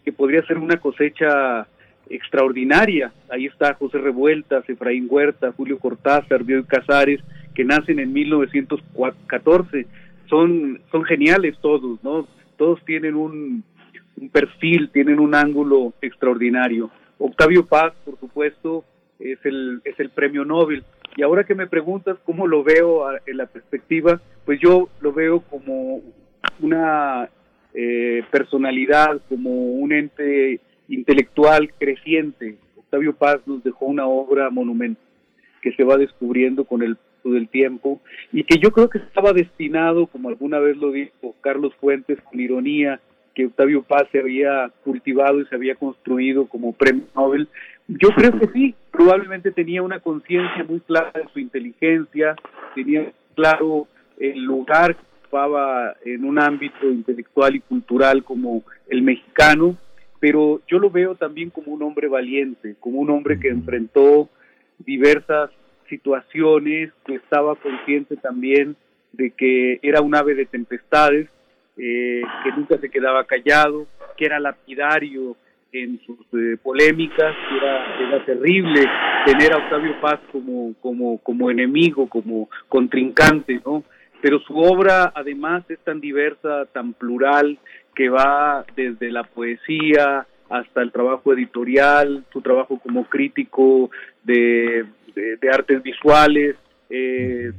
Speaker 19: que podría ser una cosecha extraordinaria. Ahí está José Revueltas, Efraín Huerta, Julio Cortázar, Bioy Casares, que nacen en 1914. Son, son geniales todos, ¿no? Todos tienen un, perfil, tienen un ángulo extraordinario. Octavio Paz, por supuesto, es el, es el premio Nobel. Y ahora que me preguntas cómo lo veo en la perspectiva, pues yo lo veo como una eh, personalidad, como un ente intelectual creciente. Octavio Paz nos dejó una obra monumental que se va descubriendo con el del tiempo y que yo creo que estaba destinado, como alguna vez lo dijo Carlos Fuentes con ironía, que Octavio Paz se había cultivado y se había construido como premio Nobel. Yo creo que sí, probablemente tenía una conciencia muy clara de su inteligencia, tenía claro el lugar que ocupaba en un ámbito intelectual y cultural como el mexicano, pero yo lo veo también como un hombre valiente, como un hombre que enfrentó diversas situaciones, que estaba consciente también de que era un ave de tempestades, eh, que nunca se quedaba callado, que era lapidario en sus eh, polémicas, que era, era terrible tener a Octavio Paz como, como, como enemigo, como contrincante, ¿no? Pero su obra además es tan diversa, tan plural, que va desde la poesía hasta el trabajo editorial, su trabajo como crítico de, de, artes visuales, eh,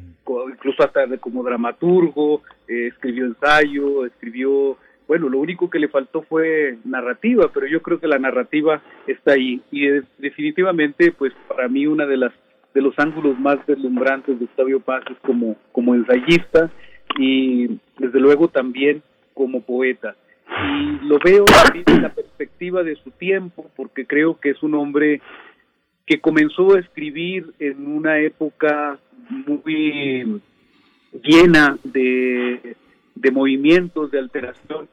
Speaker 19: incluso hasta como dramaturgo, eh, escribió ensayo, escribió, bueno, lo único que le faltó fue narrativa, pero yo creo que la narrativa está ahí. Y definitivamente, pues para mí una de las de los ángulos más deslumbrantes de Octavio Paz es como como ensayista y desde luego también como poeta y lo veo en la perspectiva de su tiempo porque creo que es un hombre que comenzó a escribir en una época muy llena de, de movimientos, de alteración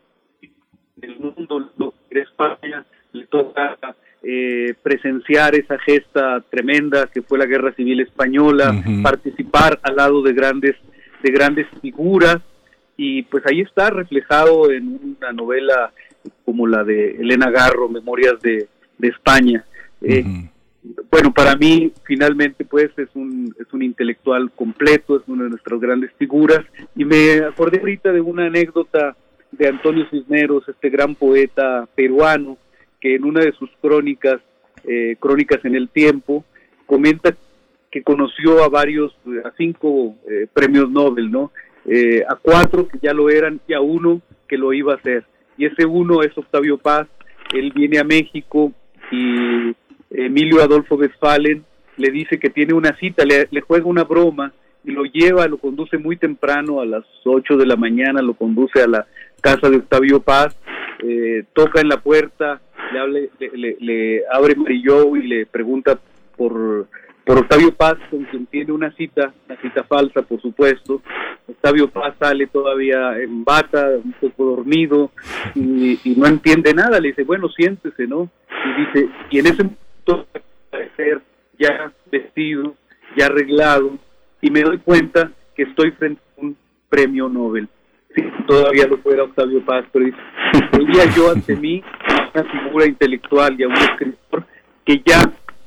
Speaker 19: del mundo, lo que España le toca eh, presenciar esa gesta tremenda que fue la Guerra Civil Española, participar al lado de grandes de grandes figuras y pues ahí está reflejado en una novela como la de Elena Garro, Memorias de, de España. Eh, bueno, para mí finalmente pues es un, es un intelectual completo, es una de nuestras grandes figuras y me acordé ahorita de una anécdota de Antonio Cisneros, este gran poeta peruano, que en una de sus crónicas, eh, Crónicas en el Tiempo, comenta que conoció a varios, a cinco eh, premios Nobel, ¿no? Eh, a cuatro que ya lo eran y a uno que lo iba a hacer. Y ese uno es Octavio Paz, él viene a México y Emilio Adolfo Westphalen le dice que tiene una cita, le, juega una broma y lo lleva, lo conduce muy temprano, a las 8 de la mañana, lo conduce a la casa de Octavio Paz, eh, toca en la puerta, le, le, le, abre Marillo y le pregunta por, por Octavio Paz, con quien tiene una cita, una cita falsa, por supuesto. Octavio Paz sale todavía en bata, un poco dormido, y, no entiende nada. Le dice, bueno, siéntese, ¿no? Y dice, y en ese ser ya vestido, ya arreglado, y me doy cuenta que estoy frente a un premio Nobel. Todavía lo fuera Octavio Paz, pero veía yo ante mí una figura intelectual y a un escritor que ya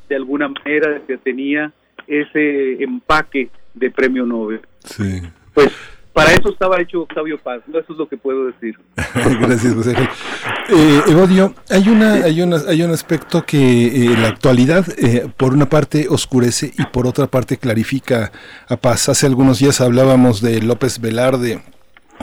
Speaker 19: de alguna manera tenía ese empaque de premio Nobel.
Speaker 1: Sí.
Speaker 19: Pues para eso estaba hecho Octavio Paz, eso es lo que puedo decir. [laughs]
Speaker 1: Gracias, José. Eh, Evodio, hay una, hay una, hay un aspecto que eh, en la actualidad, eh, por una parte oscurece y por otra parte clarifica a Paz. Hace algunos días hablábamos de López Velarde,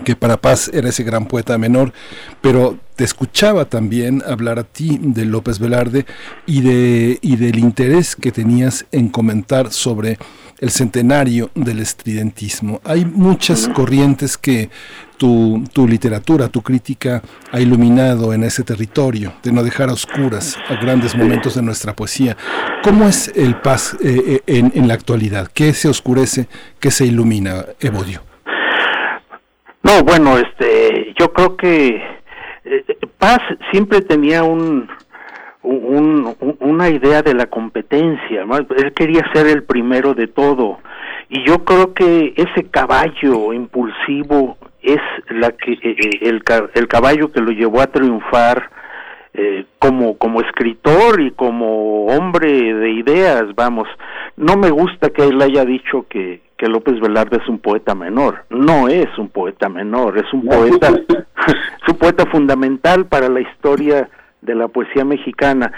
Speaker 1: que para Paz era ese gran poeta menor, pero te escuchaba también hablar a ti de López Velarde y de y del interés que tenías en comentar sobre el centenario del estridentismo. Hay muchas corrientes que tu, tu, literatura, tu crítica ha iluminado en ese territorio, de no dejar a oscuras a grandes momentos de nuestra poesía. ¿Cómo es el paz eh, eh, en, en, la actualidad? ¿Qué se oscurece? ¿Qué se ilumina, Evodio?
Speaker 20: No, bueno, este, yo creo que eh, Paz siempre tenía un, un, una idea de la competencia, él quería ser el primero de todo. Y yo creo que ese caballo impulsivo es la que eh, eh, el, el caballo que lo llevó a triunfar eh, como como escritor y como hombre de ideas, vamos. No me gusta que él haya dicho que que López Velarde es un poeta menor. No es un poeta menor, es un poeta, [laughs] es un poeta fundamental para la historia de la poesía mexicana.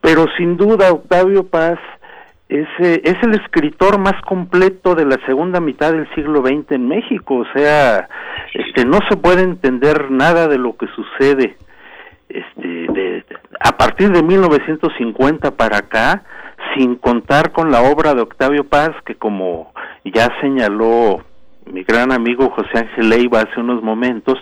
Speaker 20: Pero sin duda Octavio Paz es, eh, es el escritor más completo de la segunda mitad del siglo XX en México. O sea, este, no se puede entender nada de lo que sucede este, de, a partir de 1950 para acá, sin contar con la obra de Octavio Paz, que como ya señaló mi gran amigo José Ángel Leiva hace unos momentos,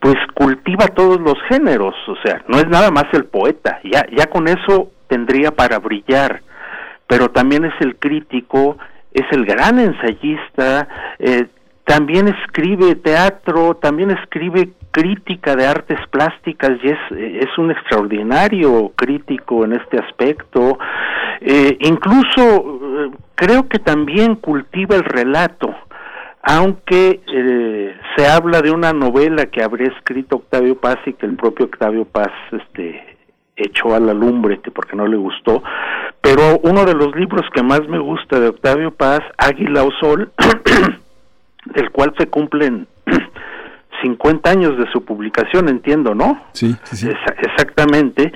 Speaker 20: pues cultiva todos los géneros, o sea, no es nada más el poeta, ya, ya con eso tendría para brillar, pero también es el crítico, es el gran ensayista, eh, también escribe teatro, también escribe crítica de artes plásticas y es, es un extraordinario crítico en este aspecto. Eh, incluso creo que también cultiva el relato, aunque eh, se habla de una novela que habría escrito Octavio Paz y que el propio Octavio Paz este, echó a la lumbre, que porque no le gustó, pero uno de los libros que más me gusta de Octavio Paz, Águila o Sol, [coughs] del cual se cumplen 50 años de su publicación, entiendo, ¿no?
Speaker 1: Sí, sí, sí.
Speaker 20: exactamente.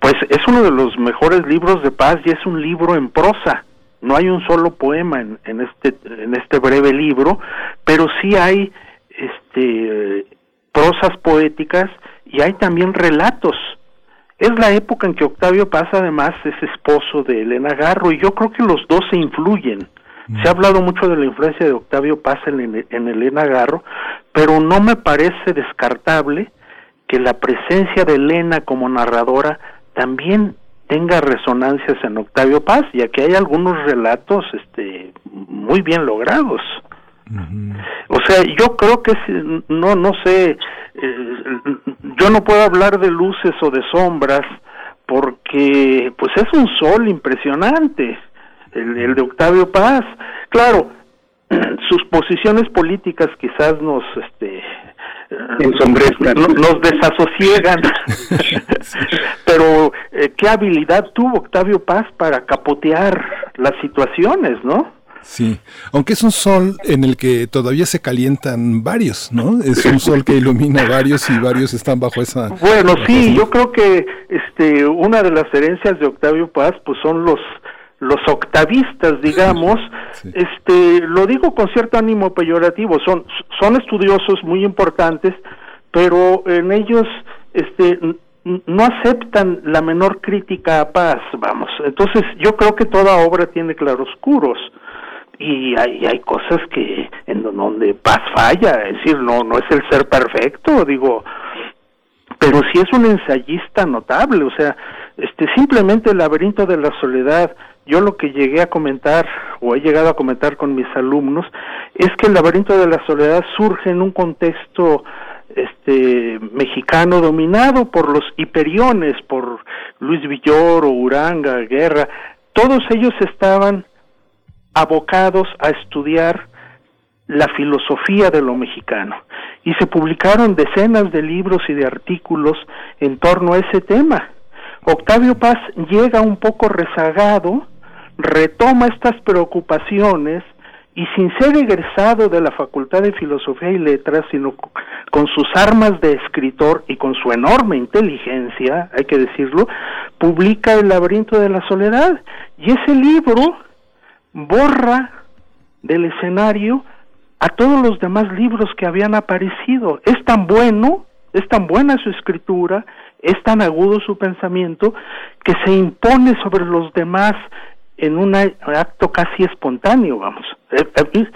Speaker 20: Pues es uno de los mejores libros de paz y es un libro en prosa. No hay un solo poema en, en este en este breve libro, pero sí hay este prosas poéticas y hay también relatos. Es la época en que Octavio Paz además es esposo de Elena Garro y yo creo que los dos se influyen. Se ha hablado mucho de la influencia de Octavio Paz en, en Elena Garro, pero no me parece descartable que la presencia de Elena como narradora también tenga resonancias en Octavio Paz, ya que hay algunos relatos este muy bien logrados. O sea, yo creo que no no sé, eh, yo no puedo hablar de luces o de sombras porque pues es un sol impresionante el, de Octavio Paz. Claro, [clears throat] sus posiciones políticas quizás nos este nos desasosiegan [laughs] [laughs] pero eh, qué habilidad tuvo Octavio Paz para capotear las situaciones no
Speaker 1: Sí, aunque es un sol en el que todavía se calientan varios, ¿no? Es un sol que ilumina varios y varios están bajo esa.
Speaker 20: Bueno, sí, yo creo que este una de las herencias de Octavio Paz pues son los los octavistas, digamos, este, lo digo con cierto ánimo peyorativo, son, son estudiosos muy importantes, pero en ellos, este, no aceptan la menor crítica a paz, vamos. Entonces, yo creo que toda obra tiene claroscuros y hay, hay cosas que en donde paz falla, es decir, no, no es el ser perfecto, digo, pero sí es un ensayista notable, o sea, este simplemente el laberinto de la soledad yo lo que llegué a comentar o he llegado a comentar con mis alumnos es que el laberinto de la soledad surge en un contexto este mexicano dominado por los hiperiones, por Luis Villoro, Uranga, Guerra, todos ellos estaban abocados a estudiar la filosofía de lo mexicano y se publicaron decenas de libros y de artículos en torno a ese tema. Octavio Paz llega un poco rezagado retoma estas preocupaciones y sin ser egresado de la Facultad de Filosofía y Letras, sino con sus armas de escritor y con su enorme inteligencia, hay que decirlo, publica El laberinto de la soledad. Y ese libro borra del escenario a todos los demás libros que habían aparecido. Es tan bueno, es tan buena su escritura, es tan agudo su pensamiento, que se impone sobre los demás en un acto casi espontáneo, vamos. Eh, eh,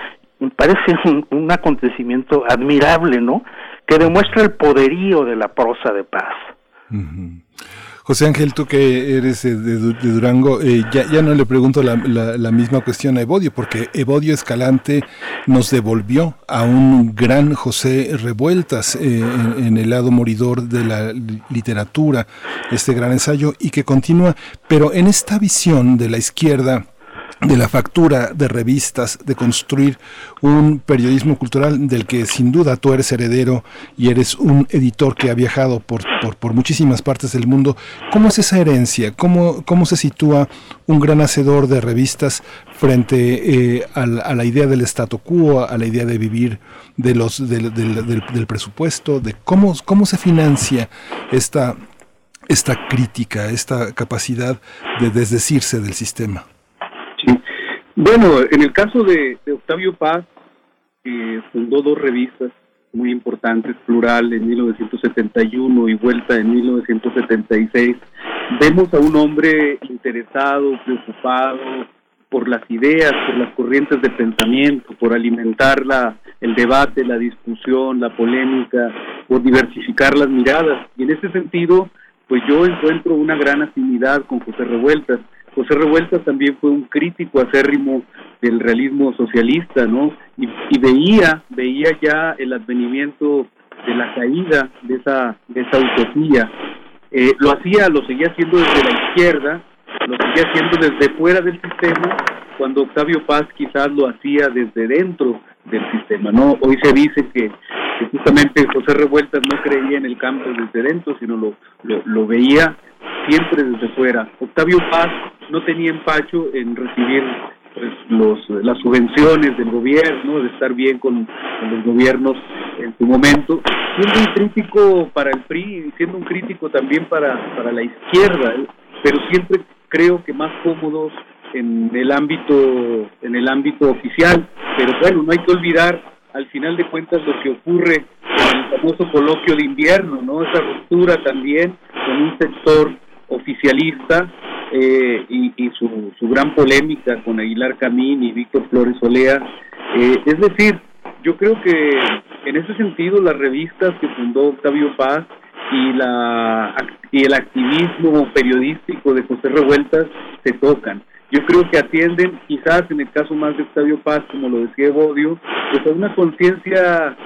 Speaker 20: me parece un, acontecimiento admirable, ¿no? Que demuestra el poderío de la prosa de paz.
Speaker 1: José Ángel, tú que eres de, Durango, eh, ya, no le pregunto la, la, misma cuestión a Evodio, porque Evodio Escalante nos devolvió a un gran José Revueltas eh, en, el lado moridor de la literatura, este gran ensayo, y que continúa, pero en esta visión de la izquierda, de la factura de revistas, de construir un periodismo cultural del que sin duda tú eres heredero y eres un editor que ha viajado por, por, muchísimas partes del mundo. ¿Cómo es esa herencia? ¿Cómo, cómo se sitúa un gran hacedor de revistas frente eh, a, la, idea del statu quo, a la idea de vivir de los, del, del, presupuesto, de cómo, cómo se financia esta, esta crítica, esta capacidad de desdecirse del sistema?
Speaker 19: Bueno, en el caso de, Octavio Paz, que fundó dos revistas muy importantes, Plural en 1971 y Vuelta en 1976, vemos a un hombre interesado, preocupado por las ideas, por las corrientes de pensamiento, por alimentar la, el debate, la discusión, la polémica, por diversificar las miradas. Y en ese sentido, pues yo encuentro una gran afinidad con José Revueltas José Revueltas también fue un crítico acérrimo del realismo socialista, ¿no? Y, veía, veía ya el advenimiento de la caída de esa, de esa utopía. Eh, lo hacía, lo seguía haciendo desde la izquierda, lo seguía haciendo desde fuera del sistema, cuando Octavio Paz quizás lo hacía desde dentro del sistema, ¿no? Hoy se dice que, justamente José Revueltas no creía en el campo desde dentro, sino lo, lo, veía siempre desde fuera. Octavio Paz no tenía empacho en recibir pues, los, las subvenciones del gobierno, de estar bien con, los gobiernos en su momento, siendo un crítico para el PRI y siendo un crítico también para, para la izquierda, ¿eh? pero siempre creo que más cómodos en el ámbito en el ámbito oficial pero bueno no hay que olvidar al final de cuentas lo que ocurre en el famoso coloquio de invierno no esa ruptura también con un sector oficialista eh, y, su, su, gran polémica con Aguilar Camín y Víctor Flores Olea. Eh, es decir yo creo que en ese sentido las revistas que fundó Octavio Paz y la y el activismo periodístico de José Revueltas se tocan yo creo que atienden, quizás en el caso más de Octavio Paz, como lo decía Evodio, pues a una conciencia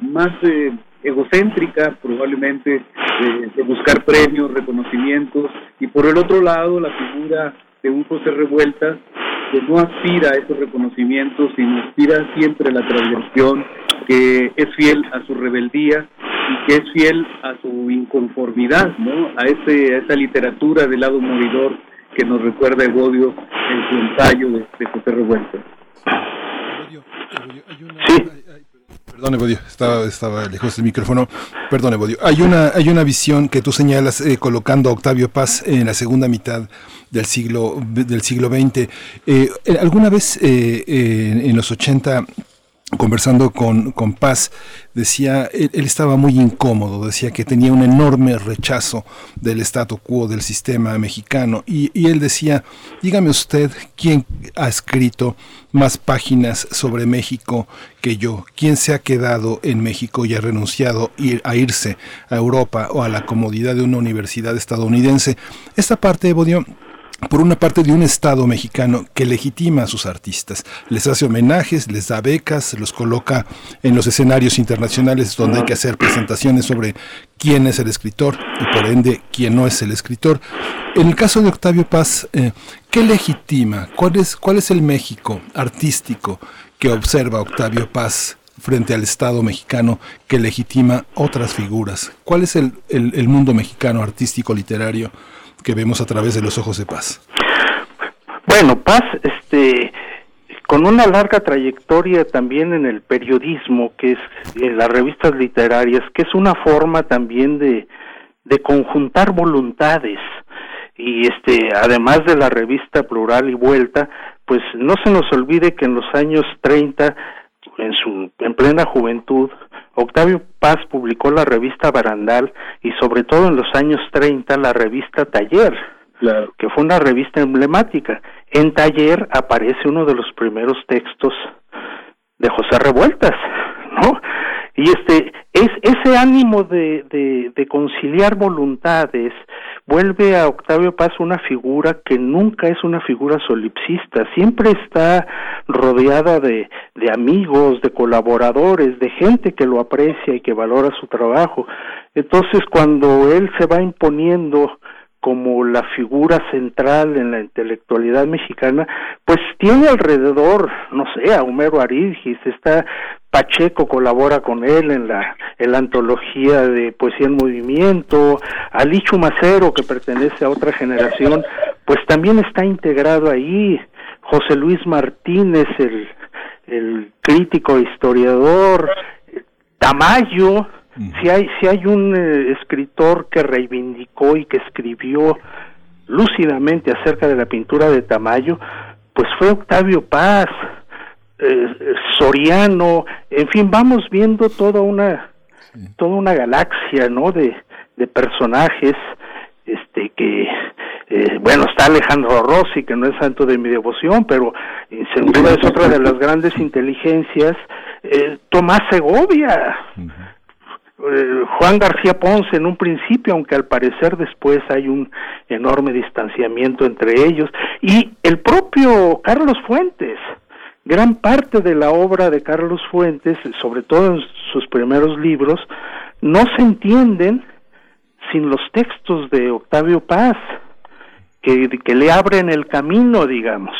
Speaker 19: más eh, egocéntrica, probablemente, de buscar premios, reconocimientos, y por el otro lado, la figura de un José Revueltas que no aspira a esos reconocimientos, sino aspira siempre a la transgresión, que es fiel a su rebeldía y que es fiel a su inconformidad, ¿no? A, ese, a esa literatura del lado moridor que nos recuerda Evodio en su ensayo de, José Revuelta.
Speaker 1: Sí. Perdón, Evodio, estaba, estaba lejos del micrófono. Perdón, Evodio. Hay una, hay una visión que tú señalas eh, colocando a Octavio Paz en la segunda mitad del siglo, del siglo XX. Eh, ¿Alguna vez eh, en los 80 conversando con, con Paz, decía, él, estaba muy incómodo, decía que tenía un enorme rechazo del statu quo, del sistema mexicano, y, él decía, dígame usted, ¿quién ha escrito más páginas sobre México que yo? ¿Quién se ha quedado en México y ha renunciado a irse a Europa o a la comodidad de una universidad estadounidense? Esta parte, Evodio, por una parte de un Estado mexicano que legitima a sus artistas, les hace homenajes, les da becas, los coloca en los escenarios internacionales donde hay que hacer presentaciones sobre quién es el escritor y por ende quién no es el escritor. En el caso de Octavio Paz, eh, ¿qué legitima? ¿Cuál es, ¿Cuál es el México artístico que observa Octavio Paz frente al Estado mexicano que legitima otras figuras? ¿Cuál es el, el mundo mexicano artístico literario? Que vemos a través de los ojos de Paz?
Speaker 20: Bueno, Paz, este, con una larga trayectoria también en el periodismo, que es en las revistas literarias, que es una forma también de, de conjuntar voluntades y este además de la revista Plural y Vuelta, pues no se nos olvide que en los años 30 en su en plena juventud Octavio Paz publicó la revista Barandal y sobre todo en los años 30 la revista Taller, que fue una revista emblemática. En Taller aparece uno de los primeros textos de José Revueltas, ¿no? Y este es ese ánimo de, de, de conciliar voluntades, vuelve a Octavio Paz una figura que nunca es una figura solipsista, siempre está rodeada de, de amigos, de colaboradores, de gente que lo aprecia y que valora su trabajo. Entonces, cuando él se va imponiendo como la figura central en la intelectualidad mexicana, pues tiene alrededor, no sé, a Homero Aridgis, está Pacheco colabora con él en la, en la antología de Poesía en Movimiento, Alichu Macero, que pertenece a otra generación, pues también está integrado ahí, José Luis Martínez, el, el crítico historiador, Tamayo, si hay, si hay un eh, escritor que reivindicó y que escribió lúcidamente acerca de la pintura de Tamayo, pues fue Octavio Paz, eh, Soriano, en fin, vamos viendo toda una toda una galaxia, ¿no? De, de personajes, este que eh, bueno está Alejandro Rossi que no es santo de mi devoción, pero sin duda es otra de las grandes inteligencias. Tomás Segovia, eh, Juan García Ponce en un principio, aunque al parecer después hay un enorme distanciamiento entre ellos, y el propio Carlos Fuentes. Gran parte de la obra de Carlos Fuentes, sobre todo en sus primeros libros, no se entienden sin los textos de Octavio Paz, que, le abren el camino, digamos.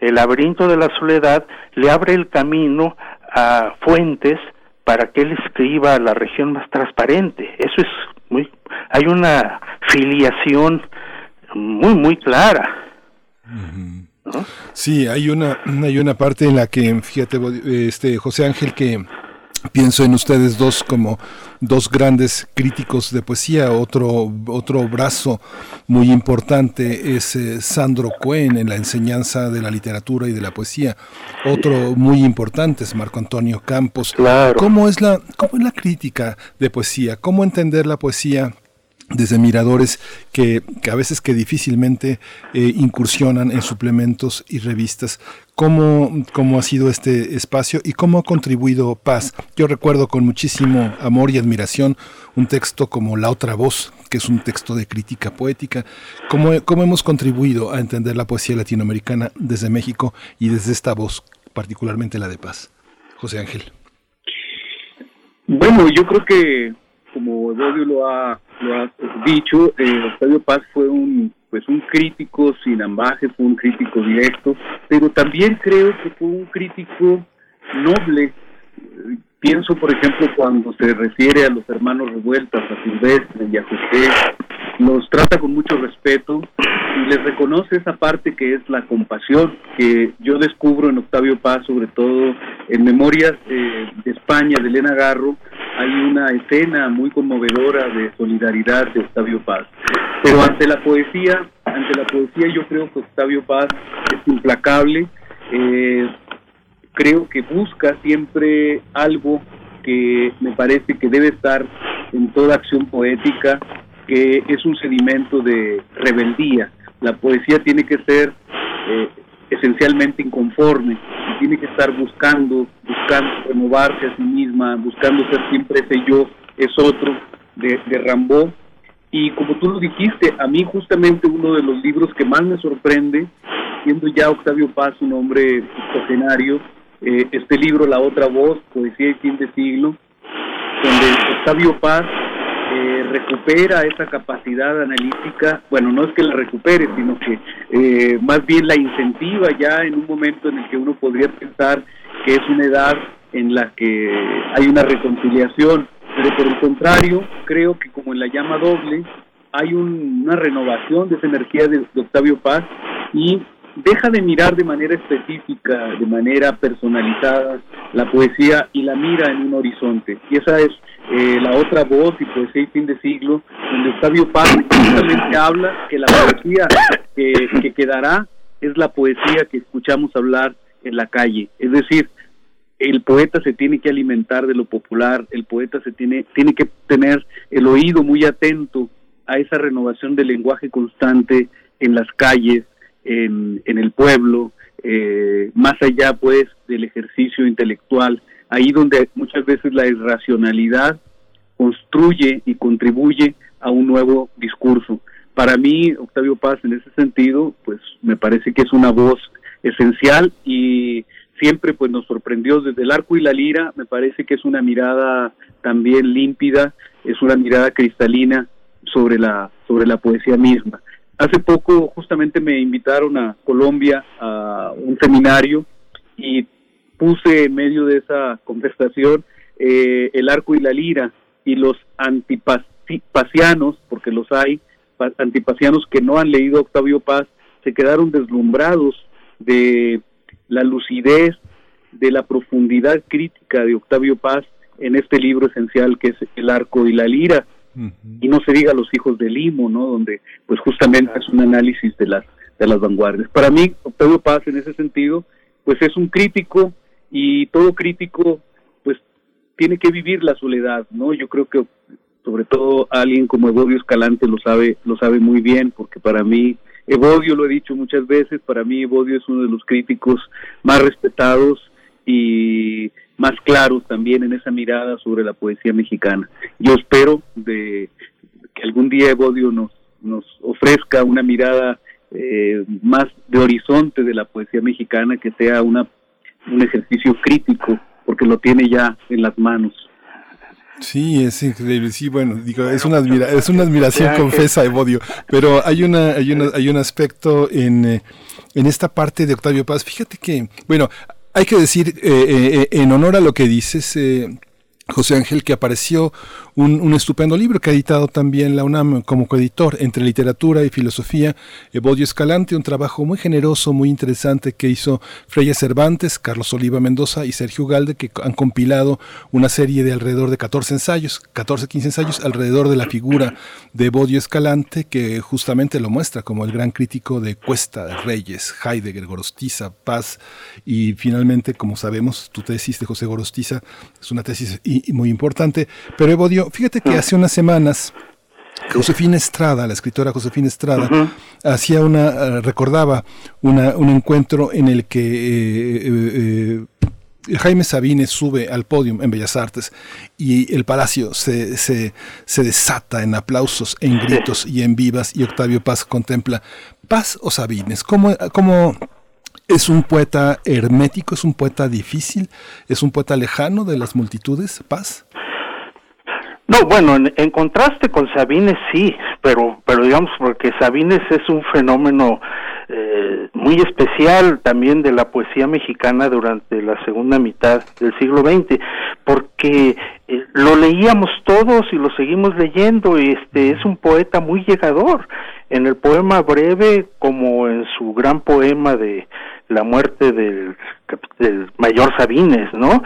Speaker 20: el laberinto de la soledad le abre el camino a Fuentes para que él escriba la región más transparente. Eso es muy, hay una filiación muy, muy clara.
Speaker 1: Sí, hay una, [clears throat] hay una parte en la que, fíjate, este José Ángel, que pienso en ustedes dos como dos grandes críticos de poesía. Otro, otro brazo muy importante es eh, Sandro Cohen en la enseñanza de la literatura y de la poesía. Otro muy importante es Marco Antonio Campos. ¿Cómo, es la, ¿Cómo es la crítica de poesía? ¿Cómo entender la poesía? Desde miradores que, a veces que difícilmente eh, incursionan en suplementos y revistas. ¿Cómo, ¿Cómo ha sido este espacio y cómo ha contribuido Paz? Yo recuerdo con muchísimo amor y admiración un texto como La otra voz, que es un texto de crítica poética. ¿Cómo, cómo hemos contribuido a entender la poesía latinoamericana desde México y desde esta voz, particularmente la de Paz? José Ángel.
Speaker 19: Bueno, yo creo que como Evodio lo ha, lo ha dicho, eh, Octavio Paz fue un pues un crítico sin ambaje, fue un crítico directo, pero también creo que fue un crítico noble. Pienso, por ejemplo, cuando se refiere a los hermanos revueltas, a Silvestre y a José, los trata con mucho respeto y les reconoce esa parte que es la compasión, que yo descubro en Octavio Paz, sobre todo en Memorias eh, de España, de Elena Garro, hay una escena muy conmovedora de solidaridad de Octavio Paz. Pero ante la poesía, ante la poesía yo creo que Octavio Paz es implacable, eh, creo que busca siempre algo que me parece que debe estar en toda acción poética, que es un sedimento de rebeldía. La poesía tiene que ser eh, esencialmente inconforme y tiene que estar buscando, buscando renovarse a sí misma, buscando ser siempre ese yo, es otro, de, de. Y como tú lo dijiste, a mí justamente uno de los libros que más me sorprende, siendo ya Octavio Paz un hombre octogenario, eh, este libro La Otra Voz, Poesía y Fin de Siglo, donde Octavio Paz eh, recupera esa capacidad analítica, bueno, no es que la recupere, sino que eh, más bien la incentiva ya en un momento en el que uno podría pensar que es una edad en la que hay una reconciliación, pero por el contrario, creo que como en la llama doble, hay una renovación de esa energía de Octavio Paz y deja de mirar de manera específica, de manera personalizada la poesía y la mira en un horizonte. Y esa es eh, la otra voz y poesía y fin de siglo, donde Octavio Paz justamente habla que la poesía que, quedará es la poesía que escuchamos hablar en la calle. Es decir, el poeta se tiene que alimentar de lo popular, el poeta se tiene, tiene que tener el oído muy atento a esa renovación del lenguaje constante en las calles, en, el pueblo, eh, más allá pues del ejercicio intelectual, ahí donde muchas veces la irracionalidad construye y contribuye a un nuevo discurso. Para mí, Octavio Paz, en ese sentido, pues me parece que es una voz esencial y siempre pues nos sorprendió desde el arco y la lira, me parece que es una mirada también límpida, es una mirada cristalina sobre la sobre la poesía misma. Hace poco justamente me invitaron a Colombia a un seminario y puse en medio de esa conversación eh, el arco y la lira y los antipasianos, porque los hay, antipasianos que no han leído Octavio Paz, se quedaron deslumbrados de la lucidez, de la profundidad crítica de Octavio Paz en este libro esencial que es El arco y la lira y no se diga los hijos de Limo, ¿no? Donde pues justamente es un análisis de las de las vanguardias. Para mí, Octavio Paz en ese sentido, pues es un crítico y todo crítico pues tiene que vivir la soledad, ¿no? Yo creo que sobre todo alguien como Evodio Escalante lo sabe lo sabe muy bien porque para mí Evodio lo he dicho muchas veces, para mí Evodio es uno de los críticos más respetados y más claros también en esa mirada sobre la poesía mexicana. Yo espero de que algún día Evodio nos, nos ofrezca una mirada eh, más de horizonte de la poesía mexicana, que sea una, un ejercicio crítico, porque lo tiene ya en las manos.
Speaker 1: Sí, es increíble. Sí, bueno, digo, es una es una admiración confesa, Evodio, pero hay una hay una hay un aspecto en eh, en esta parte de Octavio Paz. Fíjate que, bueno, hay que decir, eh, eh, en honor a lo que dices, eh, José Ángel, que apareció un, estupendo libro que ha editado también la UNAM como coeditor entre literatura y filosofía, Evodio Escalante, un trabajo muy generoso, muy interesante que hizo Freya Cervantes, Carlos Oliva Mendoza y Sergio Galde, que han compilado una serie de alrededor de 14 ensayos, 14, 15 ensayos alrededor de la figura de Evodio Escalante, que justamente lo muestra como el gran crítico de Cuesta, de Reyes, Heidegger, Gorostiza, Paz, y finalmente, como sabemos, tu tesis de José Gorostiza es una tesis muy importante, pero Evodio fíjate que hace unas semanas Josefina Estrada, la escritora Josefina Estrada, hacía una, eh, recordaba un encuentro en el que eh, eh, Jaime Sabines sube al podio en Bellas Artes y el palacio se, se, se desata en aplausos, en gritos y en vivas y Octavio Paz contempla, ¿Paz o Sabines? ¿Cómo, cómo es un poeta hermético, es un poeta difícil, es un poeta lejano de las multitudes, Paz?
Speaker 20: No, bueno, en, contraste con Sabines sí, pero, pero digamos porque Sabines es un fenómeno eh, muy especial también de la poesía mexicana durante la segunda mitad del siglo XX, porque eh, lo leíamos todos y lo seguimos leyendo y este es un poeta muy llegador en el poema breve como en su gran poema de la muerte del, del, mayor Sabines, ¿no?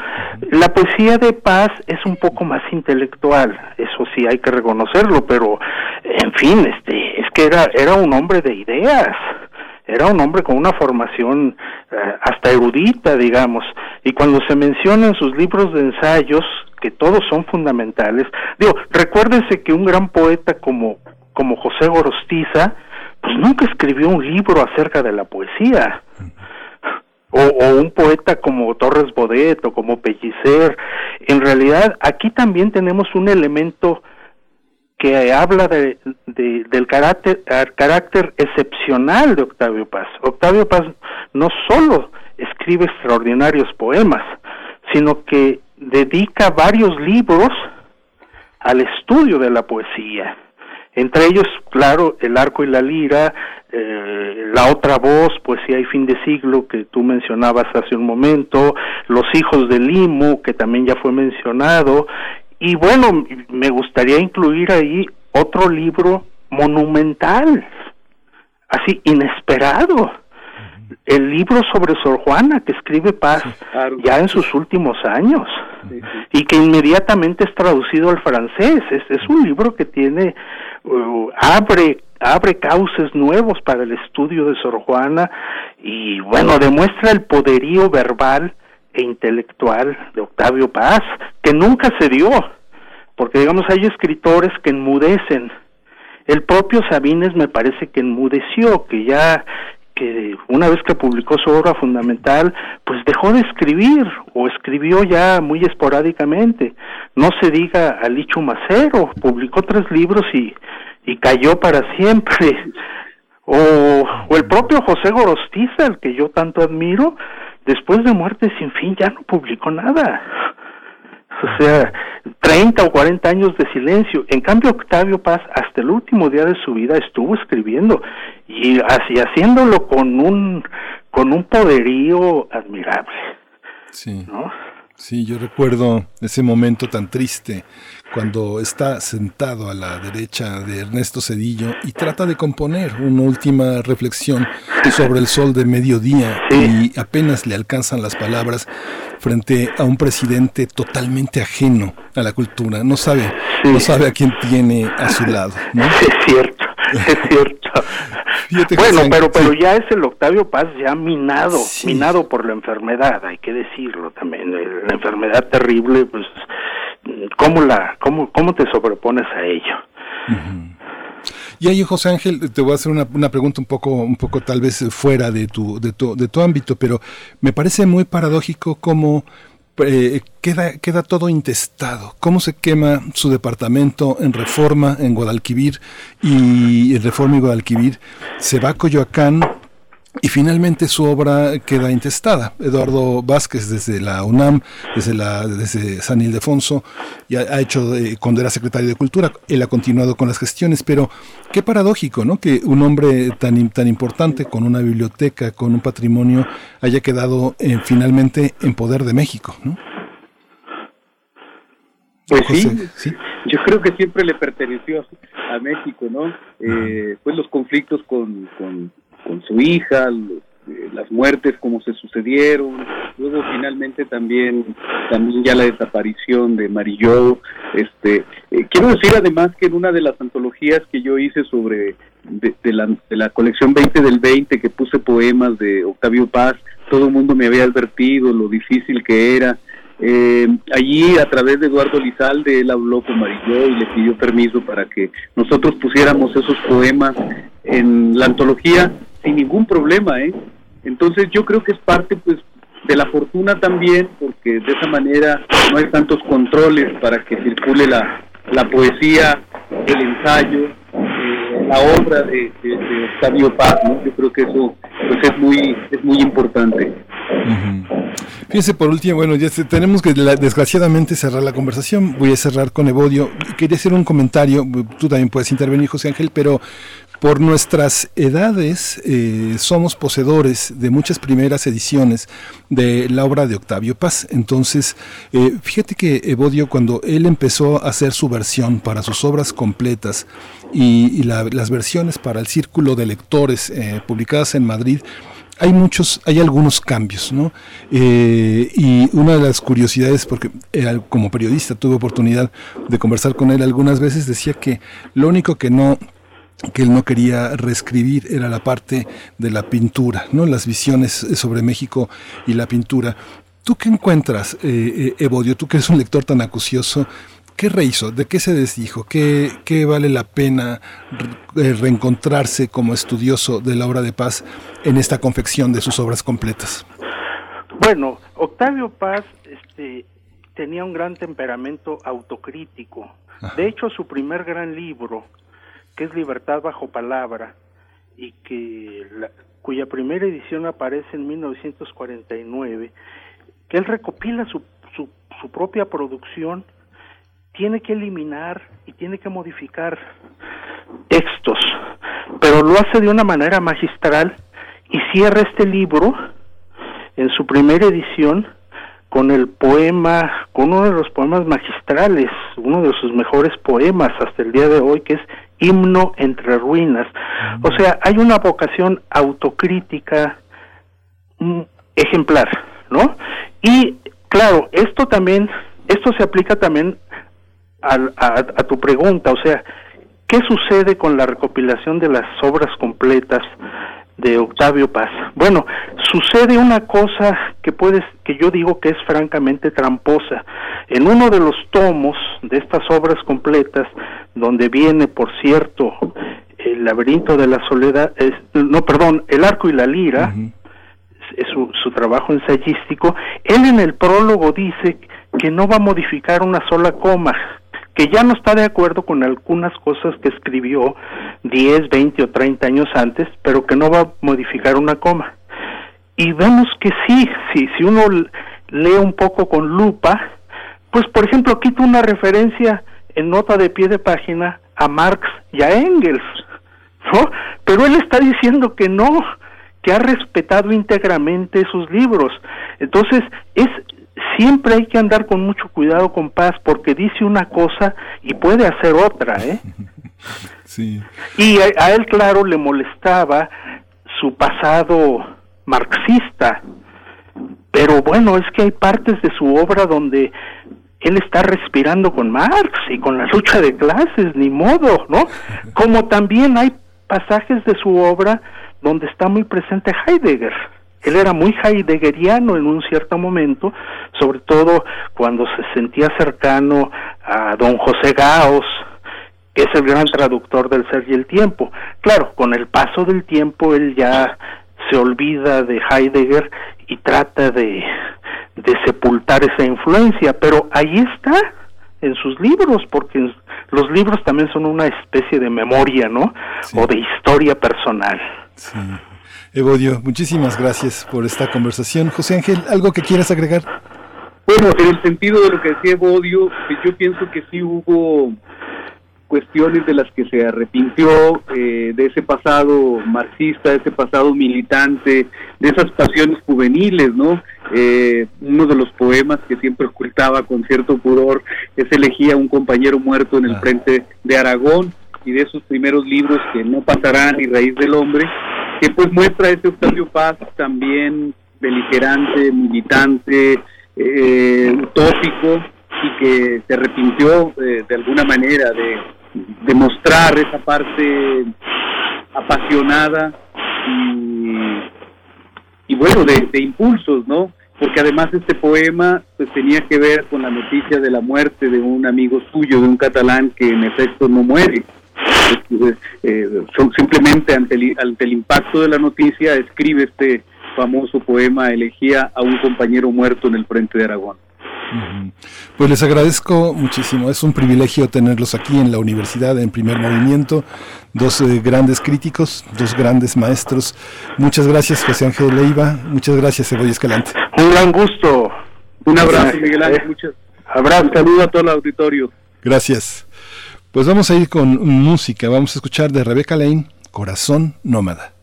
Speaker 20: La poesía de Paz es un poco más intelectual, eso sí hay que reconocerlo, pero en fin, este, es que era era un hombre de ideas, era un hombre con una formación eh, hasta erudita, digamos, y cuando se mencionan sus libros de ensayos, que todos son fundamentales, digo, recuérdense que un gran poeta como como José Gorostiza, pues nunca escribió un libro acerca de la poesía o, un poeta como Torres Bodet o como Pellicer. En realidad, aquí también tenemos un elemento que habla de, del carácter, carácter excepcional de Octavio Paz. Octavio Paz no solo escribe extraordinarios poemas, sino que dedica varios libros al estudio de la poesía. Entre ellos, claro, El arco y la lira, eh, La otra voz, Poesía y fin de siglo, que tú mencionabas hace un momento, Los hijos del Limu, que también ya fue mencionado, y bueno, me gustaría incluir ahí otro libro monumental, así inesperado, el libro sobre Sor Juana que escribe Paz ya en sus últimos años y que inmediatamente es traducido al francés. Es, es un libro que tiene Uh, abre abre cauces nuevos para el estudio de Sor Juana y bueno, demuestra el poderío verbal e intelectual de Octavio Paz, que nunca se dio, porque digamos hay escritores que enmudecen. El propio Sabines me parece que enmudeció, que ya que una vez que publicó su obra fundamental, pues dejó de escribir o escribió ya muy esporádicamente. No se diga a Macero, publicó tres libros y, y cayó para siempre. [laughs] O, o el propio José Gorostiza, el que yo tanto admiro, después de muerte sin fin ya no publicó nada. O sea, 30 o 40 años de silencio. En cambio, Octavio Paz, hasta el último día de su vida, estuvo escribiendo y así haciéndolo con un con un poderío admirable.
Speaker 1: Sí. Sí, yo recuerdo ese momento tan triste cuando está sentado a la derecha de Ernesto Cedillo y trata de componer una última reflexión sobre el sol de mediodía y apenas le alcanzan las palabras frente a un presidente totalmente ajeno a la cultura, no sabe, no sabe a quién tiene a su lado, ¿no?
Speaker 20: Es cierto, [laughs] es cierto. bueno, pero pero ya es el Octavio Paz ya minado, minado por la enfermedad, hay que decirlo también, la enfermedad terrible, pues cómo la cómo cómo te sobrepones a ello.
Speaker 1: Y ahí, José Ángel, te voy a hacer una, una, pregunta un poco, un poco tal vez fuera de tu, de tu, de tu ámbito, pero me parece muy paradójico cómo eh, queda, queda todo intestado. ¿Cómo se quema su departamento en Reforma, en Guadalquivir, y en Reforma y Guadalquivir? Se va a Coyoacán, y finalmente su obra queda intestada. Eduardo Vázquez desde la UNAM, desde, la, desde San Ildefonso, ya ha hecho cuando era secretario de Cultura, él ha continuado con las gestiones, pero qué paradójico, ¿no? Que un hombre tan, tan importante, con una biblioteca, con un patrimonio, haya quedado eh, finalmente en poder de México, ¿no?
Speaker 19: Pues sí, yo creo que siempre le perteneció a México, ¿no? Eh, pues los conflictos con, con, su hija, eh, las muertes como se sucedieron, luego finalmente también también ya la desaparición de Marillo, este eh, quiero decir además que en una de las antologías que yo hice sobre de, la, de la colección 20 del 20 que puse poemas de Octavio Paz, todo el mundo me había advertido lo difícil que era. Eh, allí, a través de Eduardo Lizalde, él habló con Marilló y le pidió permiso para que nosotros pusiéramos esos poemas en la antología sin ningún problema, ¿eh? Entonces yo creo que es parte, pues, de la fortuna también, porque de esa manera no hay tantos controles para que circule la, la poesía, el ensayo, eh, la obra de, Octavio Paz, ¿no? Yo creo que eso pues es muy es muy importante.
Speaker 1: Fíjense, por último, bueno, ya tenemos que desgraciadamente cerrar la conversación. Voy a cerrar con Evodio. Quería hacer un comentario, tú también puedes intervenir, José Ángel, pero por nuestras edades eh, somos poseedores de muchas primeras ediciones de la obra de Octavio Paz. Entonces, eh, fíjate que Evodio, cuando él empezó a hacer su versión para sus obras completas y, las versiones para el círculo de lectores eh, publicadas en Madrid, hay muchos, hay algunos cambios, ¿no? Y una de las curiosidades, porque como periodista tuve oportunidad de conversar con él algunas veces, decía que lo único que no que él no quería reescribir era la parte de la pintura, ¿no? Las visiones sobre México y la pintura. ¿Tú qué encuentras, eh, eh Evodio? Tú que eres un lector tan acucioso, ¿Qué rehizo? ¿De qué se desdijo? ¿Qué, qué vale la pena eh, reencontrarse como estudioso de la obra de Paz en esta confección de sus obras completas?
Speaker 20: Bueno, Octavio Paz este, tenía un gran temperamento autocrítico. De hecho, su primer gran libro, que es Libertad bajo palabra, y que cuya primera edición aparece en 1949, que él recopila su, su, su propia producción tiene que eliminar y tiene que modificar textos, pero lo hace de una manera magistral y cierra este libro en su primera edición con el poema, con uno de los poemas magistrales, uno de sus mejores poemas hasta el día de hoy, que es Himno entre Ruinas. O sea, hay una vocación autocrítica mm, ejemplar, ¿no? Y claro, esto también, esto se aplica también a, tu pregunta, o sea, ¿qué sucede con la recopilación de las obras completas de Octavio Paz? Bueno, sucede una cosa que puedes, que yo digo que es francamente tramposa. En uno de los tomos de estas obras completas, donde viene, por cierto, el laberinto de la soledad, no, perdón, el arco y la lira, es su, su trabajo ensayístico, él en el prólogo dice que no va a modificar una sola coma, que ya no está de acuerdo con algunas cosas que escribió 10, 20 o 30 años antes, pero que no va a modificar una coma. Y vemos que sí, sí si uno lee un poco con lupa, pues por ejemplo quita una referencia en nota de pie de página a Marx y a Engels, ¿no? Pero él está diciendo que no, que ha respetado íntegramente sus libros. Entonces, es siempre hay que andar con mucho cuidado con Paz porque dice una cosa y puede hacer otra, ¿eh? [laughs]
Speaker 1: Sí.
Speaker 20: Y a, él, claro, le molestaba su pasado marxista, pero bueno, es que hay partes de su obra donde él está respirando con Marx y con la lucha de clases, ni modo, ¿no? [laughs] Como también hay pasajes de su obra donde está muy presente Heidegger. Él era muy heideggeriano en un cierto momento, sobre todo cuando se sentía cercano a don José Gaos, que es el gran traductor del ser y el tiempo. Claro, con el paso del tiempo él ya se olvida de Heidegger y trata de, de sepultar esa influencia, pero ahí está en sus libros, porque los libros también son una especie de memoria, ¿no? O de historia personal.
Speaker 1: Sí. Evodio, muchísimas gracias por esta conversación. José Ángel, ¿algo que quieras agregar?
Speaker 19: Bueno, en el sentido de lo que decía Evodio, pues yo pienso que sí hubo cuestiones de las que se arrepintió, eh, de ese pasado marxista, de ese pasado militante, de esas pasiones juveniles, ¿no? Eh, uno de los poemas que siempre ocultaba con cierto pudor es elegía un compañero muerto en el
Speaker 1: Ah.
Speaker 19: frente de Aragón y de esos primeros libros que no pasarán ni raíz del hombre, que pues muestra ese Octavio Paz también beligerante, militante, eh, utópico y que se arrepintió de alguna manera de, mostrar esa parte apasionada y, y bueno, de, de impulsos, ¿no? Porque además este poema pues tenía que ver con la noticia de la muerte de un amigo suyo, de un catalán que en efecto no muere. Eh, eh, son- simplemente ante el, ante el impacto de la noticia escribe este famoso poema Elegía a un compañero muerto en el frente de Aragón.
Speaker 1: Pues les agradezco muchísimo. Es un privilegio tenerlos aquí en la universidad, en primer movimiento. Dos eh, grandes críticos, dos grandes maestros. Muchas gracias, José Ángel Leiva. Muchas gracias, Evodio Escalante.
Speaker 20: Un gran gusto.
Speaker 19: Un abrazo, Miguel Ángel. Muchas
Speaker 20: Abrazo.
Speaker 19: Saludo a todo el auditorio.
Speaker 1: Gracias. Pues vamos a ir con música. Vamos a escuchar de Rebeca Lane, Corazón Nómada.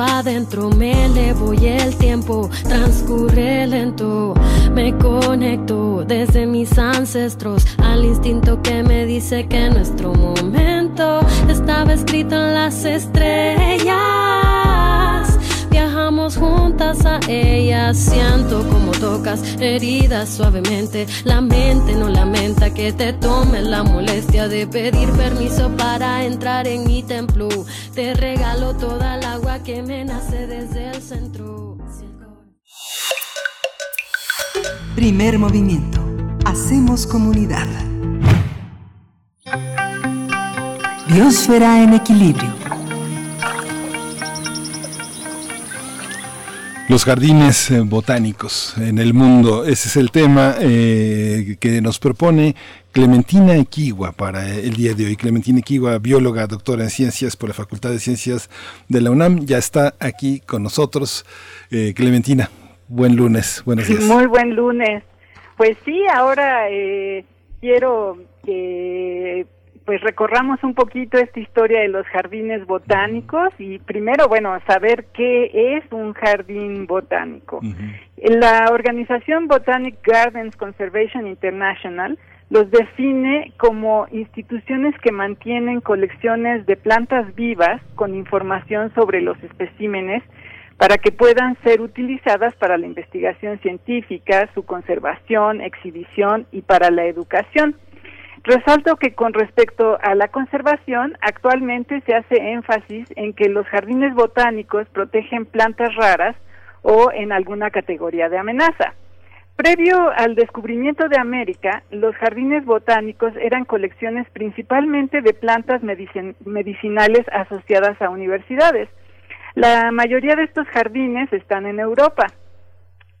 Speaker 15: Adentro, me elevo y el tiempo transcurre lento. Me conecto desde mis ancestros al instinto que me dice que nuestro momento estaba escrito en las estrellas. Viajamos juntas a ellas, siento como tocas heridas suavemente. La mente no lamenta que te tome la molestia de pedir permiso para entrar en mi templo. Te regalo toda el agua que me nace desde el centro.
Speaker 4: Primer movimiento. Hacemos comunidad. Biosfera en equilibrio.
Speaker 1: Los jardines eh, botánicos en el mundo, ese es el tema eh, que nos propone Clementina Equigua para el día de hoy. Clementina Equigua, bióloga, doctora en ciencias por la Facultad de Ciencias de la UNAM, ya está aquí con nosotros. Eh, Clementina, buen lunes, buenos [laughs] días.
Speaker 21: Muy buen lunes. Pues sí, ahora eh, quiero que pues recorramos un poquito esta historia de los jardines botánicos y primero, bueno, saber qué es un jardín botánico. La organización Botanic Gardens Conservation International los define como instituciones que mantienen colecciones de plantas vivas con información sobre los especímenes para que puedan ser utilizadas para la investigación científica, su conservación, exhibición y para la educación. Resalto que con respecto a la conservación, actualmente se hace énfasis en que los jardines botánicos protegen plantas raras o en alguna categoría de amenaza. Previo al descubrimiento de América, los jardines botánicos eran colecciones principalmente de plantas medicin medicinales asociadas a universidades. La mayoría de estos jardines están en Europa,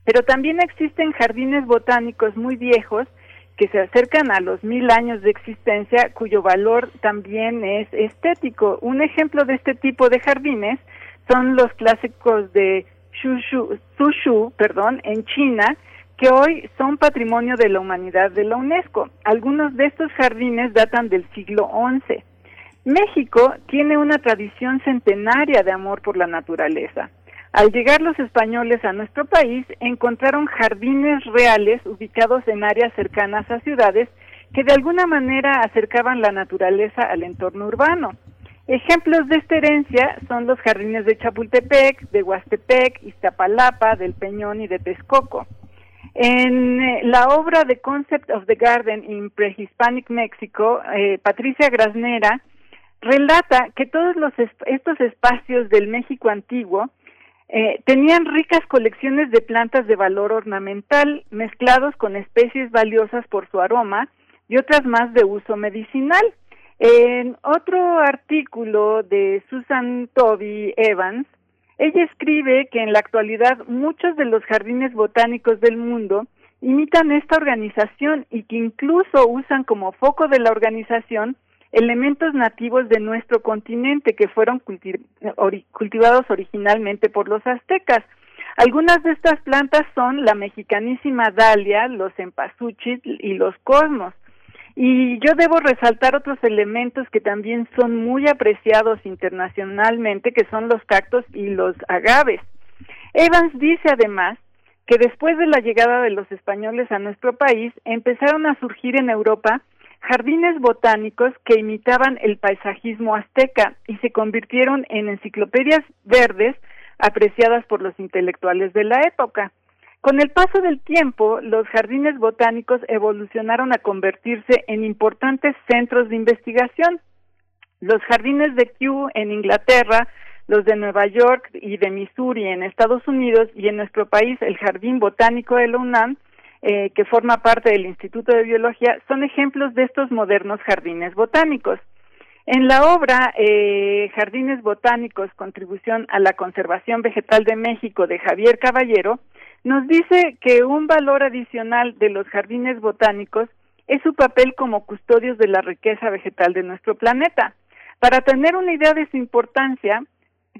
Speaker 21: pero también existen jardines botánicos muy viejos que se acercan a los mil años de existencia, cuyo valor también es estético. Un ejemplo de este tipo de jardines son los clásicos de Shushu, Sushu, perdón, en China, que hoy son patrimonio de la humanidad de la UNESCO. Algunos de estos jardines datan del siglo XI. México tiene una tradición centenaria de amor por la naturaleza. Al llegar los españoles a nuestro país, encontraron jardines reales ubicados en áreas cercanas a ciudades que de alguna manera acercaban la naturaleza al entorno urbano. Ejemplos de esta herencia son los jardines de Chapultepec, de Huastepec, Iztapalapa, del Peñón y de Texcoco. En eh, la obra The Concept of the Garden in Prehispanic Mexico, eh, Patricia Grasnera relata que todos los estos espacios del México antiguo eh, tenían ricas colecciones de plantas de valor ornamental mezclados con especies valiosas por su aroma y otras más de uso medicinal. En otro artículo de Susan Toby Evans, ella escribe que en la actualidad muchos de los jardines botánicos del mundo imitan esta organización y que incluso usan como foco de la organización elementos nativos de nuestro continente que fueron cultivados originalmente por los aztecas. Algunas de estas plantas son la mexicanísima dalia, los empasuchis y los cosmos. Y yo debo resaltar otros elementos que también son muy apreciados internacionalmente, que son los cactos y los agaves. Evans dice además que después de la llegada de los españoles a nuestro país, empezaron a surgir en Europa jardines botánicos que imitaban el paisajismo azteca y se convirtieron en enciclopedias verdes apreciadas por los intelectuales de la época. Con el paso del tiempo, los jardines botánicos evolucionaron a convertirse en importantes centros de investigación. Los jardines de Kew en Inglaterra, los de Nueva York y de Missouri en Estados Unidos y en nuestro país el Jardín Botánico de la eh, que forma parte del Instituto de Biología, son ejemplos de estos modernos jardines botánicos. En la obra eh, Jardines Botánicos, Contribución a la Conservación Vegetal de México de Javier Caballero, nos dice que un valor adicional de los jardines botánicos es su papel como custodios de la riqueza vegetal de nuestro planeta. Para tener una idea de su importancia,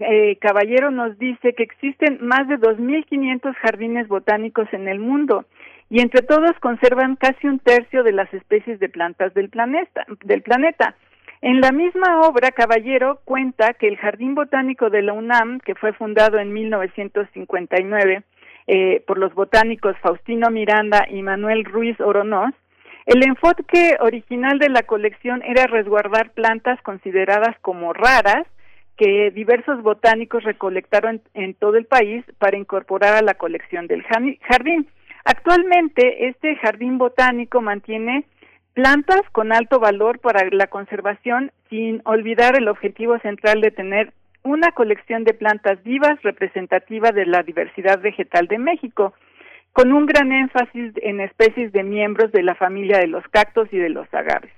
Speaker 21: eh, Caballero nos dice que existen más de 2.500 jardines botánicos en el mundo y entre todos conservan casi un tercio de las especies de plantas del planeta. Del planeta. En la misma obra, Caballero cuenta que el Jardín Botánico de la UNAM, que fue fundado en 1959 eh, por los botánicos Faustino Miranda y Manuel Ruiz Oronoz, el enfoque original de la colección era resguardar plantas consideradas como raras que diversos botánicos recolectaron en todo el país para incorporar a la colección del jardín. Actualmente, este jardín botánico mantiene plantas con alto valor para la conservación sin olvidar el objetivo central de tener una colección de plantas vivas representativa de la diversidad vegetal de México, con un gran énfasis en especies de miembros de la familia de los cactos y de los agaves.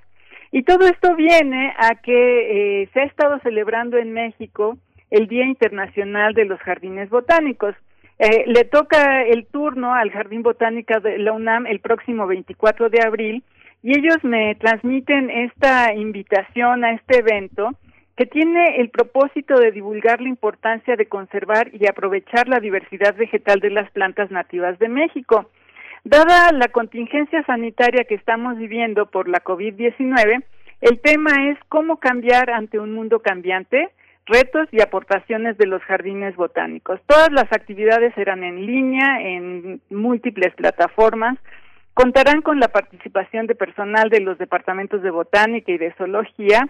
Speaker 21: Y todo esto viene a que eh, se ha estado celebrando en México el Día Internacional de los Jardines Botánicos. Eh, le toca el turno al Jardín Botánico de la UNAM el próximo 24 de abril y ellos me transmiten esta invitación a este evento que tiene el propósito de divulgar la importancia de conservar y aprovechar la diversidad vegetal de las plantas nativas de México. Dada la contingencia sanitaria que estamos viviendo por la COVID-19, el tema es cómo cambiar ante un mundo cambiante, retos y aportaciones de los jardines botánicos. Todas las actividades serán en línea, en múltiples plataformas, contarán con la participación de personal de los departamentos de botánica y de zoología,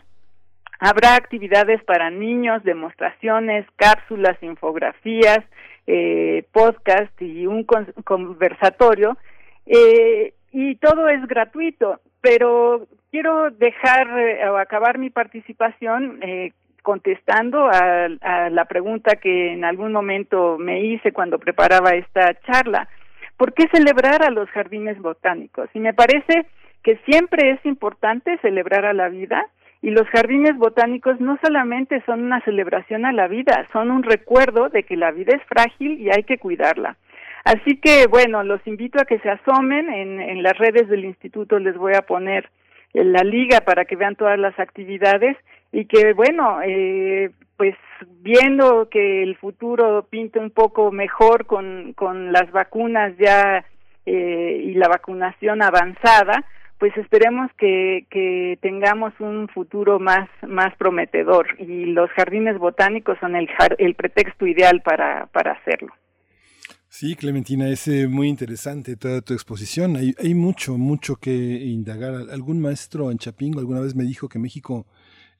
Speaker 21: habrá actividades para niños, demostraciones, cápsulas, infografías, eh, podcast y un conversatorio, eh, y todo es gratuito, pero quiero dejar eh, acabar mi participación eh, contestando a, la pregunta que en algún momento me hice cuando preparaba esta charla. ¿Por qué celebrar a los jardines botánicos? Y me parece que siempre es importante celebrar a la vida y los jardines botánicos no solamente son una celebración a la vida, son un recuerdo de que la vida es frágil y hay que cuidarla. Así que, bueno, los invito a que se asomen en, en las redes del instituto, les voy a poner la liga para que vean todas las actividades y que bueno eh, pues viendo que el futuro pinta un poco mejor con con las vacunas ya eh, y la vacunación avanzada pues esperemos que, que tengamos un futuro más más prometedor y los jardines botánicos son el el pretexto ideal para para hacerlo
Speaker 1: Sí, Clementina, es eh, muy interesante toda tu exposición. Hay, hay mucho, mucho que indagar. Algún maestro en Chapingo alguna vez me dijo que México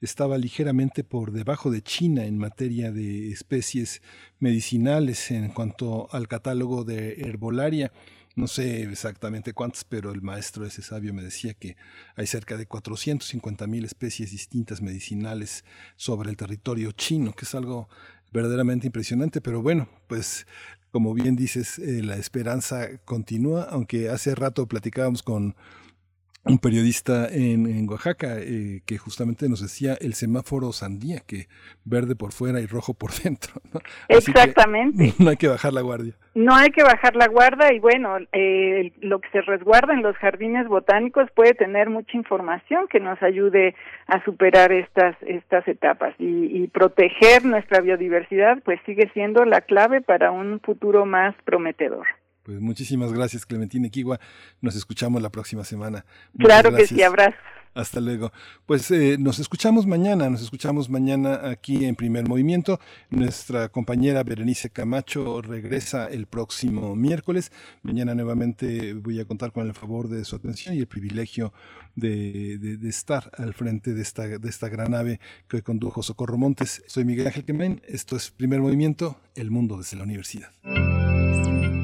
Speaker 1: estaba ligeramente por debajo de China en materia de especies medicinales en cuanto al catálogo de herbolaria. No sé exactamente cuántas, pero el maestro ese sabio me decía que hay cerca de 450 mil especies distintas medicinales sobre el territorio chino, que es algo verdaderamente impresionante, pero bueno, pues como bien dices, eh, la esperanza continúa, aunque hace rato platicábamos con un periodista en, Oaxaca eh, que justamente nos decía el semáforo sandía, que verde por fuera y rojo por [laughs] dentro.
Speaker 21: Exactamente. [laughs]
Speaker 1: no hay que bajar la guardia.
Speaker 21: No hay que bajar la guardia y bueno, eh, lo que se resguarda en los jardines botánicos puede tener mucha información que nos ayude a superar estas, estas etapas y, y proteger nuestra biodiversidad pues sigue siendo la clave para un futuro más prometedor.
Speaker 1: Pues muchísimas gracias, Clementina Equigua. Nos escuchamos la próxima semana.
Speaker 21: claro que sí, abrazo.
Speaker 1: Hasta luego. Pues eh, nos escuchamos mañana, nos escuchamos mañana aquí en Primer Movimiento. Nuestra compañera Berenice Camacho regresa el próximo miércoles. Mañana nuevamente voy a contar con el favor de su atención y el privilegio de, de, estar al frente de esta, de esta gran ave que hoy condujo Socorro Montes. Soy Miguel Ángel Quemain, esto es Primer Movimiento, el mundo desde la universidad.